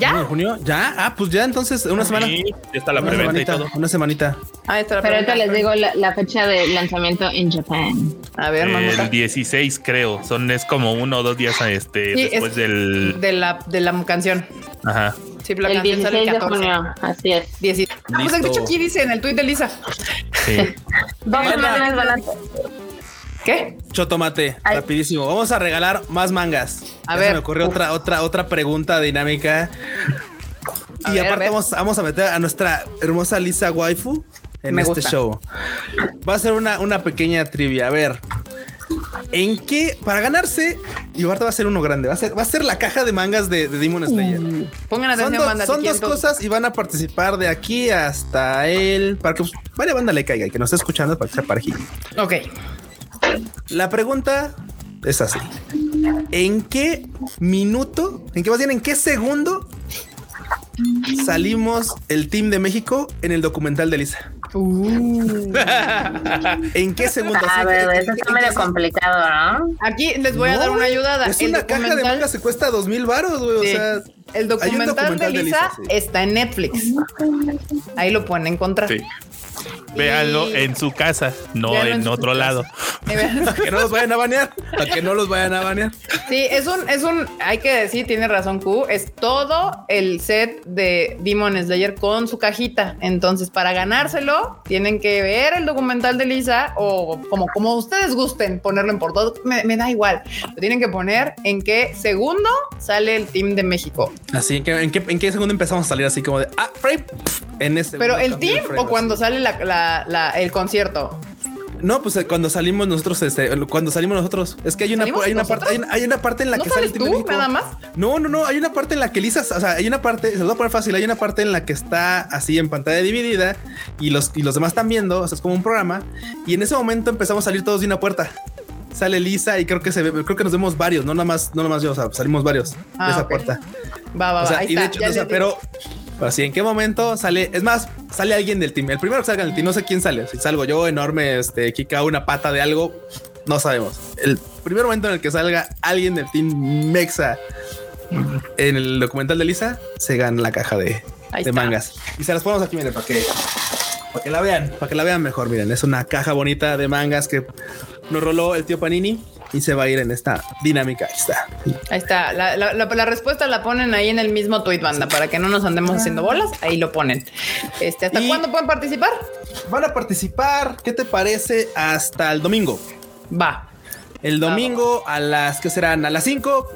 [SPEAKER 1] ¿Ya?
[SPEAKER 2] ¿En junio? ¿Ya? Ah, pues ya entonces una semana.
[SPEAKER 3] Sí, ya está la preventa y todo.
[SPEAKER 2] una semanita.
[SPEAKER 1] Ah, esta la
[SPEAKER 4] Pero ahorita les digo la, la fecha de lanzamiento en Japón.
[SPEAKER 1] A ver, mamota.
[SPEAKER 3] El 16 creo, son es como uno o dos días este
[SPEAKER 1] Sí,
[SPEAKER 3] después
[SPEAKER 1] es-
[SPEAKER 3] del
[SPEAKER 1] De la, de la canción.
[SPEAKER 3] ajá.
[SPEAKER 1] Sí, la
[SPEAKER 4] El
[SPEAKER 1] canción sale
[SPEAKER 4] 16
[SPEAKER 1] el
[SPEAKER 4] de
[SPEAKER 1] 14.
[SPEAKER 4] junio, así es.
[SPEAKER 1] 16. Ah, pues de
[SPEAKER 2] Listo.
[SPEAKER 1] hecho aquí dice en el tweet de Lisa.
[SPEAKER 3] Sí.
[SPEAKER 4] Dos semanas van a
[SPEAKER 1] ¿Qué?
[SPEAKER 2] Chotomate,
[SPEAKER 4] Ay.
[SPEAKER 2] rapidísimo. Vamos a regalar más mangas.
[SPEAKER 1] A
[SPEAKER 2] Ya
[SPEAKER 1] ver.
[SPEAKER 2] Se me ocurrió otra, otra, otra pregunta dinámica.
[SPEAKER 1] A
[SPEAKER 2] y
[SPEAKER 1] ver,
[SPEAKER 2] aparte vamos, vamos a meter a nuestra hermosa Lisa Waifu en
[SPEAKER 1] Me
[SPEAKER 2] este
[SPEAKER 1] gusta.
[SPEAKER 2] show. Va a ser una, una pequeña trivia. A ver. ¿En qué? Para ganarse, y ahorita va a ser uno grande. Va a ser, va a ser la caja de mangas de, de Demon Slayer.
[SPEAKER 1] Pongan
[SPEAKER 2] Son,
[SPEAKER 1] atención,
[SPEAKER 2] dos-
[SPEAKER 1] banda.
[SPEAKER 2] son dos cosas y van a participar de aquí hasta el para que pues, varias banda le caiga y que nos esté escuchando para que sea parejito.
[SPEAKER 1] Ok.
[SPEAKER 2] La pregunta es así: ¿En qué minuto, en qué más bien, en qué segundo salimos el team de México en el documental de Lisa?
[SPEAKER 1] Uh.
[SPEAKER 2] ¿En qué segundo?
[SPEAKER 4] A
[SPEAKER 2] Así,
[SPEAKER 4] ver,
[SPEAKER 2] ¿en-
[SPEAKER 4] eso está medio complicado, ¿no?
[SPEAKER 1] Aquí les voy a
[SPEAKER 2] No,
[SPEAKER 1] dar una ayudada.
[SPEAKER 2] Es
[SPEAKER 1] el
[SPEAKER 2] una caja de
[SPEAKER 1] documental,
[SPEAKER 2] mangas se cuesta dos mil baros, güey.
[SPEAKER 1] Sí.
[SPEAKER 2] O sea,
[SPEAKER 1] el documental,
[SPEAKER 2] documental
[SPEAKER 1] de
[SPEAKER 2] de
[SPEAKER 1] Lisa,
[SPEAKER 2] Lisa, sí.
[SPEAKER 1] está en Netflix. Ahí lo pueden encontrar.
[SPEAKER 3] Sí. Véanlo
[SPEAKER 1] Y-
[SPEAKER 3] en su casa, no
[SPEAKER 1] Véanlo en
[SPEAKER 3] otro
[SPEAKER 1] casa.
[SPEAKER 3] lado.
[SPEAKER 2] Para que no los vayan a banear, para que no los vayan a banear.
[SPEAKER 1] Sí, es un, es un, hay que decir, tiene razón Q, es todo el set de Demon Slayer con su cajita. Entonces, para ganárselo, tienen que ver el documental de Lisa o como, como ustedes gusten ponerlo en por todo, me, me da igual. Lo tienen que poner en qué segundo sale el team de México.
[SPEAKER 2] Así, ¿en qué, en qué, en qué segundo empezamos a salir así como de ah, frame? En ese
[SPEAKER 1] Pero el team
[SPEAKER 2] frame,
[SPEAKER 1] o cuando sale la, la- la- el concierto.
[SPEAKER 2] No, pues eh, cuando salimos nosotros, este, cuando salimos nosotros, es que hay una,
[SPEAKER 1] ¿Salimos
[SPEAKER 2] hay una parte, hay una, hay una parte en la
[SPEAKER 1] ¿No
[SPEAKER 2] que sale
[SPEAKER 1] tú
[SPEAKER 2] México.
[SPEAKER 1] nada más?
[SPEAKER 2] No, no, no, hay una parte en la que Lisa, o sea, hay una parte, se lo voy a poner fácil, hay una parte en la que está así en pantalla dividida y los, y los demás están viendo, o sea, es como un programa, y en ese momento empezamos a salir todos de una puerta. Sale Lisa y creo que se ve, creo que nos vemos varios, no nada más, no nada más yo, o sea, salimos varios
[SPEAKER 1] Ah,
[SPEAKER 2] de esa
[SPEAKER 1] ok.
[SPEAKER 2] puerta.
[SPEAKER 1] Va, va,
[SPEAKER 2] O
[SPEAKER 1] va.
[SPEAKER 2] sea,
[SPEAKER 1] Ahí
[SPEAKER 2] y de
[SPEAKER 1] está,
[SPEAKER 2] hecho, o sea,
[SPEAKER 1] digo.
[SPEAKER 2] Pero, pero así, ¿en qué momento sale? Es más, sale alguien del team. El primero que salga del team, no sé quién sale. Si salgo yo, enorme, este, Kika, una pata de algo, no sabemos. El primer momento en el que salga alguien del team Mexa en el documental de Lisa, se gana la caja de, de mangas. Y se las ponemos aquí, miren, para que, para que la vean, para que la vean mejor. Miren, es una caja bonita de mangas que nos roló el tío Panini y se va a ir en esta dinámica. Ahí está.
[SPEAKER 1] Ahí está. La, la- la- la respuesta la ponen ahí en el mismo tweet, banda, para que no nos andemos haciendo bolas. Ahí lo ponen. Este, ¿Hasta
[SPEAKER 2] Y-
[SPEAKER 1] cuándo pueden participar?
[SPEAKER 2] Van a participar, ¿qué te parece? Hasta el domingo.
[SPEAKER 1] Va.
[SPEAKER 2] El domingo a las que serán a las 5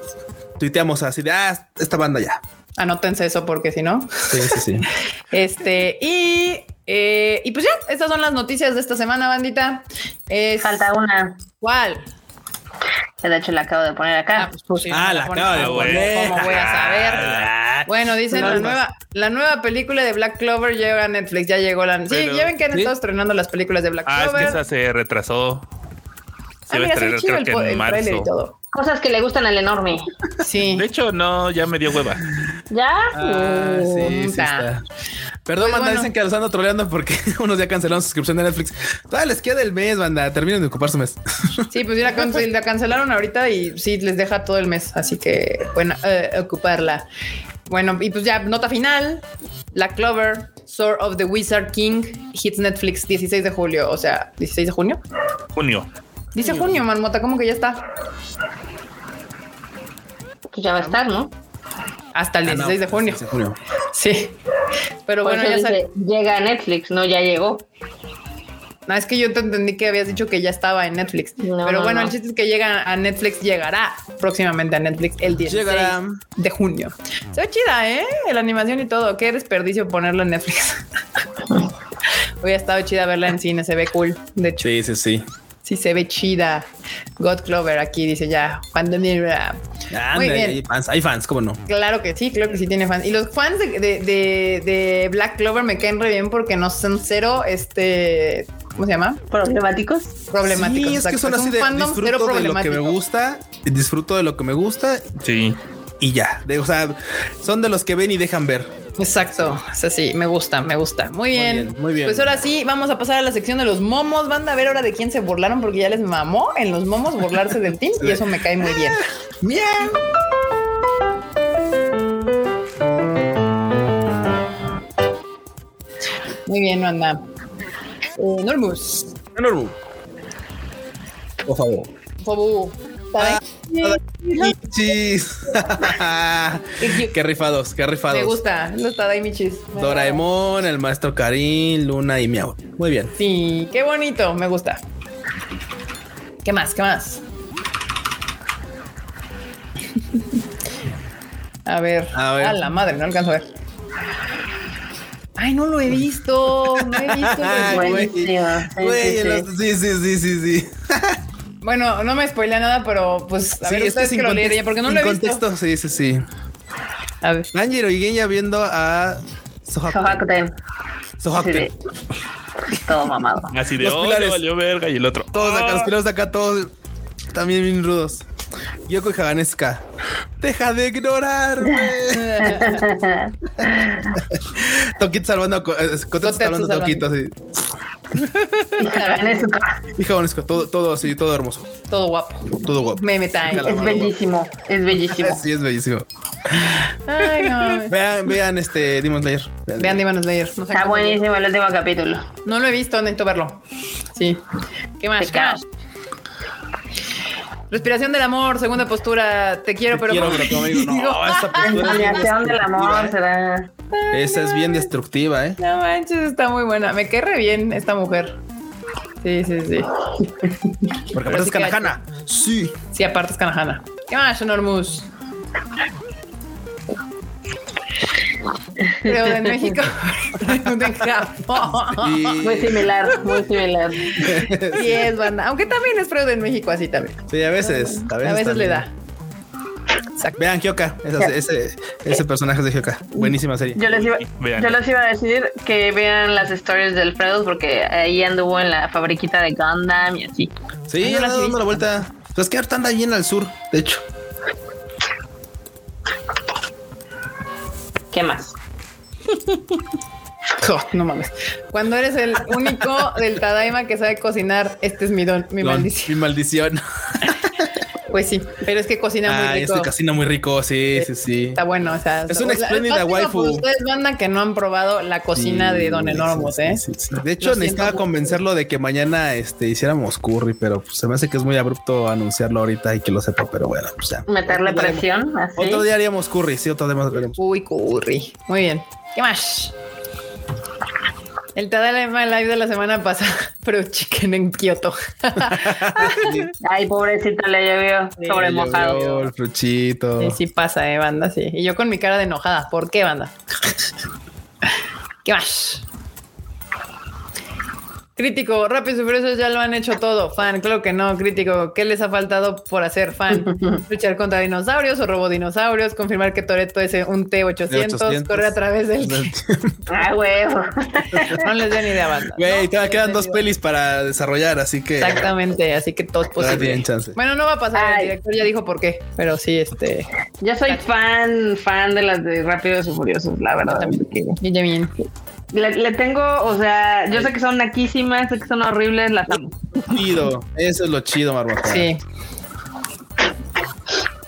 [SPEAKER 2] tuiteamos así de ah, esta banda ya.
[SPEAKER 1] Anótense eso porque si no.
[SPEAKER 2] Sí, sí, sí.
[SPEAKER 1] Este, y, eh, y pues ya, estas son las noticias de esta semana, bandita. Es,
[SPEAKER 4] Falta una.
[SPEAKER 1] ¿Cuál?
[SPEAKER 4] De hecho la acabo de poner acá.
[SPEAKER 1] Ah, pues, pues, sí,
[SPEAKER 2] Ah, la
[SPEAKER 1] ponen.
[SPEAKER 2] acaba de
[SPEAKER 1] ¿Cómo-
[SPEAKER 2] poner.
[SPEAKER 1] ¿Cómo voy a saber? Bueno, dicen
[SPEAKER 2] No,
[SPEAKER 1] la
[SPEAKER 2] no.
[SPEAKER 1] nueva, la nueva película de Black Clover llega a Netflix, ya llegó la. Sí,
[SPEAKER 3] Pero-
[SPEAKER 1] ya ven que han
[SPEAKER 2] ¿Sí?
[SPEAKER 1] estado estrenando las películas de Black
[SPEAKER 3] Ah, es
[SPEAKER 1] Clover.
[SPEAKER 3] que esa se retrasó. Se
[SPEAKER 1] Ah, mira,
[SPEAKER 3] estrenar
[SPEAKER 1] chido
[SPEAKER 3] creo
[SPEAKER 1] el,
[SPEAKER 3] que en
[SPEAKER 1] el y todo.
[SPEAKER 4] Cosas que le gustan al enorme.
[SPEAKER 1] Sí.
[SPEAKER 3] De hecho, no, ya me dio hueva.
[SPEAKER 4] ¿Ya?
[SPEAKER 2] Ah, sí, sí está. Perdón,
[SPEAKER 1] Pues
[SPEAKER 2] banda,
[SPEAKER 1] bueno.
[SPEAKER 2] dicen que los ando troleando porque unos ya cancelaron su suscripción de Netflix. Todavía les queda el mes, banda. Terminen de ocupar su mes.
[SPEAKER 1] Sí, pues ya la, can- la cancelaron ahorita y sí les deja todo el mes, así que bueno, eh, ocuparla. Bueno, y pues ya nota final, Black Clover, Sword of the Wizard King, hits Netflix 16 de julio, o sea, 16 de junio.
[SPEAKER 3] Junio.
[SPEAKER 1] Dice junio, Marmota, ¿cómo que ya está?
[SPEAKER 4] Pues ya va a estar, ¿no?
[SPEAKER 1] Hasta el
[SPEAKER 2] Ah, no,
[SPEAKER 1] 16 de junio.
[SPEAKER 2] 16 de junio.
[SPEAKER 1] Sí. Pero
[SPEAKER 4] Por
[SPEAKER 1] bueno, ya
[SPEAKER 4] dice, llega a Netflix, no, ya llegó.
[SPEAKER 1] No, es que yo te entendí que habías dicho que ya estaba en Netflix.
[SPEAKER 4] No,
[SPEAKER 1] Pero
[SPEAKER 4] no,
[SPEAKER 1] bueno,
[SPEAKER 4] no.
[SPEAKER 1] el chiste es que llega a Netflix, llegará próximamente a Netflix el 16
[SPEAKER 2] Llegará.
[SPEAKER 1] de junio. Se ve chida, ¿eh? La animación y todo. Qué desperdicio ponerlo en Netflix. Hubiera estado chida verla en cine, se ve cool. De hecho,
[SPEAKER 2] Sí, sí, sí.
[SPEAKER 1] Sí se ve chida. God Clover aquí dice ya. Cuando mira. Muy bien.
[SPEAKER 2] Hay fans, hay fans, cómo no.
[SPEAKER 1] Claro que sí, claro que sí tiene fans. Y los fans de, de- de- de Black Clover me caen re bien porque no son cero, este, ¿cómo se llama?
[SPEAKER 4] ¿Problemáticos?
[SPEAKER 1] Problemáticos.
[SPEAKER 2] Sí, es que son así de
[SPEAKER 1] fandom cero
[SPEAKER 2] disfruto de lo que me gusta, disfruto de lo que me gusta
[SPEAKER 3] Sí.
[SPEAKER 2] y ya. De, o sea, son de los que ven y dejan ver.
[SPEAKER 1] Exacto, es así, me gusta, me gusta. Muy bien.
[SPEAKER 2] muy bien.
[SPEAKER 1] Pues ahora sí, vamos a pasar a la sección de los momos. Van a ver ahora de quién se burlaron porque ya les mamó en los momos burlarse del team y eso me cae muy bien.
[SPEAKER 2] Bien.
[SPEAKER 1] Muy bien, no anda. Eh, Normus.
[SPEAKER 2] Por favor.
[SPEAKER 1] Por
[SPEAKER 2] favor. Michis. qué rifados, qué rifados.
[SPEAKER 1] Me gusta los Tadaimichis.
[SPEAKER 2] Doraemon, el maestro Karin, Luna y Miau. Muy bien.
[SPEAKER 1] Sí, qué bonito, me gusta. ¿Qué más? ¿Qué más? a ver.
[SPEAKER 2] A ver.
[SPEAKER 1] A la madre, no alcanzo a ver. Ay, no lo he visto. No he visto.
[SPEAKER 2] Güey.
[SPEAKER 4] Sí, sí, sí.
[SPEAKER 1] Bueno, no me spoilea nada, pero pues a
[SPEAKER 2] Sí,
[SPEAKER 1] ver
[SPEAKER 2] este
[SPEAKER 1] ustedes
[SPEAKER 2] sin
[SPEAKER 1] que lo porque no lo he visto.
[SPEAKER 2] contexto, sí, sí, sí.
[SPEAKER 1] A ver.
[SPEAKER 2] Tanjiro y Genya viendo a Sohakute.
[SPEAKER 4] Sohakute.
[SPEAKER 2] Sohakute.
[SPEAKER 4] Sí, Todo mamado.
[SPEAKER 3] Así de,
[SPEAKER 2] Los
[SPEAKER 3] oh,
[SPEAKER 2] pilares.
[SPEAKER 3] valió verga. Y el otro,
[SPEAKER 2] Todos acá, los pilares de acá, todos también bien rudos. Yoko y Haganesca. Deja de ignorarme. Toquito salvando a Co- eh, salvando. Toquito, así.
[SPEAKER 4] Eso
[SPEAKER 2] Y todo, todo así, todo hermoso.
[SPEAKER 1] Todo guapo.
[SPEAKER 2] Todo guapo.
[SPEAKER 1] Meme time.
[SPEAKER 4] Es bellísimo. Es bellísimo.
[SPEAKER 2] Sí, es bellísimo.
[SPEAKER 1] Ay, no.
[SPEAKER 2] Vean, vean este Demon Slayer.
[SPEAKER 1] Vean Demon Slayer. No, sé
[SPEAKER 4] Está buenísimo el último capítulo.
[SPEAKER 1] no lo he visto, necesito verlo. Sí. ¿Qué más?
[SPEAKER 4] Te
[SPEAKER 1] ¿Qué más? Respiración del amor, segunda postura. Te quiero,
[SPEAKER 2] Te
[SPEAKER 1] pero.
[SPEAKER 2] quiero, pero conmigo no. Esa postura
[SPEAKER 4] Ensoñación del amor será.
[SPEAKER 2] Esa es bien destructiva, ¿eh?
[SPEAKER 1] No manches, está muy buena. Me cae re bien esta mujer. Sí, sí, sí.
[SPEAKER 2] Porque aparte
[SPEAKER 1] sí
[SPEAKER 2] es Kanahana. Sí.
[SPEAKER 1] Sí, aparte es Kanahana. ¿Qué más, Normus? Pero de México, de Japón.
[SPEAKER 4] Muy similar, muy similar.
[SPEAKER 1] Sí, es banda. Aunque también es Freud en México, así también.
[SPEAKER 2] Sí, a veces. A veces,
[SPEAKER 1] A veces le da. Exacto.
[SPEAKER 2] Vean Hyoka. Esa- ese, ese personaje es de Hyoka. Buenísima serie.
[SPEAKER 4] Yo les, iba,
[SPEAKER 3] Vean.
[SPEAKER 4] yo les iba a decir que vean las stories del Fredo porque ahí anduvo en la fabriquita de Gundam y así.
[SPEAKER 2] Sí,
[SPEAKER 1] he
[SPEAKER 2] dando la vuelta. Pues que ahorita anda bien al sur, de hecho.
[SPEAKER 4] ¿Qué más?
[SPEAKER 1] No mames. Cuando eres el único del Tadaima que sabe cocinar, este es mi don, mi
[SPEAKER 2] Don-
[SPEAKER 1] maldición.
[SPEAKER 2] Mi maldición.
[SPEAKER 1] Pues sí, pero es que cocina muy
[SPEAKER 2] Ah,
[SPEAKER 1] rico.
[SPEAKER 2] este casino muy rico. Sí, sí, sí.
[SPEAKER 1] Está bueno, o sea,
[SPEAKER 2] Es una espléndida waifu.
[SPEAKER 1] ustedes banda que no han probado la cocina
[SPEAKER 2] Sí,
[SPEAKER 1] de Don Enormos, ¿eh?
[SPEAKER 2] sí, sí. De hecho,
[SPEAKER 1] Lo
[SPEAKER 2] necesitaba convencerlo de que mañana este, hiciéramos curry, pero pues, se me hace que es muy abrupto anunciarlo ahorita y que lo sepa, pero bueno, pues ya.
[SPEAKER 4] Meterle
[SPEAKER 2] Otro día haremos-
[SPEAKER 4] presión, así.
[SPEAKER 2] Otro día haríamos curry, sí, otro día más.
[SPEAKER 1] Uy, curry. Muy bien. ¿Qué más? El Tadaima Live de la semana pasada, pero chicken en Kioto.
[SPEAKER 4] Ay, pobrecito, le llovió sobre
[SPEAKER 2] Llovió
[SPEAKER 4] mojado.
[SPEAKER 2] El fruchito.
[SPEAKER 1] Sí, sí pasa, eh, banda, sí. Y yo con mi cara de enojada. ¿Por qué, banda? ¿Qué más? Crítico, Rápidos y Furiosos ya lo han hecho todo. Fan, claro que no. Crítico, ¿qué les ha faltado por hacer fan? Luchar contra dinosaurios o robodinosaurios, confirmar que Toreto es un T800,
[SPEAKER 2] T800.
[SPEAKER 1] correr a través del...
[SPEAKER 4] Ah, huevo.
[SPEAKER 1] No les den idea, banda.
[SPEAKER 2] Güey,
[SPEAKER 1] No
[SPEAKER 2] todavía quedan dos
[SPEAKER 1] idea.
[SPEAKER 2] pelis para desarrollar, así que.
[SPEAKER 1] Exactamente, así que todo es posible.
[SPEAKER 2] tienen chance.
[SPEAKER 1] Bueno, no va a pasar, el director ya dijo por qué, pero sí, este...
[SPEAKER 4] Yo soy fan, fan de las de Rápidos y Furiosos, la verdad.
[SPEAKER 1] Y ya bien.
[SPEAKER 4] Le, le tengo, o sea, yo sé que son naquísimas, sé que son horribles, las amo.
[SPEAKER 2] Chido. Eso es lo chido, Marmota.
[SPEAKER 1] Sí.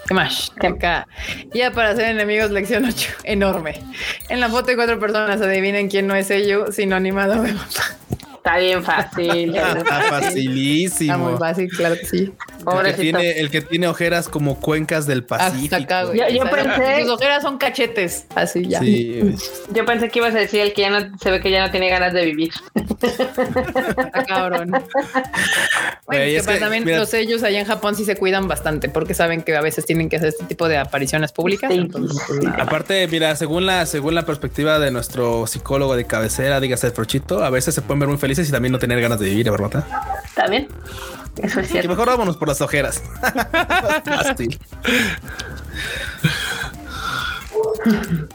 [SPEAKER 1] ¿Qué más? Acá. Ya para hacer enemigos, lección 8. Enorme. En la foto hay cuatro personas. Adivinen quién no es ello, sino animado.
[SPEAKER 4] Está bien fácil.
[SPEAKER 2] Está
[SPEAKER 1] Está muy
[SPEAKER 2] facilísimo.
[SPEAKER 1] fácil, claro que sí.
[SPEAKER 2] El que, tiene, el que tiene ojeras como cuencas del Pacífico.
[SPEAKER 1] Acá.
[SPEAKER 4] Yo- yo
[SPEAKER 1] O sea,
[SPEAKER 4] pensé-
[SPEAKER 1] Sus ojeras son cachetes. Así ya.
[SPEAKER 2] Sí,
[SPEAKER 4] Yo pensé que ibas a decir el que ya no se ve que ya no tiene ganas de vivir.
[SPEAKER 1] Está cabrón. Bueno, es que
[SPEAKER 2] que,
[SPEAKER 1] también
[SPEAKER 2] mira-
[SPEAKER 1] los sellos allá en Japón sí se cuidan bastante porque saben que a veces tienen que hacer este tipo de apariciones públicas.
[SPEAKER 4] Sí.
[SPEAKER 1] Entonces, pues.
[SPEAKER 2] Aparte, mira, según la, según la perspectiva de nuestro psicólogo de cabecera, dígase el Frochito, a veces se pueden ver muy felices y también no tener ganas de vivir, ¿verdad?
[SPEAKER 4] ¿Está bien? Eso es
[SPEAKER 2] Que
[SPEAKER 4] cierto.
[SPEAKER 2] mejor vámonos por las ojeras. Fácil.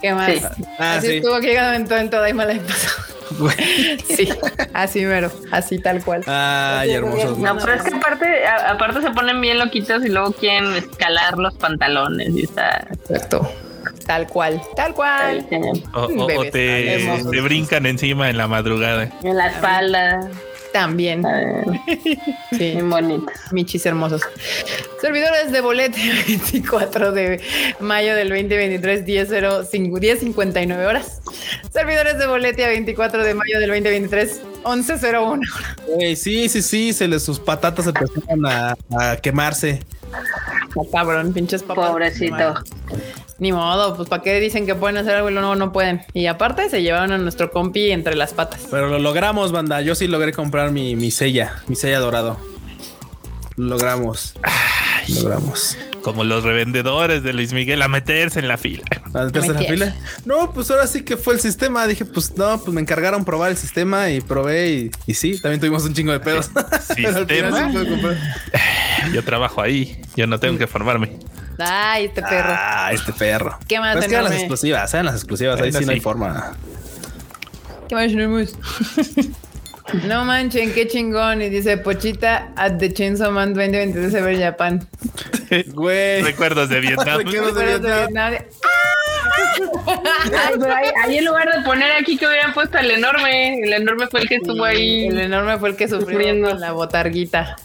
[SPEAKER 1] ¿Qué más?
[SPEAKER 4] Sí.
[SPEAKER 2] Ah,
[SPEAKER 1] así
[SPEAKER 2] sí.
[SPEAKER 1] estuvo que llegando en todo el Todaima la pasado. Sí, así mero, así tal cual.
[SPEAKER 2] Ay, hermosos.
[SPEAKER 4] No, pero es que aparte, a- aparte se ponen bien loquitos y luego quieren escalar los pantalones y está,
[SPEAKER 1] Exacto. Tal cual, tal cual.
[SPEAKER 3] O, o- o
[SPEAKER 1] Bebés
[SPEAKER 3] te, te brincan encima en la madrugada.
[SPEAKER 4] en la espalda.
[SPEAKER 1] También. Sí,
[SPEAKER 4] Bien bonito.
[SPEAKER 1] michis hermosos. Servidores de bolete 24 de mayo del 2023, 10.05 10.59 horas. Servidores de bolete a 24 de mayo del 2023, 11.01.
[SPEAKER 2] Güey, sí, sí, sí, se les sus patatas empezaron a, a quemarse.
[SPEAKER 1] Oh, cabrón, pinches papás.
[SPEAKER 4] Pobrecito.
[SPEAKER 1] Ni modo, pues para qué dicen que pueden hacer algo y luego no pueden. Y aparte se llevaron a nuestro compi entre las patas.
[SPEAKER 2] Pero lo logramos, banda. Yo sí logré comprar mi, mi sella, mi sella dorado. Lo logramos. Lo logramos.
[SPEAKER 3] Como los revendedores de Luis Miguel a meterse en la fila.
[SPEAKER 2] ¿A meterse en la fila? No, pues ahora sí que fue el sistema. Dije, pues no, pues me encargaron probar el sistema y probé y, y sí, también tuvimos un chingo de pedos.
[SPEAKER 3] ¿Sistema?
[SPEAKER 2] sí.
[SPEAKER 3] Yo trabajo ahí, yo no tengo que formarme.
[SPEAKER 1] Ay, este perro.
[SPEAKER 2] Ah, este perro.
[SPEAKER 1] ¿Qué más
[SPEAKER 2] Pues que eran las exclusivas, eran las exclusivas. Ahí
[SPEAKER 3] Bueno,
[SPEAKER 2] sí no hay forma.
[SPEAKER 1] ¿Qué más tenemos? No manchen, qué chingón. Y dice Pochita at the Chainsaw Man 2023 Ever Japan.
[SPEAKER 2] Güey.
[SPEAKER 3] Recuerdos de Vietnam.
[SPEAKER 2] Recuerdos de Vietnam.
[SPEAKER 4] Ahí, ahí en lugar de poner aquí que hubieran puesto el enorme, el enorme fue el que estuvo ahí.
[SPEAKER 1] El enorme fue el que sufrió la botarguita.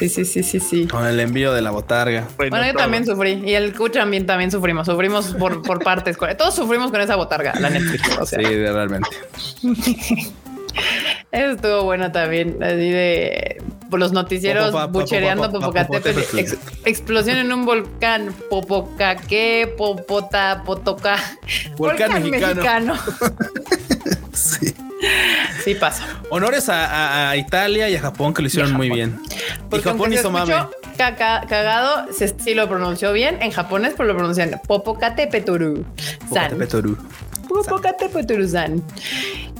[SPEAKER 1] Sí, sí, sí, sí, sí.
[SPEAKER 2] Con el envío de la botarga.
[SPEAKER 3] Bueno,
[SPEAKER 1] Bueno, yo
[SPEAKER 3] todo.
[SPEAKER 1] también sufrí. Y el Cuch también, también sufrimos. Sufrimos por, por partes. Todos sufrimos con esa botarga, la Netflix. O sea,
[SPEAKER 2] Sí, realmente.
[SPEAKER 1] eso estuvo bueno también. Así de los noticieros
[SPEAKER 2] Popopa-
[SPEAKER 1] buchereando Popocatépetl.
[SPEAKER 2] Popocatépetl.
[SPEAKER 1] Ex- explosión en un volcán. Popocaque, Popota, Potoca.
[SPEAKER 2] Volcán mexicano. Sí.
[SPEAKER 1] Sí pasa.
[SPEAKER 2] Honores a, a- a Italia y a Japón que lo hicieron muy bien. Y
[SPEAKER 1] Porque
[SPEAKER 2] Japón
[SPEAKER 1] aunque se
[SPEAKER 2] hizo mame.
[SPEAKER 1] caca- cagado, se, sí lo pronunció bien. En japonés, pero lo pronuncian Popocatépetl.
[SPEAKER 2] Popocatépetl.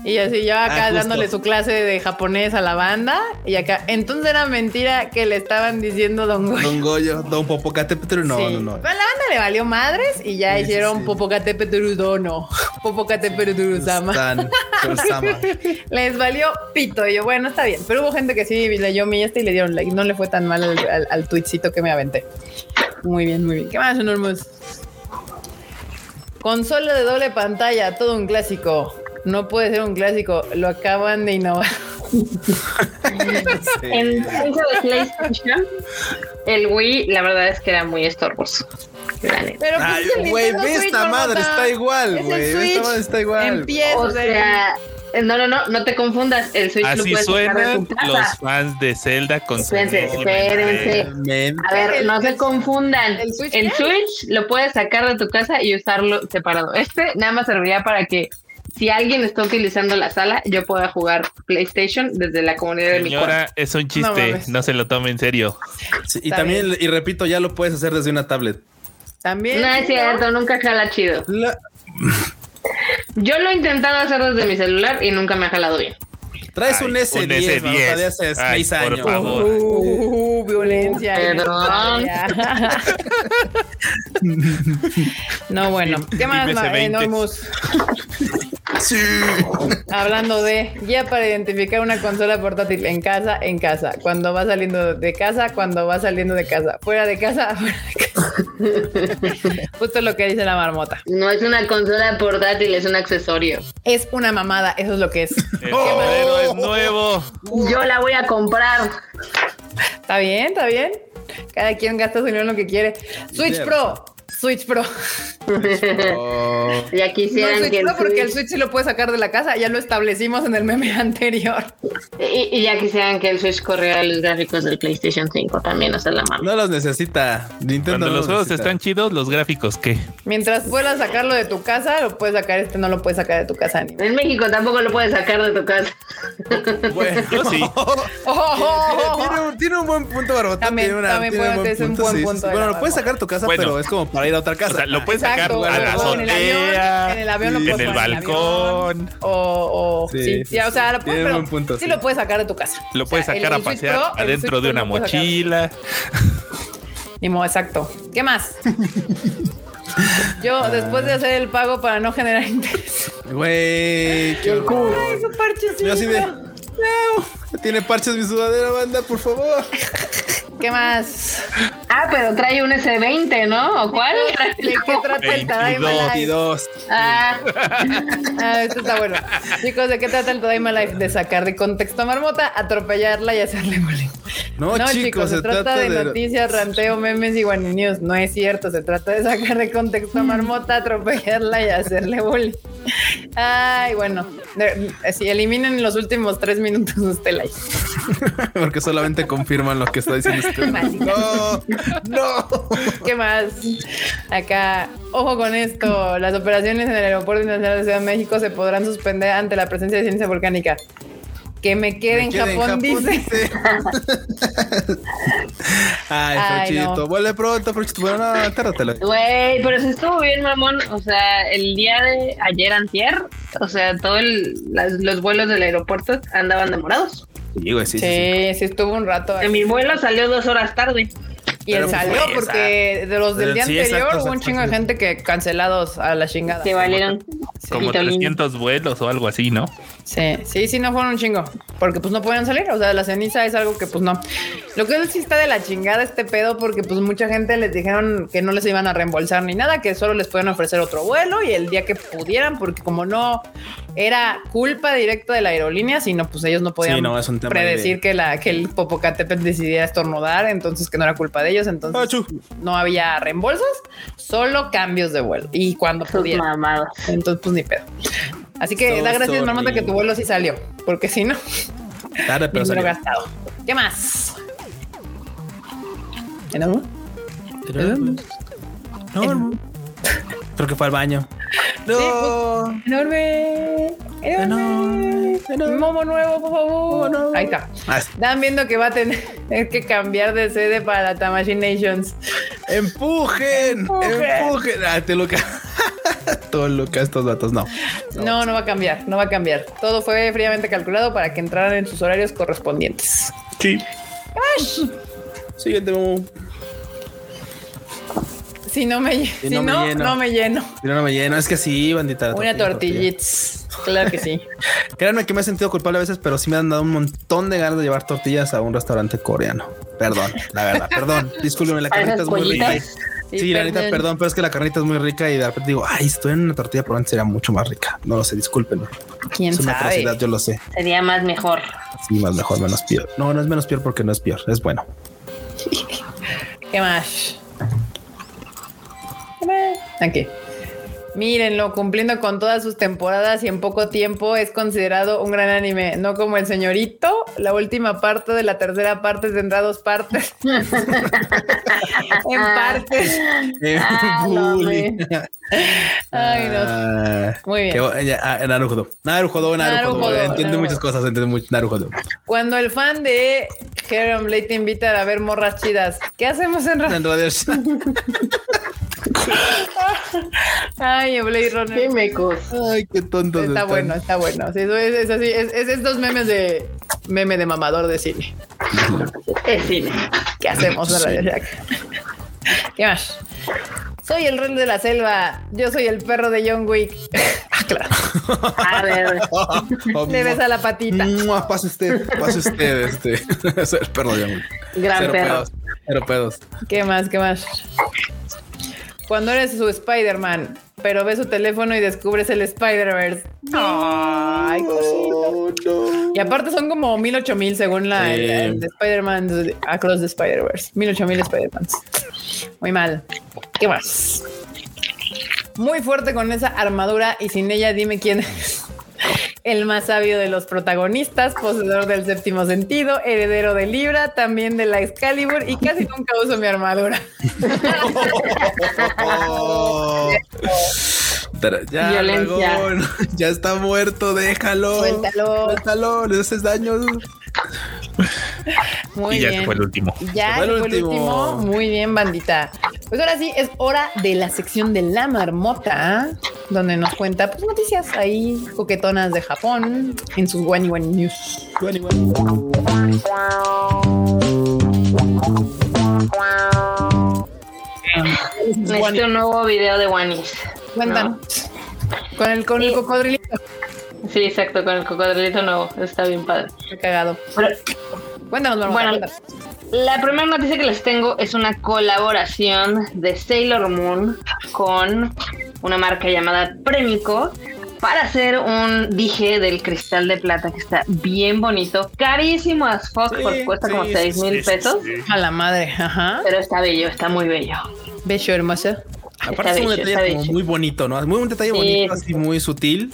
[SPEAKER 1] Y así yo acá
[SPEAKER 2] Ah,
[SPEAKER 1] dándole su clase de japonés a la banda. Y acá, entonces era mentira que le estaban diciendo Don Goyo.
[SPEAKER 2] Don Goyo, Don Popocatépetl, no,
[SPEAKER 1] Sí.
[SPEAKER 2] no, no.
[SPEAKER 1] Pero a la banda le valió madres y ya
[SPEAKER 2] Sí,
[SPEAKER 1] hicieron
[SPEAKER 2] sí.
[SPEAKER 1] Popocatépetl dono. Popocatépetl sama. Les valió pito. Y yo, bueno, está bien. Pero hubo gente que sí leyó mi este y le dieron like. No le fue tan mal al, al, al tweetcito que me aventé. Muy bien, muy bien. ¿Qué más, enormos? Consola de doble pantalla, todo un clásico. No puede ser un clásico, lo acaban de innovar.
[SPEAKER 4] En caso de PlayStation, el Wii, la verdad es que era muy estorboso.
[SPEAKER 1] Pero pues,
[SPEAKER 2] Ay, güey, ve esta madre, está igual, güey, esta madre, está igual.
[SPEAKER 1] Empieza,
[SPEAKER 4] O sea, no, no, no, no te confundas. El Switch lo
[SPEAKER 3] Así
[SPEAKER 4] de
[SPEAKER 3] suenan los fans de Zelda con su
[SPEAKER 4] Espérense, espérense. A ver, no se confundan.
[SPEAKER 1] ¿el Switch
[SPEAKER 4] El
[SPEAKER 1] qué?
[SPEAKER 4] Switch lo puedes sacar de tu casa y usarlo separado. Este nada más serviría para que si alguien está utilizando la sala, yo pueda jugar PlayStation desde la comunidad de mi cuarto.
[SPEAKER 3] Señora, es un chiste, no, se lo tome en serio.
[SPEAKER 2] Sí, y también, y repito, ya lo puedes hacer desde una tablet.
[SPEAKER 1] También.
[SPEAKER 4] No es cierto, nunca jala chido.
[SPEAKER 2] La-
[SPEAKER 4] Yo lo he intentado hacer desde mi celular y nunca me ha jalado bien.
[SPEAKER 2] Traes
[SPEAKER 3] Ay,
[SPEAKER 2] un S10,
[SPEAKER 3] un
[SPEAKER 2] mano,
[SPEAKER 3] S10.
[SPEAKER 2] de hace
[SPEAKER 3] Ay,
[SPEAKER 2] 6
[SPEAKER 3] por
[SPEAKER 2] años.
[SPEAKER 3] favor.
[SPEAKER 1] Uh, violencia.
[SPEAKER 4] Perdón.
[SPEAKER 1] No, bueno. ¿Qué más,
[SPEAKER 3] Dime ese
[SPEAKER 1] ma-
[SPEAKER 3] 20.
[SPEAKER 1] Enormous?
[SPEAKER 2] Sí.
[SPEAKER 1] Hablando de guía para identificar una consola portátil en casa, en casa. Cuando va saliendo de casa, cuando va saliendo de casa. Fuera de casa, fuera de casa. Justo lo que dice la marmota.
[SPEAKER 4] No es una consola portátil, es un accesorio.
[SPEAKER 1] Es una mamada, eso es lo que es.
[SPEAKER 3] El modelo es nuevo.
[SPEAKER 4] Yo la voy a comprar.
[SPEAKER 1] Está bien, está bien. Cada quien gasta su dinero en lo que quiere. Switch Pro. Switch Pro.
[SPEAKER 4] Ya
[SPEAKER 1] No
[SPEAKER 4] quisieran
[SPEAKER 1] Switch
[SPEAKER 4] que el
[SPEAKER 1] Pro porque el
[SPEAKER 4] Switch-
[SPEAKER 1] sí lo puede sacar de la casa. Ya lo establecimos en el meme anterior.
[SPEAKER 4] y, y ya quisieran que el Switch corriera los gráficos del PlayStation 5 también, hacer la mano.
[SPEAKER 2] no los necesita. Nintendo
[SPEAKER 3] Cuando
[SPEAKER 2] no
[SPEAKER 3] los juegos
[SPEAKER 2] necesita.
[SPEAKER 3] están chidos, los gráficos, ¿qué?
[SPEAKER 1] Mientras puedas sacarlo de tu casa, lo puedes sacar. Este no lo puedes sacar de tu casa. Ni.
[SPEAKER 4] En México tampoco lo puedes sacar de tu casa.
[SPEAKER 2] Bueno,
[SPEAKER 3] Yo sí.
[SPEAKER 1] Oh, oh, oh,
[SPEAKER 2] tiene, un, tiene un buen punto, Barbota.
[SPEAKER 1] También,
[SPEAKER 2] tiene una-
[SPEAKER 1] también
[SPEAKER 2] tiene
[SPEAKER 1] puede ser un buen punto
[SPEAKER 2] Bueno, lo puedes sacar de tu casa,
[SPEAKER 3] Bueno.
[SPEAKER 2] pero es como para ir a otra casa.
[SPEAKER 3] O sea, lo puedes sacar a la
[SPEAKER 1] en el avión,
[SPEAKER 3] azotea,
[SPEAKER 1] en el avión lo
[SPEAKER 3] en
[SPEAKER 1] puedes
[SPEAKER 3] el
[SPEAKER 1] poner en avión.
[SPEAKER 3] balcón.
[SPEAKER 1] O, o
[SPEAKER 2] Sí,
[SPEAKER 1] sí, o sea, lo puedes, pero
[SPEAKER 2] punto,
[SPEAKER 1] sí
[SPEAKER 2] sí.
[SPEAKER 1] lo puedes sacar de tu casa.
[SPEAKER 3] Lo
[SPEAKER 1] O
[SPEAKER 3] puedes
[SPEAKER 1] sea,
[SPEAKER 3] sacar
[SPEAKER 1] el-
[SPEAKER 3] a
[SPEAKER 1] el
[SPEAKER 3] pasear
[SPEAKER 1] Pro- el
[SPEAKER 3] adentro de una mochila.
[SPEAKER 1] Ni modo, exacto. ¿Qué más? Yo,
[SPEAKER 2] Ah.
[SPEAKER 1] después de hacer el pago para no generar interés.
[SPEAKER 2] Güey, qué horror.
[SPEAKER 1] Ay, su parchecito.
[SPEAKER 2] Yo así de. No, tiene parches mi sudadera, banda, por favor.
[SPEAKER 1] ¿Qué más?
[SPEAKER 4] Ah, pero trae un S20, ¿no? ¿O cuál?
[SPEAKER 1] ¿De qué trata el Tadaima Life?
[SPEAKER 2] 22.
[SPEAKER 4] Ah,
[SPEAKER 1] Ah, esto está bueno. Chicos, ¿de qué trata el Tadaima Life? De sacar de contexto a Marmota, atropellarla y hacerle bullying.
[SPEAKER 2] No, chicos,
[SPEAKER 1] se, trata, de, noticias, ranteo, memes y Guani News. No es cierto, se trata de sacar de contexto a Marmota, atropellarla y hacerle bullying. Ay, bueno, si eliminen los últimos tres minutos de este live.
[SPEAKER 2] Porque solamente confirman lo que está diciendo usted. No, no.
[SPEAKER 1] ¿Qué más? Acá, ojo con esto. Las operaciones en el Aeropuerto Internacional de Ciudad de México se podrán suspender ante la presencia de ciencia volcánica. Que me quede, en, Japón, dice.
[SPEAKER 2] dice. Ay,
[SPEAKER 1] Ay,
[SPEAKER 2] Frochito,
[SPEAKER 1] no.
[SPEAKER 2] vuelve pronto, Frochito. Bueno, no, tárdatela.
[SPEAKER 4] güey, pero se estuvo bien, mamón. O sea, el día de ayer antier, o sea, todos los vuelos del aeropuerto andaban demorados.
[SPEAKER 2] Sí, güey, sí, sí, sí.
[SPEAKER 1] Sí, sí estuvo un rato. ahí.
[SPEAKER 4] En mi vuelo salió dos horas tarde.
[SPEAKER 1] Y él salió
[SPEAKER 2] pues,
[SPEAKER 1] porque de los del día
[SPEAKER 2] Sí,
[SPEAKER 1] anterior
[SPEAKER 2] exacto,
[SPEAKER 1] hubo un
[SPEAKER 2] exacto,
[SPEAKER 1] chingo de gente que cancelados a la chingada.
[SPEAKER 4] Se valieron.
[SPEAKER 3] Como
[SPEAKER 4] Pitolín.
[SPEAKER 3] 300 vuelos o algo así, ¿no?
[SPEAKER 1] Sí, sí, sí, no fueron un chingo. Porque pues no podían salir. O sea, la ceniza es algo que pues no. Lo que sí está de la chingada este pedo porque pues mucha gente les dijeron que no les iban a reembolsar ni nada, que solo les podían ofrecer otro vuelo y el día que pudieran, porque como no era culpa directa de la aerolínea, sino pues ellos no podían
[SPEAKER 2] Sí, no, es un tema
[SPEAKER 1] predecir
[SPEAKER 2] de-
[SPEAKER 1] que, la, que el Popocatépetl decidiera estornudar, entonces que no era culpa de ellos, entonces
[SPEAKER 2] Achú.
[SPEAKER 1] no había reembolsos, solo cambios de vuelo y cuando
[SPEAKER 4] mamadas.
[SPEAKER 1] Entonces, pues ni pedo. Así que
[SPEAKER 2] So
[SPEAKER 1] da gracias. Marmota, que tu vuelo sí salió, porque si no,
[SPEAKER 2] Tarde, pero
[SPEAKER 1] dinero
[SPEAKER 2] salió.
[SPEAKER 1] gastado. ¿Qué más? ¿Enorme?
[SPEAKER 2] No, creo que fue al baño. No.
[SPEAKER 1] Enorme. Enorme.
[SPEAKER 2] Enorme.
[SPEAKER 1] Momo nuevo, por favor.
[SPEAKER 2] nuevo.
[SPEAKER 1] Ahí está.
[SPEAKER 2] Ah,
[SPEAKER 1] Están viendo que va a tener que cambiar de sede para la Tamashii Nations.
[SPEAKER 2] Empujen,
[SPEAKER 1] Empujen.
[SPEAKER 2] empujen. Ah, te. Todo loca estos datos, no.
[SPEAKER 1] No, no va a cambiar, no va a cambiar. Todo fue fríamente calculado para que entraran en sus horarios correspondientes.
[SPEAKER 2] Sí. Siguiente, Momo.
[SPEAKER 1] Si no me, si
[SPEAKER 2] no me
[SPEAKER 1] no,
[SPEAKER 2] lleno.
[SPEAKER 1] no me lleno.
[SPEAKER 2] Yo no me lleno, es que sí, bandita.
[SPEAKER 1] Una
[SPEAKER 2] tortilla,
[SPEAKER 1] tortillita. Claro que sí.
[SPEAKER 2] Créanme que me he sentido culpable a veces, pero sí me han dado un montón de ganas de llevar tortillas a un restaurante coreano. Perdón, la verdad, perdón. Discúlpeme, la
[SPEAKER 4] ¿A esas
[SPEAKER 2] carnita es muy rica. Sí, la neta, perdón, pero es que la carnita es muy rica y de repente digo, ay, estoy en una tortilla, probablemente sería mucho más rica. No lo sé, discúlpenme.
[SPEAKER 1] ¿Quién
[SPEAKER 2] Es una
[SPEAKER 1] sabe?
[SPEAKER 2] atrocidad, yo lo sé.
[SPEAKER 4] Sería más mejor.
[SPEAKER 2] Sí, más mejor, menos peor. No, no es menos peor porque no es peor, es bueno.
[SPEAKER 1] ¿Qué más? ¿Qué más? Mírenlo, cumpliendo con todas sus temporadas y en poco tiempo es considerado un gran anime, no como el señorito. La última parte de la tercera parte tendrá dos partes. en partes.
[SPEAKER 4] Ah, no,
[SPEAKER 2] Bully.
[SPEAKER 1] Ay, no.
[SPEAKER 2] Ah,
[SPEAKER 1] Muy bien.
[SPEAKER 2] ya, ah, Naruhodo. Naruhodo, Naruhodo.
[SPEAKER 1] Naruhodo,
[SPEAKER 2] Entiende muchas cosas, entiende mucho Naruhodo.
[SPEAKER 1] Cuando el fan de Heron Blade te invita a ver morras chidas, ¿qué hacemos en radio?
[SPEAKER 2] En radio.
[SPEAKER 1] Ay, Blade
[SPEAKER 4] Qué
[SPEAKER 1] Runner.
[SPEAKER 4] mecos.
[SPEAKER 2] Ay, qué tontos.
[SPEAKER 1] Está
[SPEAKER 2] están.
[SPEAKER 1] bueno, está bueno. Sí, eso es, es así, es, es estos memes de meme de mamador de cine.
[SPEAKER 4] Es cine.
[SPEAKER 1] ¿Qué hacemos en Radio Shack? ¿Qué más? Soy el rey de la selva. Yo soy el perro de John Wick. ah, claro.
[SPEAKER 4] A ver.
[SPEAKER 1] Le besa la patita.
[SPEAKER 2] Pase usted, pase usted, este. Es el perro de John Wick.
[SPEAKER 4] Gran
[SPEAKER 2] Cero
[SPEAKER 4] perro.
[SPEAKER 2] pedos, Cero pedos.
[SPEAKER 1] ¿Qué más? ¿Qué más? Cuando eres su Spider-Man, pero ves su teléfono y descubres el Spider-Verse. Ay, cosito.
[SPEAKER 2] no.
[SPEAKER 1] Y aparte son como mil, ocho mil según la
[SPEAKER 2] Sí.
[SPEAKER 1] el- el de Spider-Man Across the Spider-Verse. Mil, ocho mil Spider-Mans. Muy mal. ¿Qué más? Muy fuerte con esa armadura y sin ella dime quién es. El más sabio de los protagonistas, poseedor del séptimo sentido, heredero de Libra, también de la Excalibur y casi nunca uso mi armadura.
[SPEAKER 2] Ya,
[SPEAKER 4] Violencia.
[SPEAKER 2] dragón, ya está muerto, déjalo.
[SPEAKER 1] Suéltalo.
[SPEAKER 2] Suéltalo, le haces daño.
[SPEAKER 1] Muy
[SPEAKER 3] y ya
[SPEAKER 1] bien.
[SPEAKER 3] se fue el último.
[SPEAKER 1] Ya
[SPEAKER 2] fue el
[SPEAKER 1] fue el último.
[SPEAKER 2] último.
[SPEAKER 1] Muy bien, bandita. Pues ahora sí, es hora de la sección de la marmota, donde nos cuenta pues, noticias ahí coquetonas de Japón en sus Wani Wani News.
[SPEAKER 4] Necesito un nuevo video de Wanis.
[SPEAKER 1] Cuéntanos. Con el, con el cocodrilito.
[SPEAKER 4] Sí, exacto, con el cocodrilito nuevo. Está bien padre.
[SPEAKER 1] Qué cagado.
[SPEAKER 4] Pero,
[SPEAKER 1] Cuéntanos, marmota.
[SPEAKER 4] Bueno,
[SPEAKER 1] cuéntanos.
[SPEAKER 4] La primera noticia que les tengo es una colaboración de Sailor Moon con una marca llamada Premico para hacer un dije del cristal de plata que está bien bonito, carísimo as fuck,
[SPEAKER 2] Sí,
[SPEAKER 4] porque cuesta como
[SPEAKER 2] sí,
[SPEAKER 4] 6
[SPEAKER 2] sí,
[SPEAKER 4] mil
[SPEAKER 2] sí,
[SPEAKER 4] pesos,
[SPEAKER 3] sí.
[SPEAKER 1] A la madre, ajá.
[SPEAKER 4] pero está bello, está muy bello.
[SPEAKER 1] Bello, hermoso.
[SPEAKER 2] Aparte es un detalle como muy bonito, ¿no? Es muy un detalle
[SPEAKER 4] Sí,
[SPEAKER 2] bonito,
[SPEAKER 4] sí,
[SPEAKER 2] así muy sutil.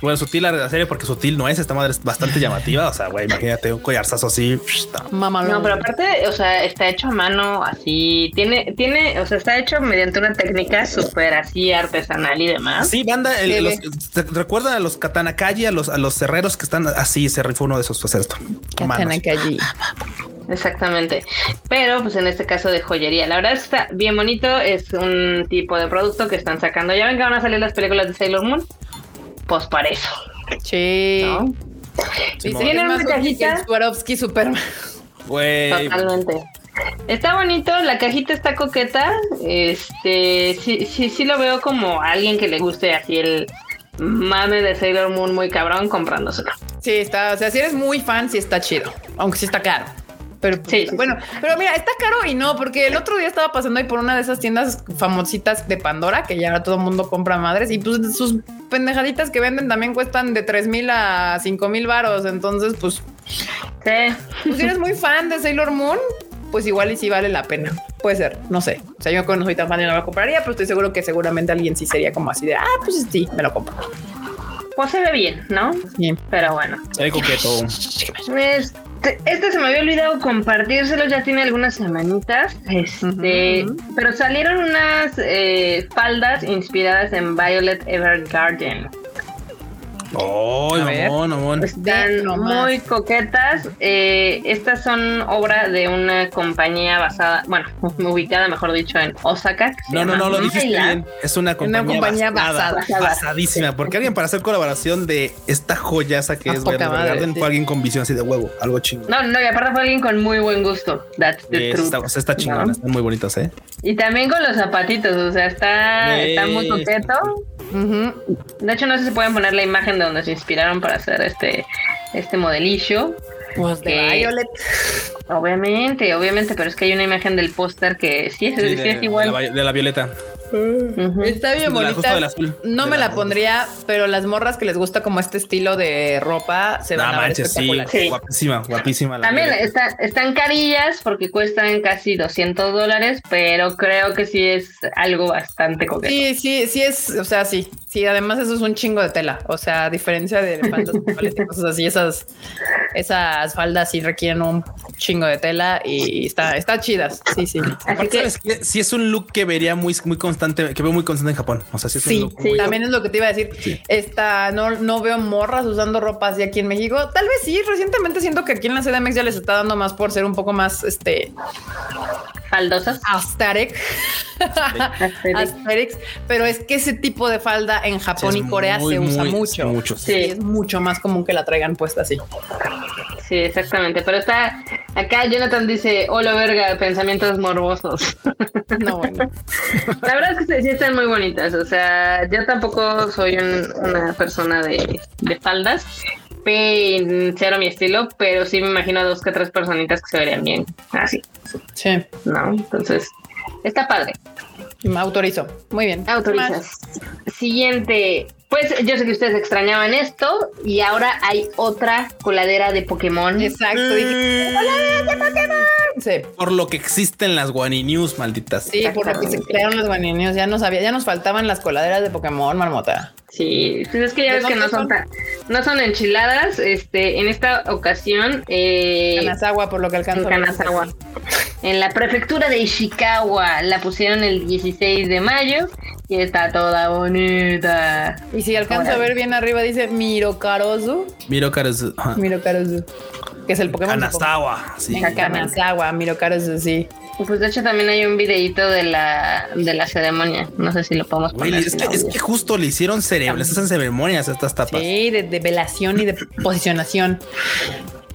[SPEAKER 2] Bueno, sutil la la serie porque sutil no es, esta madre es bastante llamativa. O sea, güey, imagínate un collarzazo así. psh, no.
[SPEAKER 4] Pero aparte, o sea, está hecho a mano así, tiene, tiene, o sea, está hecho mediante una técnica súper así artesanal y demás.
[SPEAKER 2] Sí, banda, el-
[SPEAKER 1] Sí,
[SPEAKER 2] los,
[SPEAKER 1] ve.
[SPEAKER 2] ¿te recuerdan a los Katanakaji, a los, a los herreros que están así? Se rifó uno de esos, hacer esto. manos.
[SPEAKER 1] Katanakaji.
[SPEAKER 4] Exactamente. Pero pues en este caso de joyería. La verdad es que está bien bonito. Es un tipo de producto que están sacando. Ya ven que van a salir las películas de Sailor Moon. Pues para eso.
[SPEAKER 1] Sí.
[SPEAKER 4] ¿no?
[SPEAKER 2] Sí,
[SPEAKER 4] Y
[SPEAKER 1] Es
[SPEAKER 4] una cajita.
[SPEAKER 1] Swarovski Superman.
[SPEAKER 2] Güey,
[SPEAKER 4] Totalmente. Está bonito, la cajita está coqueta. Este, sí, sí, sí lo veo como alguien que le guste así el mame de Sailor Moon muy cabrón comprándoselo.
[SPEAKER 1] Sí, está, o sea, si eres muy fan, sí está chido, aunque sí está caro. Pero pues,
[SPEAKER 4] Sí, sí,
[SPEAKER 1] bueno, pero mira, está caro y no, porque el otro día estaba pasando ahí por una de esas tiendas famositas de Pandora, que ya ahora todo el mundo compra madres, y pues sus pendejaditas que venden también cuestan de 3 mil a 5 mil varos. Entonces, pues,
[SPEAKER 4] Sí.
[SPEAKER 1] pues, si eres muy fan de Sailor Moon, pues igual y sí vale la pena. Puede ser, no sé. O sea, yo no soy tan fan y no lo compraría, pero estoy seguro que seguramente alguien sí sería como así de, ah, pues sí, me lo compro.
[SPEAKER 4] Pues se ve bien, ¿no?
[SPEAKER 1] Bien.
[SPEAKER 4] Pero bueno.
[SPEAKER 2] se ve coqueto.
[SPEAKER 4] Este, este se me había olvidado compartírselo, ya tiene algunas semanitas. Este, pero salieron unas eh, faldas inspiradas en Violet Evergarden.
[SPEAKER 2] Oh.
[SPEAKER 4] Están muy coquetas. Eh, estas son obra de una compañía basada, bueno, ubicada, mejor dicho, en Osaka. que
[SPEAKER 2] No, no, no, lo dijiste bien. Es una compañía,
[SPEAKER 1] compañía
[SPEAKER 2] basada,
[SPEAKER 4] basada.
[SPEAKER 2] basadísima. Porque alguien para hacer colaboración de esta joyaza que
[SPEAKER 1] A
[SPEAKER 2] es Violet
[SPEAKER 1] madre,
[SPEAKER 2] Evergarden
[SPEAKER 1] sí.
[SPEAKER 2] fue alguien con visión así de huevo, algo chingón.
[SPEAKER 4] No, no, y aparte fue alguien con muy buen gusto. That's the truth.
[SPEAKER 2] está, o sea, está chingona,
[SPEAKER 4] ¿no?
[SPEAKER 2] están muy bonitas, ¿eh?
[SPEAKER 4] Y también con los zapatitos, o sea, está,
[SPEAKER 2] Eh,
[SPEAKER 4] está muy coqueto.
[SPEAKER 1] Ujú.
[SPEAKER 4] De hecho, no sé si pueden poner la imagen de donde se inspiraron para hacer este, este modelillo.
[SPEAKER 1] Pues de
[SPEAKER 4] Que-
[SPEAKER 1] Violet.
[SPEAKER 4] Obviamente, obviamente, pero es que hay una imagen del póster que sí es,
[SPEAKER 2] Sí,
[SPEAKER 4] sí
[SPEAKER 2] de,
[SPEAKER 4] es igual.
[SPEAKER 2] de la, de la violeta.
[SPEAKER 1] Está bien bonita.
[SPEAKER 2] del azul.
[SPEAKER 1] No
[SPEAKER 2] De
[SPEAKER 1] me
[SPEAKER 2] la-
[SPEAKER 1] la pondría, pero las morras que les gusta como este estilo de ropa se van a ver
[SPEAKER 2] manches, sí,
[SPEAKER 1] espectaculares.
[SPEAKER 4] Sí.
[SPEAKER 2] guapísima, guapísima. la
[SPEAKER 4] También están carillas porque cuestan casi 200 dólares, pero creo que sí es algo bastante coqueto.
[SPEAKER 1] Sí, sí, sí es, o sea, sí, sí, además eso es un chingo de tela, o sea, a diferencia de faldas y cosas así, esas, esas faldas sí requieren un chingo de tela y está, está chidas, sí, sí.
[SPEAKER 4] Así
[SPEAKER 2] Aparte,
[SPEAKER 4] que
[SPEAKER 2] ¿sabes qué? sí es un look que vería muy, muy constante, que veo muy constante en Japón. O sea, sí es
[SPEAKER 1] Sí, también es lo que te iba a decir.
[SPEAKER 2] Sí.
[SPEAKER 1] Esta, no, no veo morras usando ropa así aquí en México. Tal vez sí, recientemente siento que aquí en la CDMX ya les está dando más por ser un poco más, este,
[SPEAKER 4] faldosas.
[SPEAKER 1] Aesthetic. Aesthetics, pero es que ese tipo de falda en Japón
[SPEAKER 2] Sí,
[SPEAKER 1] y Corea
[SPEAKER 2] muy,
[SPEAKER 1] se usa
[SPEAKER 2] muy-
[SPEAKER 1] mucho.
[SPEAKER 2] mucho,
[SPEAKER 1] sí.
[SPEAKER 4] sí.
[SPEAKER 1] es mucho más común que la traigan puesta así.
[SPEAKER 4] Sí, exactamente. Pero está acá Jonathan dice, hola verga, pensamientos morbosos.
[SPEAKER 1] No, bueno.
[SPEAKER 4] La verdad es que sí están muy bonitas. O sea, yo tampoco soy un- una persona de, de faldas. Pe- Cero mi estilo, pero sí me imagino a dos que tres personitas que se verían bien así,
[SPEAKER 1] Sí,
[SPEAKER 4] ¿no? Entonces, está padre.
[SPEAKER 1] me autorizo. Muy bien.
[SPEAKER 4] Autorizas. Siguiente. Pues yo sé que ustedes extrañaban esto y ahora hay otra coladera de Pokémon.
[SPEAKER 1] Exacto. dije, sí,
[SPEAKER 2] Por lo que existen las Guani News, malditas.
[SPEAKER 1] sí, por lo que se crearon los guaninios. Ya no sabía, ya nos faltaban las coladeras de Pokémon, marmota.
[SPEAKER 4] Sí, pues es que ya
[SPEAKER 1] ¿De
[SPEAKER 4] ves que no son
[SPEAKER 1] son?
[SPEAKER 4] tan, no son enchiladas. Este, en esta ocasión, eh,
[SPEAKER 1] Kanazawa, por lo que alcanzo.
[SPEAKER 4] en. Kanazawa, en la prefectura de Ishikawa, la pusieron el 16 de mayo y está toda bonita.
[SPEAKER 1] Y si alcanzo a ver bien arriba, dice Mirokarozu.
[SPEAKER 2] Miro caras. ajá.
[SPEAKER 1] Mirokarozu. Que es el Pokémon.
[SPEAKER 2] Kanazawa. Sí.
[SPEAKER 1] Kanazawa, Mirokarozu, sí.
[SPEAKER 4] Y Pues de hecho también hay un videito de la de la ceremonia. No sé si lo podemos poner.
[SPEAKER 2] es, que, es
[SPEAKER 4] audio.
[SPEAKER 2] que justo le hicieron cerebro, les hacen ceremonias a estas tapas.
[SPEAKER 1] Sí, de, de velación y de posicionación.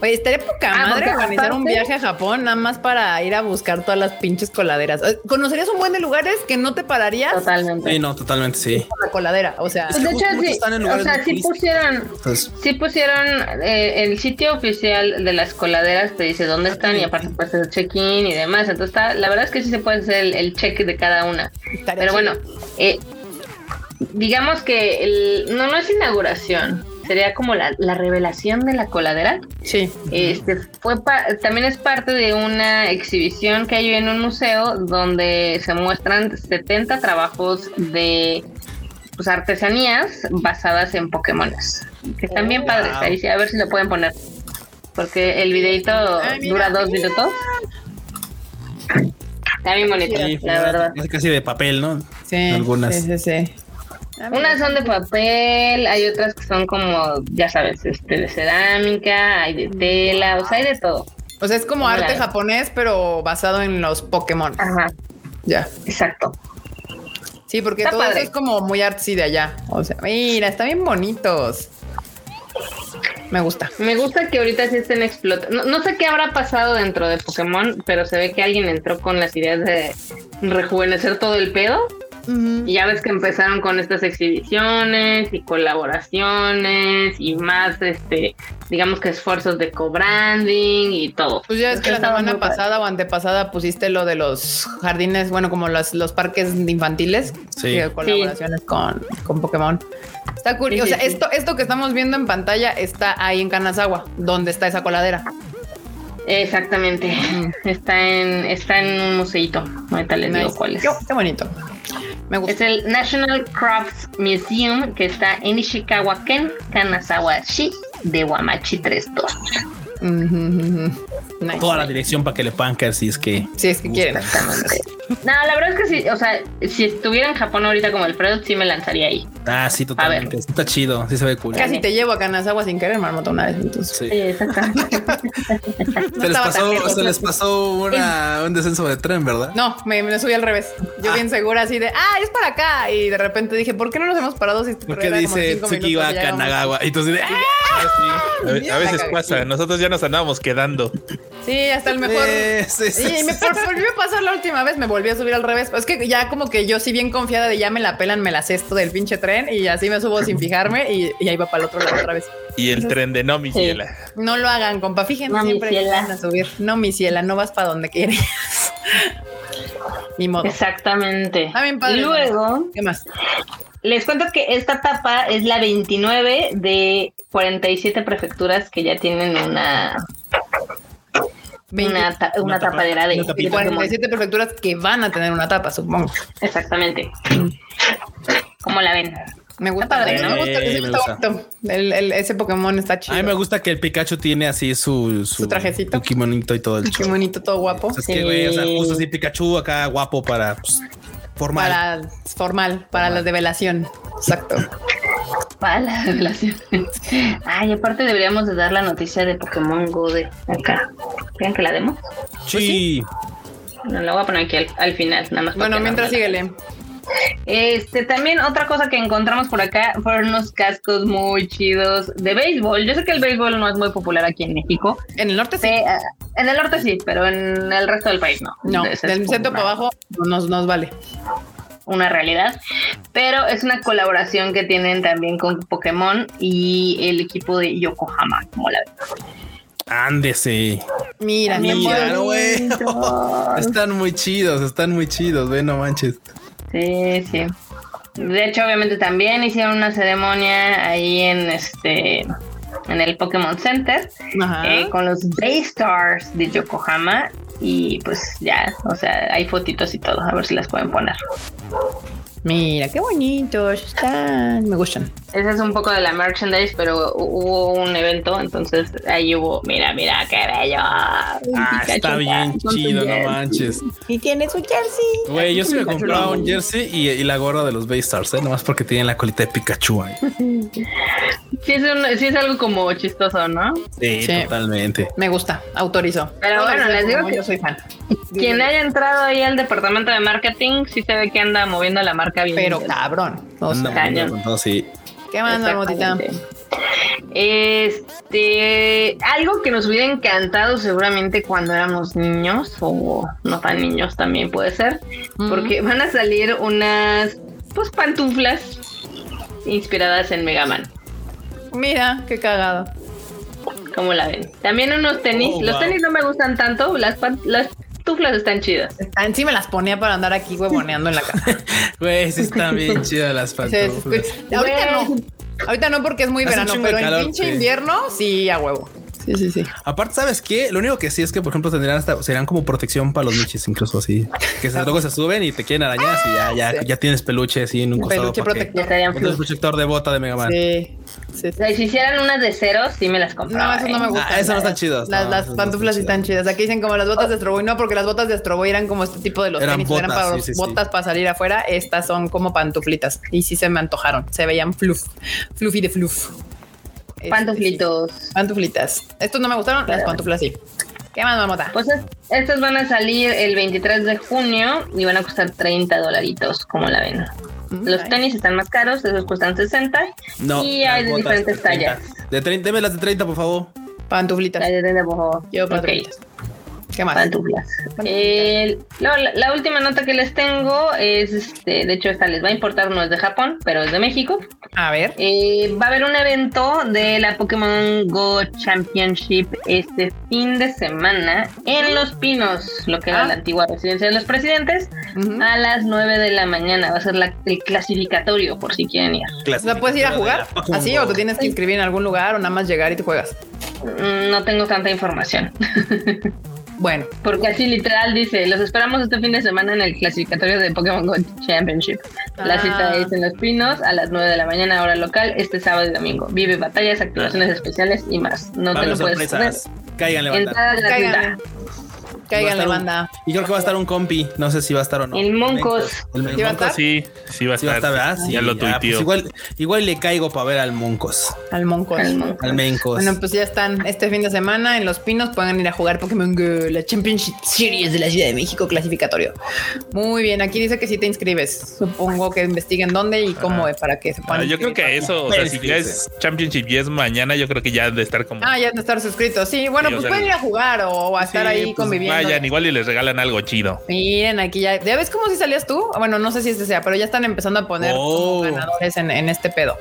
[SPEAKER 1] Oye, estaría poca
[SPEAKER 4] Ah,
[SPEAKER 1] madre organizar un viaje a Japón nada más para ir a buscar todas las pinches coladeras. Eh, ¿Conocerías un buen de lugares que no te pararías
[SPEAKER 4] Totalmente.
[SPEAKER 2] Sí, no, totalmente sí.
[SPEAKER 1] la coladera? O sea,
[SPEAKER 2] Es que
[SPEAKER 4] De hecho, sí,
[SPEAKER 2] están en
[SPEAKER 4] o sea,
[SPEAKER 2] turísticos.
[SPEAKER 4] pusieron,
[SPEAKER 2] Entonces,
[SPEAKER 4] sí pusieron eh, el sitio oficial de las coladeras, te dice dónde están y aparte puedes hacer check-in y demás. Entonces, está, la verdad es que sí se puede hacer el, el check de cada una.
[SPEAKER 1] estaría
[SPEAKER 4] Pero bueno, eh, digamos que el, no, no es inauguración, sería como la, la revelación de la coladera.
[SPEAKER 1] Sí.
[SPEAKER 4] Este fue pa- también es parte de una exhibición que hay en un museo donde se muestran 70 trabajos de pues, artesanías basadas en Pokémones. Que están bien padres.
[SPEAKER 2] wow.
[SPEAKER 4] Ahí sí, a ver si lo pueden poner. Porque el videito
[SPEAKER 1] Ay, mira,
[SPEAKER 4] dura dos
[SPEAKER 1] mira.
[SPEAKER 4] minutos. Está bien bonito,
[SPEAKER 2] sí,
[SPEAKER 4] la verdad.
[SPEAKER 2] casi- Casi de papel, ¿no?
[SPEAKER 1] Sí.
[SPEAKER 2] Algunas.
[SPEAKER 1] Sí, sí, sí.
[SPEAKER 4] Unas son de papel, hay otras que son como, ya sabes, este de cerámica, hay de tela, o sea, hay de todo.
[SPEAKER 1] O sea, es como arte japonés, pero basado en los Pokémon.
[SPEAKER 4] Ajá,
[SPEAKER 1] Ya.
[SPEAKER 4] exacto.
[SPEAKER 1] Sí, porque
[SPEAKER 4] Está
[SPEAKER 1] todo
[SPEAKER 4] padre.
[SPEAKER 1] eso es como muy artsy de allá. O sea, mira, están bien bonitos. Me gusta.
[SPEAKER 4] Me gusta que ahorita sí estén explotando. No, no sé qué habrá pasado dentro de Pokémon, pero se ve que alguien entró con las ideas de rejuvenecer todo el pedo. Y ya ves que empezaron con estas exhibiciones y colaboraciones y más, este, digamos que esfuerzos de co-branding y todo.
[SPEAKER 1] Pues ya es que la semana
[SPEAKER 4] muy padre.
[SPEAKER 1] pasada o antepasada pusiste lo de los jardines, bueno, como los, los parques infantiles,
[SPEAKER 2] Sí.
[SPEAKER 1] que colaboraciones con, con Pokémon. Está curioso.
[SPEAKER 4] Sí, sí,
[SPEAKER 1] o sea,
[SPEAKER 4] sí.
[SPEAKER 1] esto, esto que estamos viendo en pantalla está ahí en Kanazawa, donde está esa coladera.
[SPEAKER 4] Exactamente. Está en, está en un museito. Ahorita les digo
[SPEAKER 1] Nice.
[SPEAKER 4] cuál es.
[SPEAKER 1] Qué, qué bonito.
[SPEAKER 4] Es el National Crafts Museum que está en Ishikawa Ken, Kanazawa-shi, de Wamachi 32.
[SPEAKER 1] Nice.
[SPEAKER 2] Toda la dirección para que le puedan caer si es que.
[SPEAKER 1] Si es que quieren.
[SPEAKER 4] Exactamente. No, la verdad es que sí, o sea, si estuviera en Japón ahorita como el Freud, sí me lanzaría ahí.
[SPEAKER 2] Ah, sí, totalmente. Está chido, sí se ve cool.
[SPEAKER 1] Casi te llevo a Kanazawa sin querer, marmota, una vez. Entonces.
[SPEAKER 2] Sí.
[SPEAKER 4] Sí, exactamente.
[SPEAKER 2] Se les pasó, se les pasó una, un descenso de tren, ¿verdad?
[SPEAKER 1] No, me, me subí al revés. Yo
[SPEAKER 2] Ah.
[SPEAKER 1] bien segura así de, ah, es para acá. Y de repente dije, ¿por qué no nos hemos parado? Si
[SPEAKER 2] Porque
[SPEAKER 1] era como
[SPEAKER 2] dice
[SPEAKER 1] cinco
[SPEAKER 2] Tsuki
[SPEAKER 1] minutos
[SPEAKER 2] va
[SPEAKER 1] y
[SPEAKER 2] a
[SPEAKER 1] ya íbamos.
[SPEAKER 2] Kanagawa. Y entonces, ah,
[SPEAKER 3] A, ve-
[SPEAKER 1] Ya
[SPEAKER 3] a
[SPEAKER 1] la
[SPEAKER 3] veces pasa, nosotros ya nos andábamos quedando.
[SPEAKER 1] Sí, hasta el mejor.
[SPEAKER 2] Eh, sí, sí,
[SPEAKER 1] y me
[SPEAKER 2] sí.
[SPEAKER 1] por- volvió a pasar la última vez, me volví a subir al revés. Es que ya como que yo sí bien confiada de ya me la pelan, me la cesto del pinche tren y así me subo sin fijarme y, y ahí va para el otro lado otra vez.
[SPEAKER 3] Y el tren de no, mi
[SPEAKER 4] Sí.
[SPEAKER 3] ciela.
[SPEAKER 1] No lo hagan, compa. Fíjense
[SPEAKER 4] No, mi
[SPEAKER 1] siempre que van a subir. No, mi ciela, no vas para donde quieres. Ni modo.
[SPEAKER 4] Exactamente.
[SPEAKER 1] Bien padre,
[SPEAKER 4] Luego,
[SPEAKER 1] ¿Qué más?
[SPEAKER 4] les cuento que esta tapa es la 29 de 47 prefecturas que ya tienen una, una, ta- una
[SPEAKER 2] Una tapa-
[SPEAKER 4] tapadera de,
[SPEAKER 2] una
[SPEAKER 4] de Pokémon.
[SPEAKER 1] 47 prefecturas que van a tener una tapa, supongo.
[SPEAKER 4] Exactamente. ¿Cómo la ven?
[SPEAKER 1] Me gusta,
[SPEAKER 4] padre,
[SPEAKER 1] me
[SPEAKER 4] ¿no?
[SPEAKER 1] gusta, sí,
[SPEAKER 2] me
[SPEAKER 1] está
[SPEAKER 2] gusta.
[SPEAKER 1] El- el- ese Pokémon está chido.
[SPEAKER 2] A mí me gusta que el Pikachu tiene así su,
[SPEAKER 1] Su trajecito.
[SPEAKER 2] su kimonito y todo el
[SPEAKER 1] Qué
[SPEAKER 2] show.
[SPEAKER 1] bonito, todo guapo.
[SPEAKER 2] O sea, es que, güey, o sea,
[SPEAKER 4] Sí.
[SPEAKER 2] justo así Pikachu acá guapo para pues, formal.
[SPEAKER 1] Para formal, para la develación. Exacto.
[SPEAKER 4] Para la revelación. Ay, aparte deberíamos de dar la noticia de Pokémon Go de acá. ¿Quieren que la demos?
[SPEAKER 2] Sí.
[SPEAKER 4] No, la voy a poner aquí al, al final, nada más.
[SPEAKER 1] Bueno,
[SPEAKER 4] no
[SPEAKER 1] mientras
[SPEAKER 4] me-
[SPEAKER 1] síguele.
[SPEAKER 4] Este, también otra cosa que encontramos por acá fueron unos cascos muy chidos de béisbol. Yo sé que el béisbol no es muy popular aquí en México.
[SPEAKER 1] En el norte sí.
[SPEAKER 4] Ah, en el norte sí, pero en el resto del país no.
[SPEAKER 1] No, del centro para abajo nos, nos vale.
[SPEAKER 4] Una realidad. Pero es una colaboración que tienen también con Pokémon y el equipo de Yokohama, como la ven.
[SPEAKER 2] Ándese.
[SPEAKER 1] Mira,
[SPEAKER 2] Mira, güey. Están muy chidos, están muy chidos, ve, no manches.
[SPEAKER 4] Sí, sí. De hecho, obviamente también hicieron una ceremonia ahí en este en el Pokémon Center eh, con los Stars de Yokohama y pues ya, o sea, hay fotitos y todo, a ver si las pueden poner.
[SPEAKER 1] Mira, qué bonitos están. Me gustan.
[SPEAKER 4] Ese es un poco de la merchandise, pero hu- hubo un evento, entonces ahí hubo, mira, mira, qué bello.
[SPEAKER 2] Ah, está bien chido, no manches.
[SPEAKER 1] ¿Y es su jersey?
[SPEAKER 2] Güey, yo sí me compraba un jersey y, y la gorra de los Baystars, ¿eh? Nomás porque tienen la colita de Pikachu ahí.
[SPEAKER 4] Sí es, un- sí es algo como chistoso, ¿no?
[SPEAKER 2] Sí,
[SPEAKER 1] Sí.
[SPEAKER 2] totalmente.
[SPEAKER 1] Me gusta, autorizo.
[SPEAKER 4] Pero bueno, les digo que-
[SPEAKER 1] yo soy fan.
[SPEAKER 4] Quien haya entrado ahí al departamento de marketing, sí se ve que anda moviendo la marca bien.
[SPEAKER 1] Pero
[SPEAKER 4] bien.
[SPEAKER 1] cabrón. O sea,
[SPEAKER 2] Anda
[SPEAKER 4] cañón.
[SPEAKER 2] todo, sí.
[SPEAKER 1] ¿Qué más, Marmotita?
[SPEAKER 4] Este, algo que nos hubiera encantado seguramente cuando éramos niños o no tan niños también puede ser, porque van a salir unas pues pantuflas inspiradas en Mega Man.
[SPEAKER 1] Mira, qué cagado.
[SPEAKER 4] ¿Cómo la ven? También unos tenis.
[SPEAKER 2] Oh,
[SPEAKER 4] Los
[SPEAKER 2] wow.
[SPEAKER 4] tenis no me gustan tanto, las, las pantuflas están chidas.
[SPEAKER 1] Ah, Sí me las ponía para andar aquí huevoneando en la casa.
[SPEAKER 2] Güey, sí están bien chidas las pantuflas.
[SPEAKER 1] sí. Ahorita no. Ahorita no porque es muy
[SPEAKER 2] Hace
[SPEAKER 1] verano, pero en pinche
[SPEAKER 2] sí.
[SPEAKER 1] invierno sí a huevo. Sí, sí, sí.
[SPEAKER 2] Aparte, ¿sabes qué? Lo único que sí es que, por ejemplo, tendrían hasta, serían como protección para los michis, incluso así. Que se- luego se suben y te quieren arañar y ya, ya,
[SPEAKER 1] Sí.
[SPEAKER 2] ya tienes peluche así en un costado.
[SPEAKER 1] Peluche
[SPEAKER 2] que-
[SPEAKER 1] protector.
[SPEAKER 4] Fluff.
[SPEAKER 2] protector de bota de Mega Man.
[SPEAKER 1] Sí. Sí,
[SPEAKER 4] O
[SPEAKER 1] sí.
[SPEAKER 4] sea, si hicieran unas de cero, sí me las
[SPEAKER 1] No,
[SPEAKER 4] compraba.
[SPEAKER 1] no
[SPEAKER 4] ¿eh?
[SPEAKER 1] me gustan.
[SPEAKER 2] Ah, esos no están chidos.
[SPEAKER 1] Las,
[SPEAKER 2] No,
[SPEAKER 1] las
[SPEAKER 2] no
[SPEAKER 1] pantuflas sí
[SPEAKER 2] están
[SPEAKER 1] chidas. Aquí dicen como las botas de Stroboy. No, porque las botas de Stroboy eran como este tipo de los
[SPEAKER 2] Eran
[SPEAKER 1] tenis. eran
[SPEAKER 2] botas,
[SPEAKER 1] para
[SPEAKER 2] sí,
[SPEAKER 1] botas para salir afuera. Estas son como pantuflitas. Y sí se me antojaron. Se veían fluff. Fluffy de fluff. Este,
[SPEAKER 4] Pantuflitos.
[SPEAKER 1] sí. Pantuflitas. Estos no me gustaron. Las pantuflas sí. ¿Qué más, mamota?
[SPEAKER 4] Pues es- estos van a salir el 23 de junio y van a costar 30 dolaritos, como la ven.
[SPEAKER 1] Mm,
[SPEAKER 4] Los
[SPEAKER 1] nice.
[SPEAKER 4] tenis están más caros, esos cuestan 60
[SPEAKER 2] No.
[SPEAKER 4] y hay de
[SPEAKER 2] las
[SPEAKER 4] diferentes
[SPEAKER 2] 30.
[SPEAKER 4] tallas.
[SPEAKER 2] De 30, deme las de 30, por favor.
[SPEAKER 1] Pantuflitas.
[SPEAKER 4] Hay de 30, por favor.
[SPEAKER 1] Yo pantuflitas. ¿Qué más?
[SPEAKER 4] pantuflas. No, la, la última nota que les tengo es, este, de hecho esta les va a importar, no es de Japón, pero es de México.
[SPEAKER 1] A ver.
[SPEAKER 4] Eh, va a haber un evento de la Pokémon Go Championship este fin de semana en Los Pinos, lo que era
[SPEAKER 1] Ah.
[SPEAKER 4] la antigua residencia de los presidentes, a las 9 de la mañana. Va a ser la- el clasificatorio por si quieren ir.
[SPEAKER 1] O sea, ¿puedes ir a jugar así o te tienes que inscribir en algún lugar o nada más llegar y te juegas?
[SPEAKER 4] Mm, No tengo tanta información,
[SPEAKER 1] Bueno,
[SPEAKER 4] porque así literal dice, los esperamos este fin de semana en el clasificatorio de Pokémon Go Championship. La
[SPEAKER 1] Ah.
[SPEAKER 4] cita es en Los Pinos a las 9 de la mañana hora local, este sábado y domingo. Vive batallas, activaciones especiales y más. No te lo puedes perder.
[SPEAKER 2] banda.
[SPEAKER 4] Entrada gratuita.
[SPEAKER 1] Cáiganle. Cáiganle,
[SPEAKER 2] Va a estar un-
[SPEAKER 1] banda.
[SPEAKER 2] Y creo que va a estar un compi. No sé si va a estar o no.
[SPEAKER 4] El Moncos.
[SPEAKER 2] El
[SPEAKER 1] ¿Sí va a
[SPEAKER 2] Moncos.
[SPEAKER 1] estar?
[SPEAKER 3] Sí, sí va a
[SPEAKER 2] Sí va a
[SPEAKER 3] estar.
[SPEAKER 2] estar. Sí,
[SPEAKER 3] ya lo
[SPEAKER 2] ah, pues
[SPEAKER 3] tuiteó.
[SPEAKER 2] igual, igual le caigo para ver al Moncos.
[SPEAKER 1] Al Moncos.
[SPEAKER 4] Al Moncos.
[SPEAKER 2] Al Mencos.
[SPEAKER 1] Bueno, pues ya están este fin de semana en Los Pinos. Pueden ir a jugar Pokémon Go, la Championship Series de la Ciudad de México clasificatorio. Muy bien, aquí dice que si te inscribes. Supongo que investiguen dónde y cómo es para que se
[SPEAKER 3] Ah,
[SPEAKER 1] puedan.
[SPEAKER 3] yo creo que eso, o sea, si ya es Championship y es mañana, yo creo que ya han de estar como.
[SPEAKER 1] Ah, ya de estar suscritos. Sí, bueno,
[SPEAKER 3] Sí, o
[SPEAKER 1] pues
[SPEAKER 3] sea,
[SPEAKER 1] pueden ir a jugar o a estar
[SPEAKER 3] Sí,
[SPEAKER 1] ahí
[SPEAKER 3] pues
[SPEAKER 1] conviviendo.
[SPEAKER 3] Vayan, igual y les regalan algo chido.
[SPEAKER 1] Miren, aquí ya. ¿Ya ves cómo si salías tú? Bueno, no sé si este sea, pero ya están empezando a poner
[SPEAKER 2] Oh.
[SPEAKER 1] ganadores en, en este pedo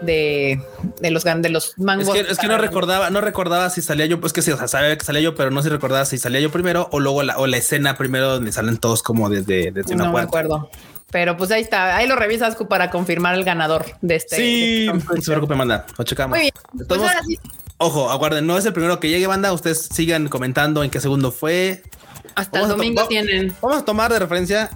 [SPEAKER 1] de, de los de los
[SPEAKER 2] Es
[SPEAKER 1] mangos.
[SPEAKER 2] que, es que no recordaba, no recordaba si salía yo, pues que sí, o sea, sabía que salía yo, pero no se recordaba si salía yo primero o luego la, o la escena primero donde salen todos como desde, desde una
[SPEAKER 1] No me acuerdo. Pero pues ahí está. Ahí lo revisas para confirmar el ganador de este.
[SPEAKER 2] Sí,
[SPEAKER 1] de este
[SPEAKER 2] no se preocupe, manda, lo checamos.
[SPEAKER 1] Muy bien. Pues ahora sí,
[SPEAKER 2] Ojo, aguarden, no es el primero que llegue, banda. Ustedes sigan comentando en qué segundo fue.
[SPEAKER 1] hasta el
[SPEAKER 2] Vamos
[SPEAKER 1] domingo tienen.
[SPEAKER 2] Vamos a tomar de referencia,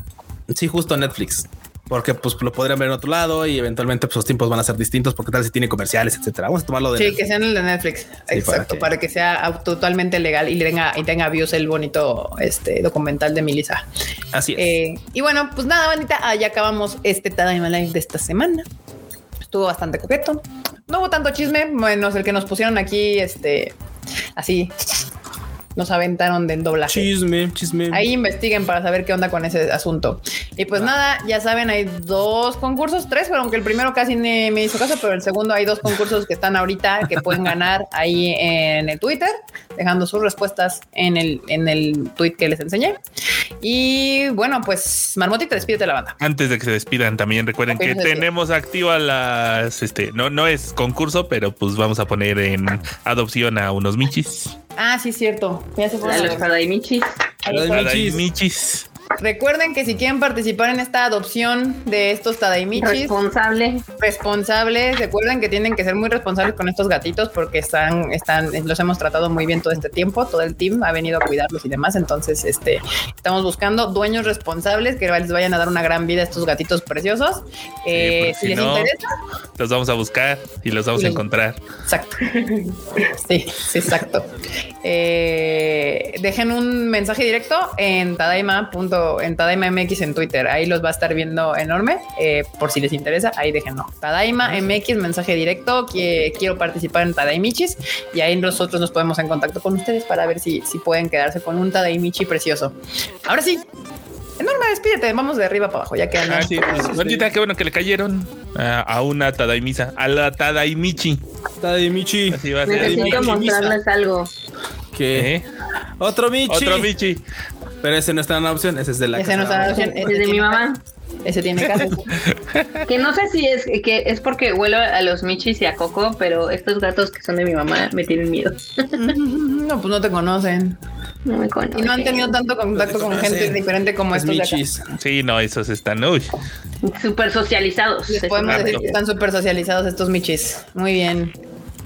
[SPEAKER 2] sí, justo Netflix. Porque pues lo podrían ver en otro lado y eventualmente pues, los tiempos van a ser distintos porque tal si tiene comerciales, etcétera. Vamos a tomarlo de
[SPEAKER 1] Sí,
[SPEAKER 2] Netflix.
[SPEAKER 1] que sean el de Netflix. Exacto,
[SPEAKER 2] para
[SPEAKER 1] para
[SPEAKER 2] que-
[SPEAKER 1] sea totalmente legal y tenga, y tenga views el bonito este documental de Melissa.
[SPEAKER 2] Así es.
[SPEAKER 1] Eh, y bueno, pues nada, bandita, ah, ya acabamos este Tadaima Live de esta semana. Estuvo bastante coqueto. No hubo tanto chisme, menos el que nos pusieron aquí, este, así, nos aventaron del doblaje.
[SPEAKER 2] chisme, chisme.
[SPEAKER 1] Ahí investiguen para saber qué onda con ese asunto. Y pues nada, ya saben, hay dos concursos, tres, pero aunque el primero casi ni me hizo caso, pero el segundo hay dos concursos que están ahorita que pueden ganar ahí en el Twitter, dejando sus respuestas en el, en el tweet que les enseñé. Y bueno, pues Marmotita, despídete de la banda.
[SPEAKER 3] Antes de que se despidan, también recuerden que tenemos activas las, este, no, no es concurso, pero pues vamos a poner en adopción a unos michis.
[SPEAKER 1] Ah, sí, cierto. Ya se
[SPEAKER 4] A los Tadaimichis.
[SPEAKER 1] A los
[SPEAKER 2] Ay,
[SPEAKER 3] Para
[SPEAKER 2] michis.
[SPEAKER 3] michis.
[SPEAKER 1] Recuerden que si quieren participar en esta adopción de estos Tadaimichis,
[SPEAKER 4] Responsable.
[SPEAKER 1] responsables. Recuerden que tienen que ser muy responsables con estos gatitos porque están, están, los hemos tratado muy bien todo este tiempo. Todo el team ha venido a cuidarlos y demás. Entonces, este, estamos buscando dueños responsables que les vayan a dar una gran vida a estos gatitos preciosos. Eh, si
[SPEAKER 3] si
[SPEAKER 1] les
[SPEAKER 3] no-
[SPEAKER 1] interesa,
[SPEAKER 3] Los vamos a buscar y los vamos a encontrar.
[SPEAKER 1] exacto. Sí, sí, exacto. Eh, dejen un mensaje directo en Tadaima. En Tadaima MX en Twitter. Ahí los va a estar viendo enorme. Eh, por si les interesa, ahí déjenlo. Tadaima MX, mensaje directo. Que quiero participar en Tadaimichis. Y ahí nosotros nos ponemos en contacto con ustedes para ver si, si pueden quedarse con un Tadaimichi precioso. Ahora sí, Enorme, despídete. Vamos de arriba para abajo, ya que
[SPEAKER 3] Ah, sí, pues, Bandita, qué bueno que le cayeron a, a una Tadaimisa, a la Tadaimichi.
[SPEAKER 2] Está de Michi.
[SPEAKER 3] Así va a ser.
[SPEAKER 4] Necesito mostrarles algo.
[SPEAKER 2] ¿Qué?
[SPEAKER 3] ¿Eh?
[SPEAKER 2] Otro Michi.
[SPEAKER 3] Otro Michi.
[SPEAKER 2] Pero ese no está en la opción, ese es de la
[SPEAKER 1] Ese no está en la opción.
[SPEAKER 4] Es de mi mamá.
[SPEAKER 1] Ese tiene casa.
[SPEAKER 4] Que no sé si es que es porque huelo a los michis y a Coco, pero estos gatos que son de mi mamá me tienen miedo.
[SPEAKER 1] no, pues no te conocen.
[SPEAKER 4] No me conocen.
[SPEAKER 1] Y no han tenido tanto contacto con gente diferente como
[SPEAKER 2] Los
[SPEAKER 1] estos de acá.
[SPEAKER 2] Michis.
[SPEAKER 3] Sí, no, esos están. Uy,
[SPEAKER 4] Súper socializados.
[SPEAKER 1] Les podemos decir que están súper socializados estos michis. Muy bien.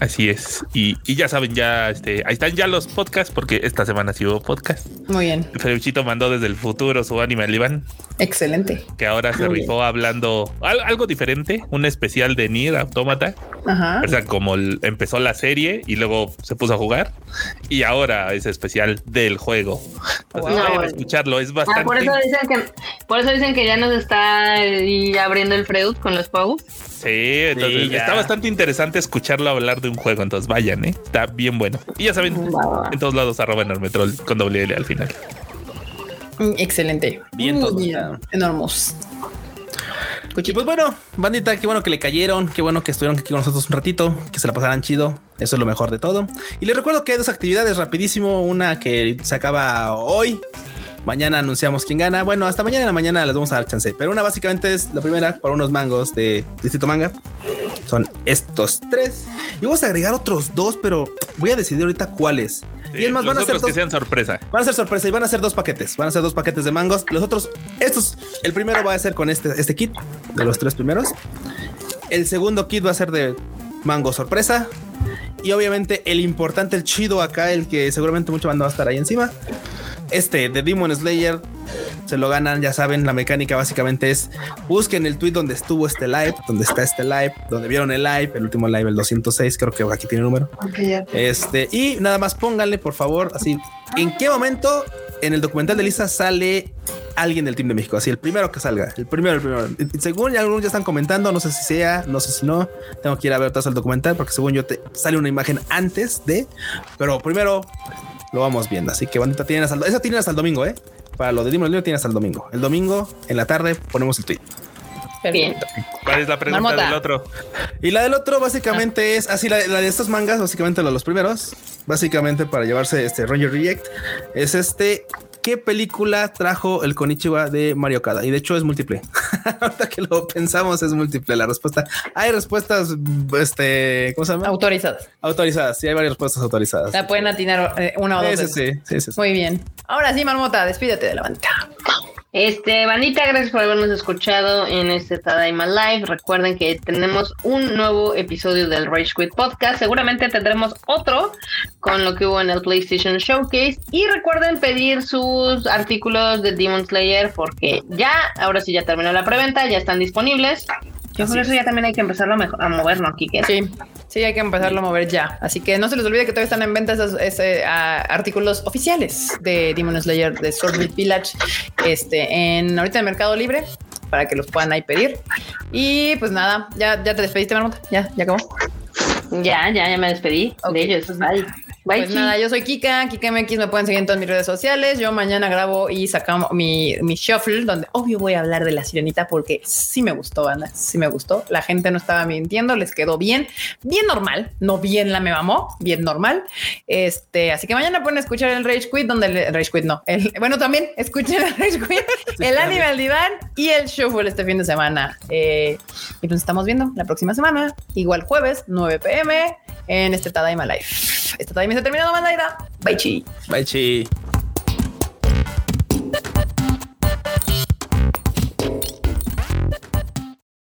[SPEAKER 3] Así es. Y, y ya saben, ya este, ahí están ya los podcasts, porque esta semana sí hubo podcast.
[SPEAKER 1] Muy bien.
[SPEAKER 3] Feruchito mandó desde el futuro su anime al Iván,
[SPEAKER 1] Excelente.
[SPEAKER 3] que ahora se
[SPEAKER 1] Muy
[SPEAKER 3] rifó hablando al- algo diferente, un especial de Nier Automata.
[SPEAKER 1] Ajá.
[SPEAKER 3] O sea, como el- empezó la serie y luego se puso a jugar, y ahora es especial del juego. Entonces,
[SPEAKER 1] Wow.
[SPEAKER 3] vayan a
[SPEAKER 4] No,
[SPEAKER 3] escucharlo, es
[SPEAKER 4] Ah,
[SPEAKER 3] bastante.
[SPEAKER 4] por eso dicen que por eso dicen que ya nos está ahí abriendo el Freud con los Pau.
[SPEAKER 3] Sí, entonces
[SPEAKER 2] Sí, ya.
[SPEAKER 3] está bastante interesante escucharlo hablar de un juego. Entonces vayan, ¿eh? Está bien bueno. Y ya saben, en todos lados arroba enormetrol con doble L al final.
[SPEAKER 1] Mm, Excelente.
[SPEAKER 2] Bien todo.
[SPEAKER 1] Enormos.
[SPEAKER 2] Y pues bueno, bandita, qué bueno que le cayeron, qué bueno que estuvieron aquí con nosotros un ratito, que se la pasaran chido, eso es lo mejor de todo. Y les recuerdo que hay dos actividades rapidísimo, una que se acaba hoy, mañana anunciamos quién gana, bueno, hasta mañana en la mañana les vamos a dar chance, pero una básicamente es la primera por unos mangos de Distrito Manga, son estos tres, y vamos a agregar otros dos, pero voy a decidir ahorita cuáles. y es más, van a ser
[SPEAKER 3] otros que
[SPEAKER 2] dos,
[SPEAKER 3] sean sorpresa.
[SPEAKER 2] Van a ser sorpresa y van a ser dos paquetes. Van a ser dos paquetes de mangos. Los otros, estos, el primero va a ser con este, este kit de los tres primeros. El segundo kit va a ser de mango sorpresa. Y obviamente el importante, el chido acá, el que seguramente mucha banda va a estar ahí encima. Este de Demon Slayer se lo ganan, ya saben, la mecánica básicamente es busquen el tweet donde estuvo este live, donde está este live, donde vieron el live, el último live, el 206, creo que aquí tiene el número. Este, y nada más pónganle, por favor, así, ¿en qué momento en el documental de Lisa sale alguien del Team de México? Así, el primero que salga, el primero, el primero. Según ya algunos ya están comentando, no sé si sea, no sé si no, tengo que ir a ver todo el documental porque según yo te sale una imagen antes de, pero primero lo vamos viendo. Así que bandita, tienen hasta el, esa tienen hasta el domingo, ¿eh? Para lo de Demon Slayer tienen hasta el domingo. El domingo en la tarde ponemos el tweet.
[SPEAKER 4] Bien.
[SPEAKER 3] ¿Cuál es la pregunta
[SPEAKER 1] Marmota.
[SPEAKER 3] del otro?
[SPEAKER 2] Y la del otro básicamente es así, la, la de estos mangas, básicamente lo- los primeros, básicamente para llevarse este Ranger Reject, es este, ¿qué película trajo el Konichiwa de Mario Kada? Y de hecho es múltiple. Ahorita que lo pensamos es múltiple la respuesta. Hay respuestas, este, ¿cómo se llama?
[SPEAKER 1] Autorizadas.
[SPEAKER 2] autorizadas. Sí, hay varias respuestas autorizadas.
[SPEAKER 1] La pueden atinar eh, una o dos
[SPEAKER 2] Sí, sí,
[SPEAKER 1] veces.
[SPEAKER 2] sí, sí, sí, sí.
[SPEAKER 1] Muy bien. Ahora sí, Marmota, despídete de la banda.
[SPEAKER 4] Este, Vanita, gracias por habernos escuchado en este Tadaima Live. Recuerden que tenemos un nuevo episodio del Rage Quit Podcast. Seguramente tendremos otro con lo que hubo en el PlayStation Showcase. Y recuerden pedir sus artículos de Demon Slayer porque ya, ahora sí ya terminó la preventa, ya están disponibles. Yo por eso ya también hay que empezarlo a, a mover, ¿no, Kike?
[SPEAKER 1] Sí, sí, hay que empezarlo a mover ya. Así que no se les olvide que todavía están en venta esos ese, artículos oficiales de Demon Slayer de Swordfield Village este, en ahorita en Mercado Libre para que los puedan ahí pedir. Y pues nada, ya, ya te despediste, Marmota. Ya, ya acabó.
[SPEAKER 4] Ya, ya, ya me despedí
[SPEAKER 1] Ok,
[SPEAKER 4] de ellos.
[SPEAKER 1] pues
[SPEAKER 4] Bye. Bye,
[SPEAKER 1] Pues nada, yo soy Kika, Kika MX, me pueden seguir en todas mis redes sociales. Yo mañana grabo y sacamos mi, mi shuffle, donde obvio voy a hablar de la sirenita porque sí me gustó, banda, sí me gustó. La gente no estaba mintiendo, les quedó bien, bien normal, no bien la me mamó, bien normal. Este, así que mañana pueden escuchar el Rage Quit, donde el Rage Quit no, el, bueno, también escuchen el Rage Quit, el anime al diván y el shuffle este fin de semana. Eh, y nos estamos viendo la próxima semana, igual jueves, 9 pm, en este Tadaima Live. Este Tadaima se ha terminado, banda. Bye, chi.
[SPEAKER 2] Bye, chi.